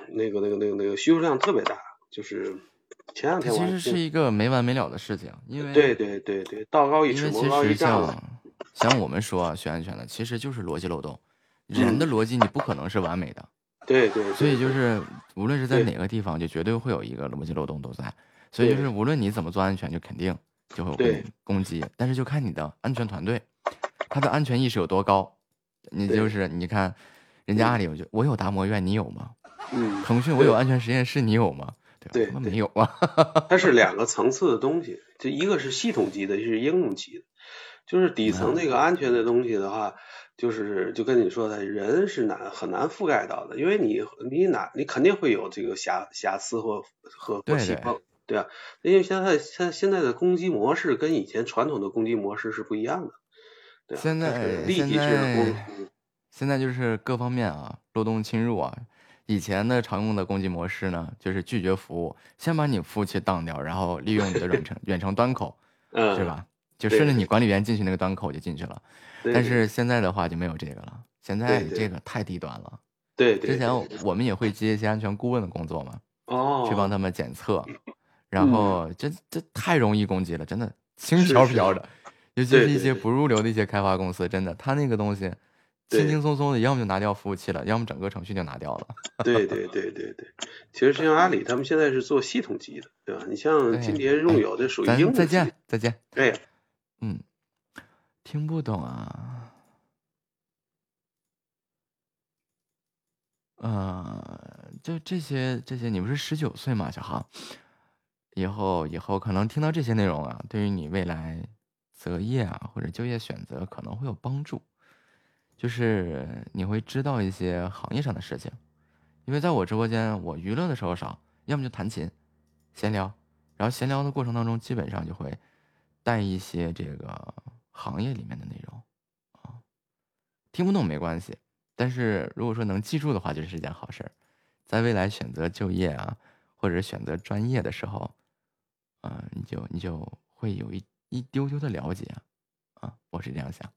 那个那个那个那个需求量特别大，就是前两天我还听实是一个没完没了的事情，因为对对对对，道高一尺，魔高一丈嘛。像像我们说啊，学安全的其实就是逻辑漏洞，人的逻辑你不可能是完美的，对对对，所以就是无论是在哪个地方，就绝对会有一个逻辑漏洞都在，所以就是无论你怎么做安全，就肯定就会有对。攻攻击，但是就看你的安全团队，他的安全意识有多高，你就是你看人家阿里，我就我有达摩院，你有吗？嗯，腾讯我有安全实验室，你有吗？对没有啊。<laughs> 它是两个层次的东西，就一个是系统级的，一是应用级的。就是底层那个安全的东西的话，就是就跟你说的，人是难很难覆盖到的，因为你你哪你肯定会有这个瑕瑕疵或和或对啊？因为现在现现在的攻击模式跟以前传统的攻击模式是不一样的，对吧？现它是在立即式的攻，击现在就是各方面啊，漏洞侵入啊。以前的常用的攻击模式呢，就是拒绝服务，先把你服务器当掉，然后利用你的 <laughs> 远程远程端口，嗯是吧？就顺着你管理员进去那个端口就进去了。但是现在的话就没有这个了，现在这个太低端了。对对之前我们也会接一些安全顾问的工作嘛，哦，去帮他们检测，然后这这太容易攻击了，真的轻飘飘的，尤其是一些不入流的一些开发公司，真的他那个东西轻轻松松的，要么就拿掉服务器了，要么整个程序就拿掉了。对对对对对，其实像阿里他们现在是做系统级的，对吧？你像对金蝶、用友这属于再见，再见。对，嗯，听不懂啊。呃，就这些这些，你不是十九岁吗，小航？以后以后可能听到这些内容啊，对于你未来择业啊或者就业选择可能会有帮助，就是你会知道一些行业上的事情。因为在我直播间，我娱乐的时候少，要么就弹琴、闲聊，然后闲聊的过程当中，基本上就会带一些这个行业里面的内容啊，听不懂没关系，但是如果说能记住的话，就是件好事儿。在未来选择就业啊，或者选择专业的时候，啊、你就你就会有一一丢丢的了解，啊，我是这样想。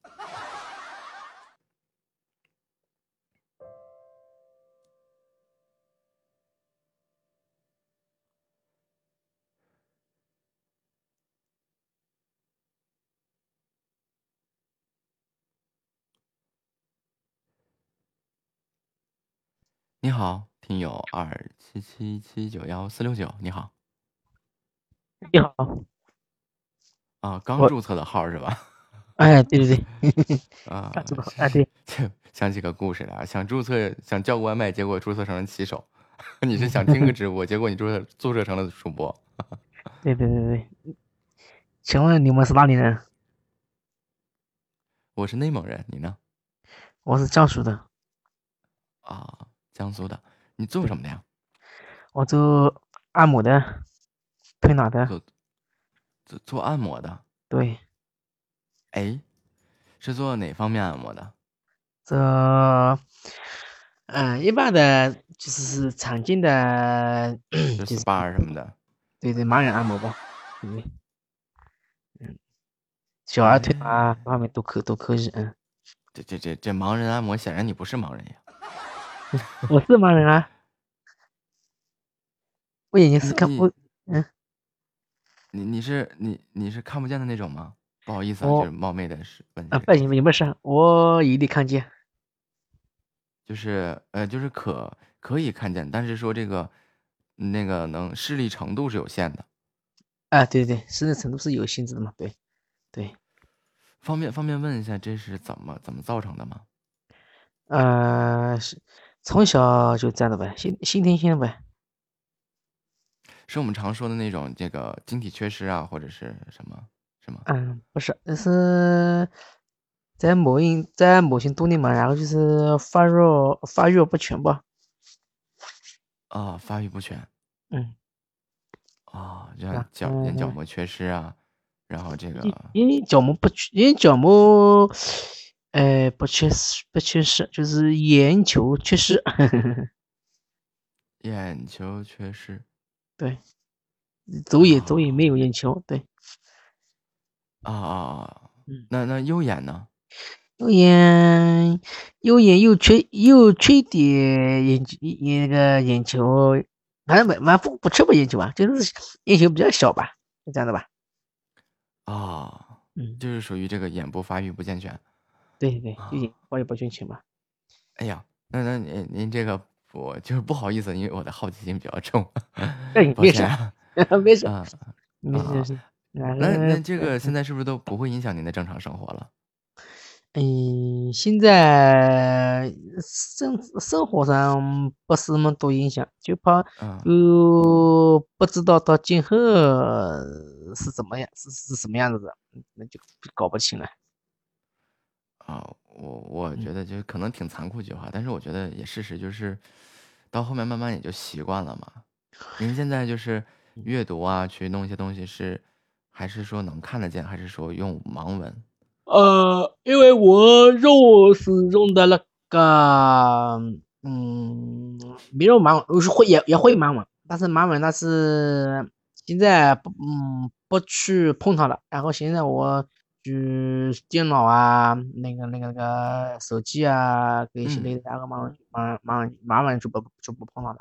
你好，听友二七七七九幺四六九，你好。你好，啊，刚注册的号是吧？<laughs> 哎，对对对，啊，刚注册哎对，就想起个故事来，想注册想叫个外卖，结果注册成了骑手。<laughs> 你是想听个直播，结果你注册注册成了主播。<laughs> 对对对对，请问你们是哪里人？我是内蒙人，你呢？我是江苏的，啊，江苏的。你做什么的呀？我做按摩的，推拿的。做做按摩的。对，哎，是做哪方面按摩的？这，嗯，一般的就是是常见的，就 SPA 什么的。对对，盲人按摩吧，嗯，嗯，小儿推拿方面都可都可以，嗯。这这这这盲人按摩，显然你不是盲人呀。<laughs> 我是盲人啊，我眼睛是看不，嗯。你你是你你是看不见的那种吗？不好意思啊，就是冒昧的是问。啊，不行，没事，我一定看见。就是呃，就是可可以看见，但是说这个那个能视力程度是有限的。啊，对对，视力程度是有限制的嘛？对，对。方便方便问一下，这是怎么怎么造成的吗？呃，是从小就这样的呗，先先天性的呗。是我们常说的那种这个晶体缺失啊，或者是什么？什么？嗯，不是，那是在某一在某些多年嘛，然后就是发育发育不全吧。啊，发育不全。嗯。啊，像角眼角膜缺失啊。然后这个，因为角膜不缺，因为角膜，呃，不缺失，不缺失，就是眼球缺失。<laughs> 眼球缺失，对，左眼左眼没有眼球，对。啊啊啊！那那右眼呢？右眼，右眼又缺又缺点眼眼那个眼球，反正反正不不缺不眼球吧，就是眼球比较小吧，就这样的吧。啊，嗯，就是属于这个眼部发育不健全，对对，就眼发育不健全嘛。哎呀，那那您您这个我就是不好意思，因为我的好奇心比较重。<laughs> <laughs> <laughs> 没事，没事，没事。那那这个现在是不是都不会影响您的正常生活了？嗯，现在生生活上不是那么多影响，就怕又不知道到今后是怎么样，是是什么样子的，那就搞不清了。啊，我我觉得就可能挺残酷一句话，但是我觉得也事实就是，到后面慢慢也就习惯了嘛。您现在就是阅读啊，去弄一些东西是，还是说能看得见，还是说用盲文？呃，因为我肉是用的那个，嗯，没有盲文，我是会也也会盲文，但是盲文那是现在不，嗯，不去碰它了。然后现在我就电脑啊，那个那个那个手机啊，这些类的，然后盲文盲盲盲文就不就不碰它了。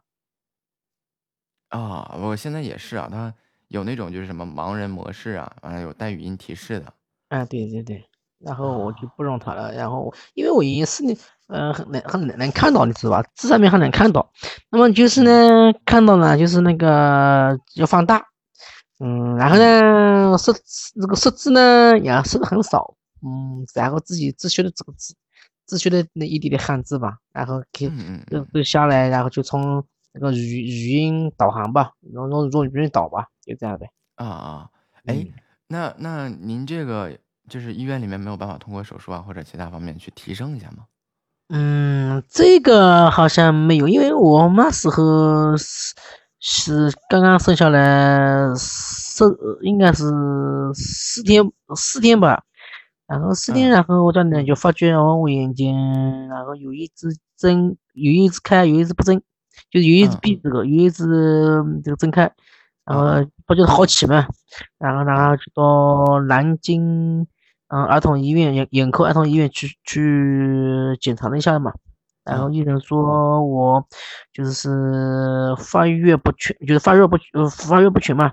啊，我现在也是啊，它有那种就是什么盲人模式啊，完了有带语音提示的。啊，对对对。然后我就不用它了，然后因为我已经是呢，呃，很能很能能看到，你知道吧？字上面还能看到，那么就是呢，看到呢，就是那个要放大，嗯，然后呢，设这个设置呢也设的很少，嗯，然后自己自学的这个字，自学的那一点点汉字吧，然后给就就下来，然后就从那个语语音导航吧，用用用语音导吧，就这样呗。啊啊，哎，那那您这个。就是医院里面没有办法通过手术啊或者其他方面去提升一下吗？嗯，这个好像没有，因为我那时候是是刚刚生下来，是应该是四天四天吧，然后四天，然后我家人就发觉我眼睛，然后有一只睁，有一只开，有一只不睁，就是有一只闭这个，有一只这个睁开，然后不就是好奇嘛，然后然后就到南京。嗯，儿童医院眼眼科儿童医院去去检查了一下嘛，然后医生说我就是发育不全，就是发育不呃发育不全嘛，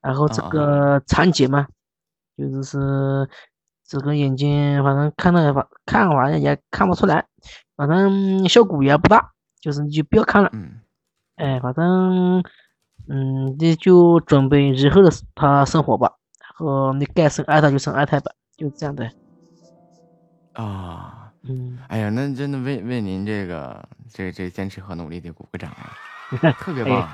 然后这个残疾嘛，就是是这个眼睛反正看了反看完了也看不出来，反正效果也不大，就是你就不要看了，哎，反正嗯你就准备以后的他生活吧，然后你该生二胎就生二胎吧。就这样的。啊，嗯，哎呀，那真的为为您这个这这坚持和努力得鼓个掌啊，<laughs> 特别棒，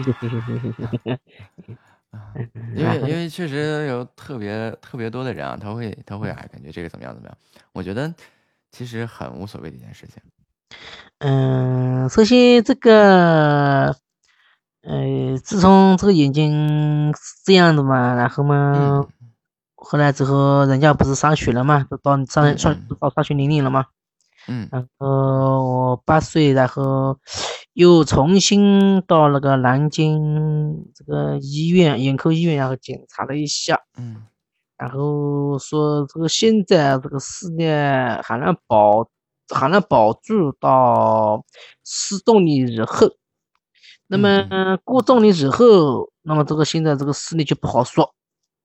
因为因为确实有特别特别多的人啊，他会他会哎感觉这个怎么样怎么样，我觉得其实很无所谓的一件事情。嗯，首先这个，呃，自从这个眼睛是这样的嘛，然后嘛。后来之后人家不是上学了嘛，都到上上到上学年龄了嘛。嗯。然后我八岁，然后又重新到那个南京这个医院眼科医院，然后检查了一下。嗯。然后说这个现在这个视力还能保，还能保住到四重力以后。那么过重力以后，那么这个现在这个视力就不好说。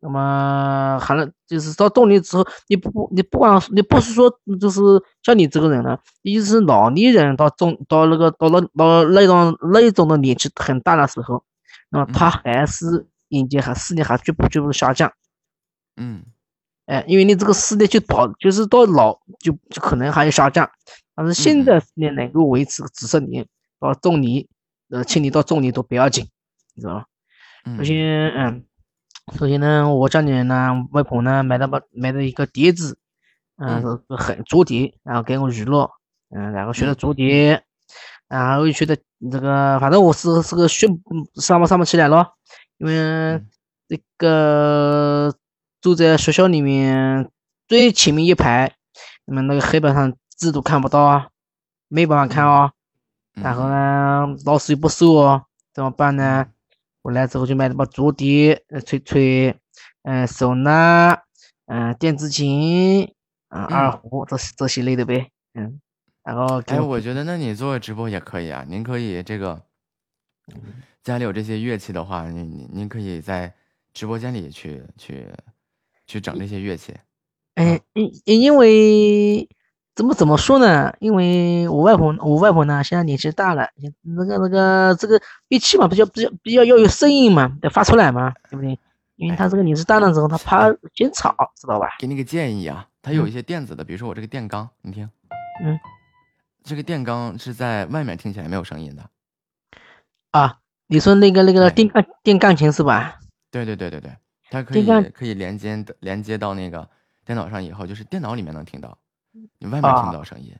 那么还能就是到中年之后，你不不你不管你不是说就是像你这个人呢，你是老年人到中到那个到了到那种那种的年纪很大的时候，那么他还是眼睛还视力还逐步逐步下降。嗯，哎，因为你这个视力就保就是到老就就可能还要下降，但是现在视力能够维持几十年到中年。呃，青年到中年都不要紧，你知道吗？首先，嗯，首先呢，我家里人呢，外婆呢买了把买了一个碟子，嗯，是很竹碟，然后给我娱乐，嗯，然后学的竹碟，然后又学的这个，反正我是是个学上不上不起来了，因为这个住在学校里面最前面一排，那么那个黑板上字都看不到啊，没办法看啊。然后呢，老师又不收哦，怎么办呢？回来之后就买了把竹笛、吹吹，嗯，手拿，嗯，电子琴，嗯，二胡，这这些类的呗，嗯。然后，哎，我觉得那你做直播也可以啊，您可以这个家里有这些乐器的话，您您您可以在直播间里去去去整这些乐器。哎，因因为。怎么怎么说呢？因为我外婆，我外婆呢，现在年纪大了，那个那个这个乐器嘛，比较比较比较要有声音嘛，得发出来嘛，对不对？因为他这个年纪大了之后，他怕嫌吵，知道吧？给你个建议啊，他有一些电子的，比如说我这个电钢，你听，嗯，这个电钢是在外面听起来没有声音的。啊，你说那个那个电钢电钢琴是吧？对对对对对，它可以可以连接的连接到那个电脑上以后，就是电脑里面能听到。你外面听到声音，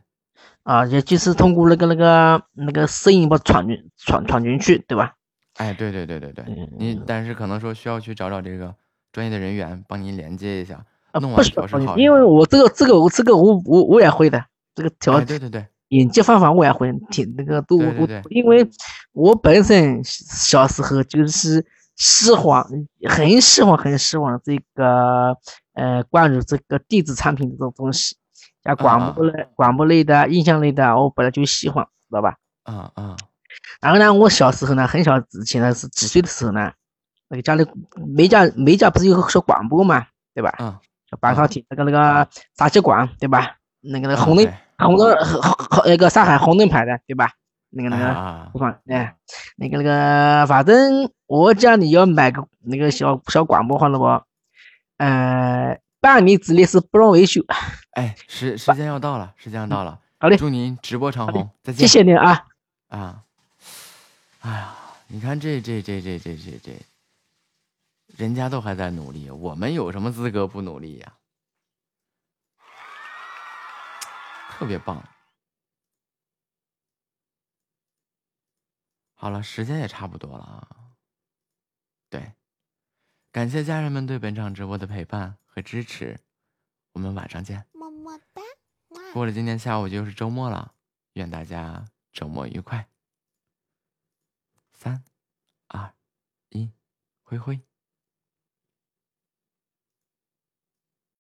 啊，也就是通过那个那个那个声音把传进传传进去，对吧？哎，对对对对对，你但是可能说需要去找找这个专业的人员帮您连接一下，弄完调试好。因为我这个这个我这个我我我也会的，这个调对对对，连接方法我也会，听那个都我因为我本身小时候就是喜欢很喜欢很喜欢这个呃关于这个电子产品这种东西。像广播类、广播类的、音响类的，我本来就喜欢，知道吧？啊啊。然后呢，我小时候呢，很小之前呢，是几岁的时候呢，那个家里每家每家不是有个小广播嘛，对吧？嗯。小半导体那个那个大气管，对吧？那个那个红灯红灯那个上海红灯牌的，对吧？那个那个播放哎，那个那个，反正我家里要买个那个小小广播，好了不？呃。半年之内是不让维修。哎，时时间要到了，时间要到了。好嘞，祝您直播长虹，再见。谢谢您啊啊！哎呀，你看这这这这这这这，人家都还在努力，我们有什么资格不努力呀？特别棒。好了，时间也差不多了啊。对，感谢家人们对本场直播的陪伴。和支持，我们晚上见，么么哒。过了今天下午就是周末了，愿大家周末愉快。三、二、一，挥挥。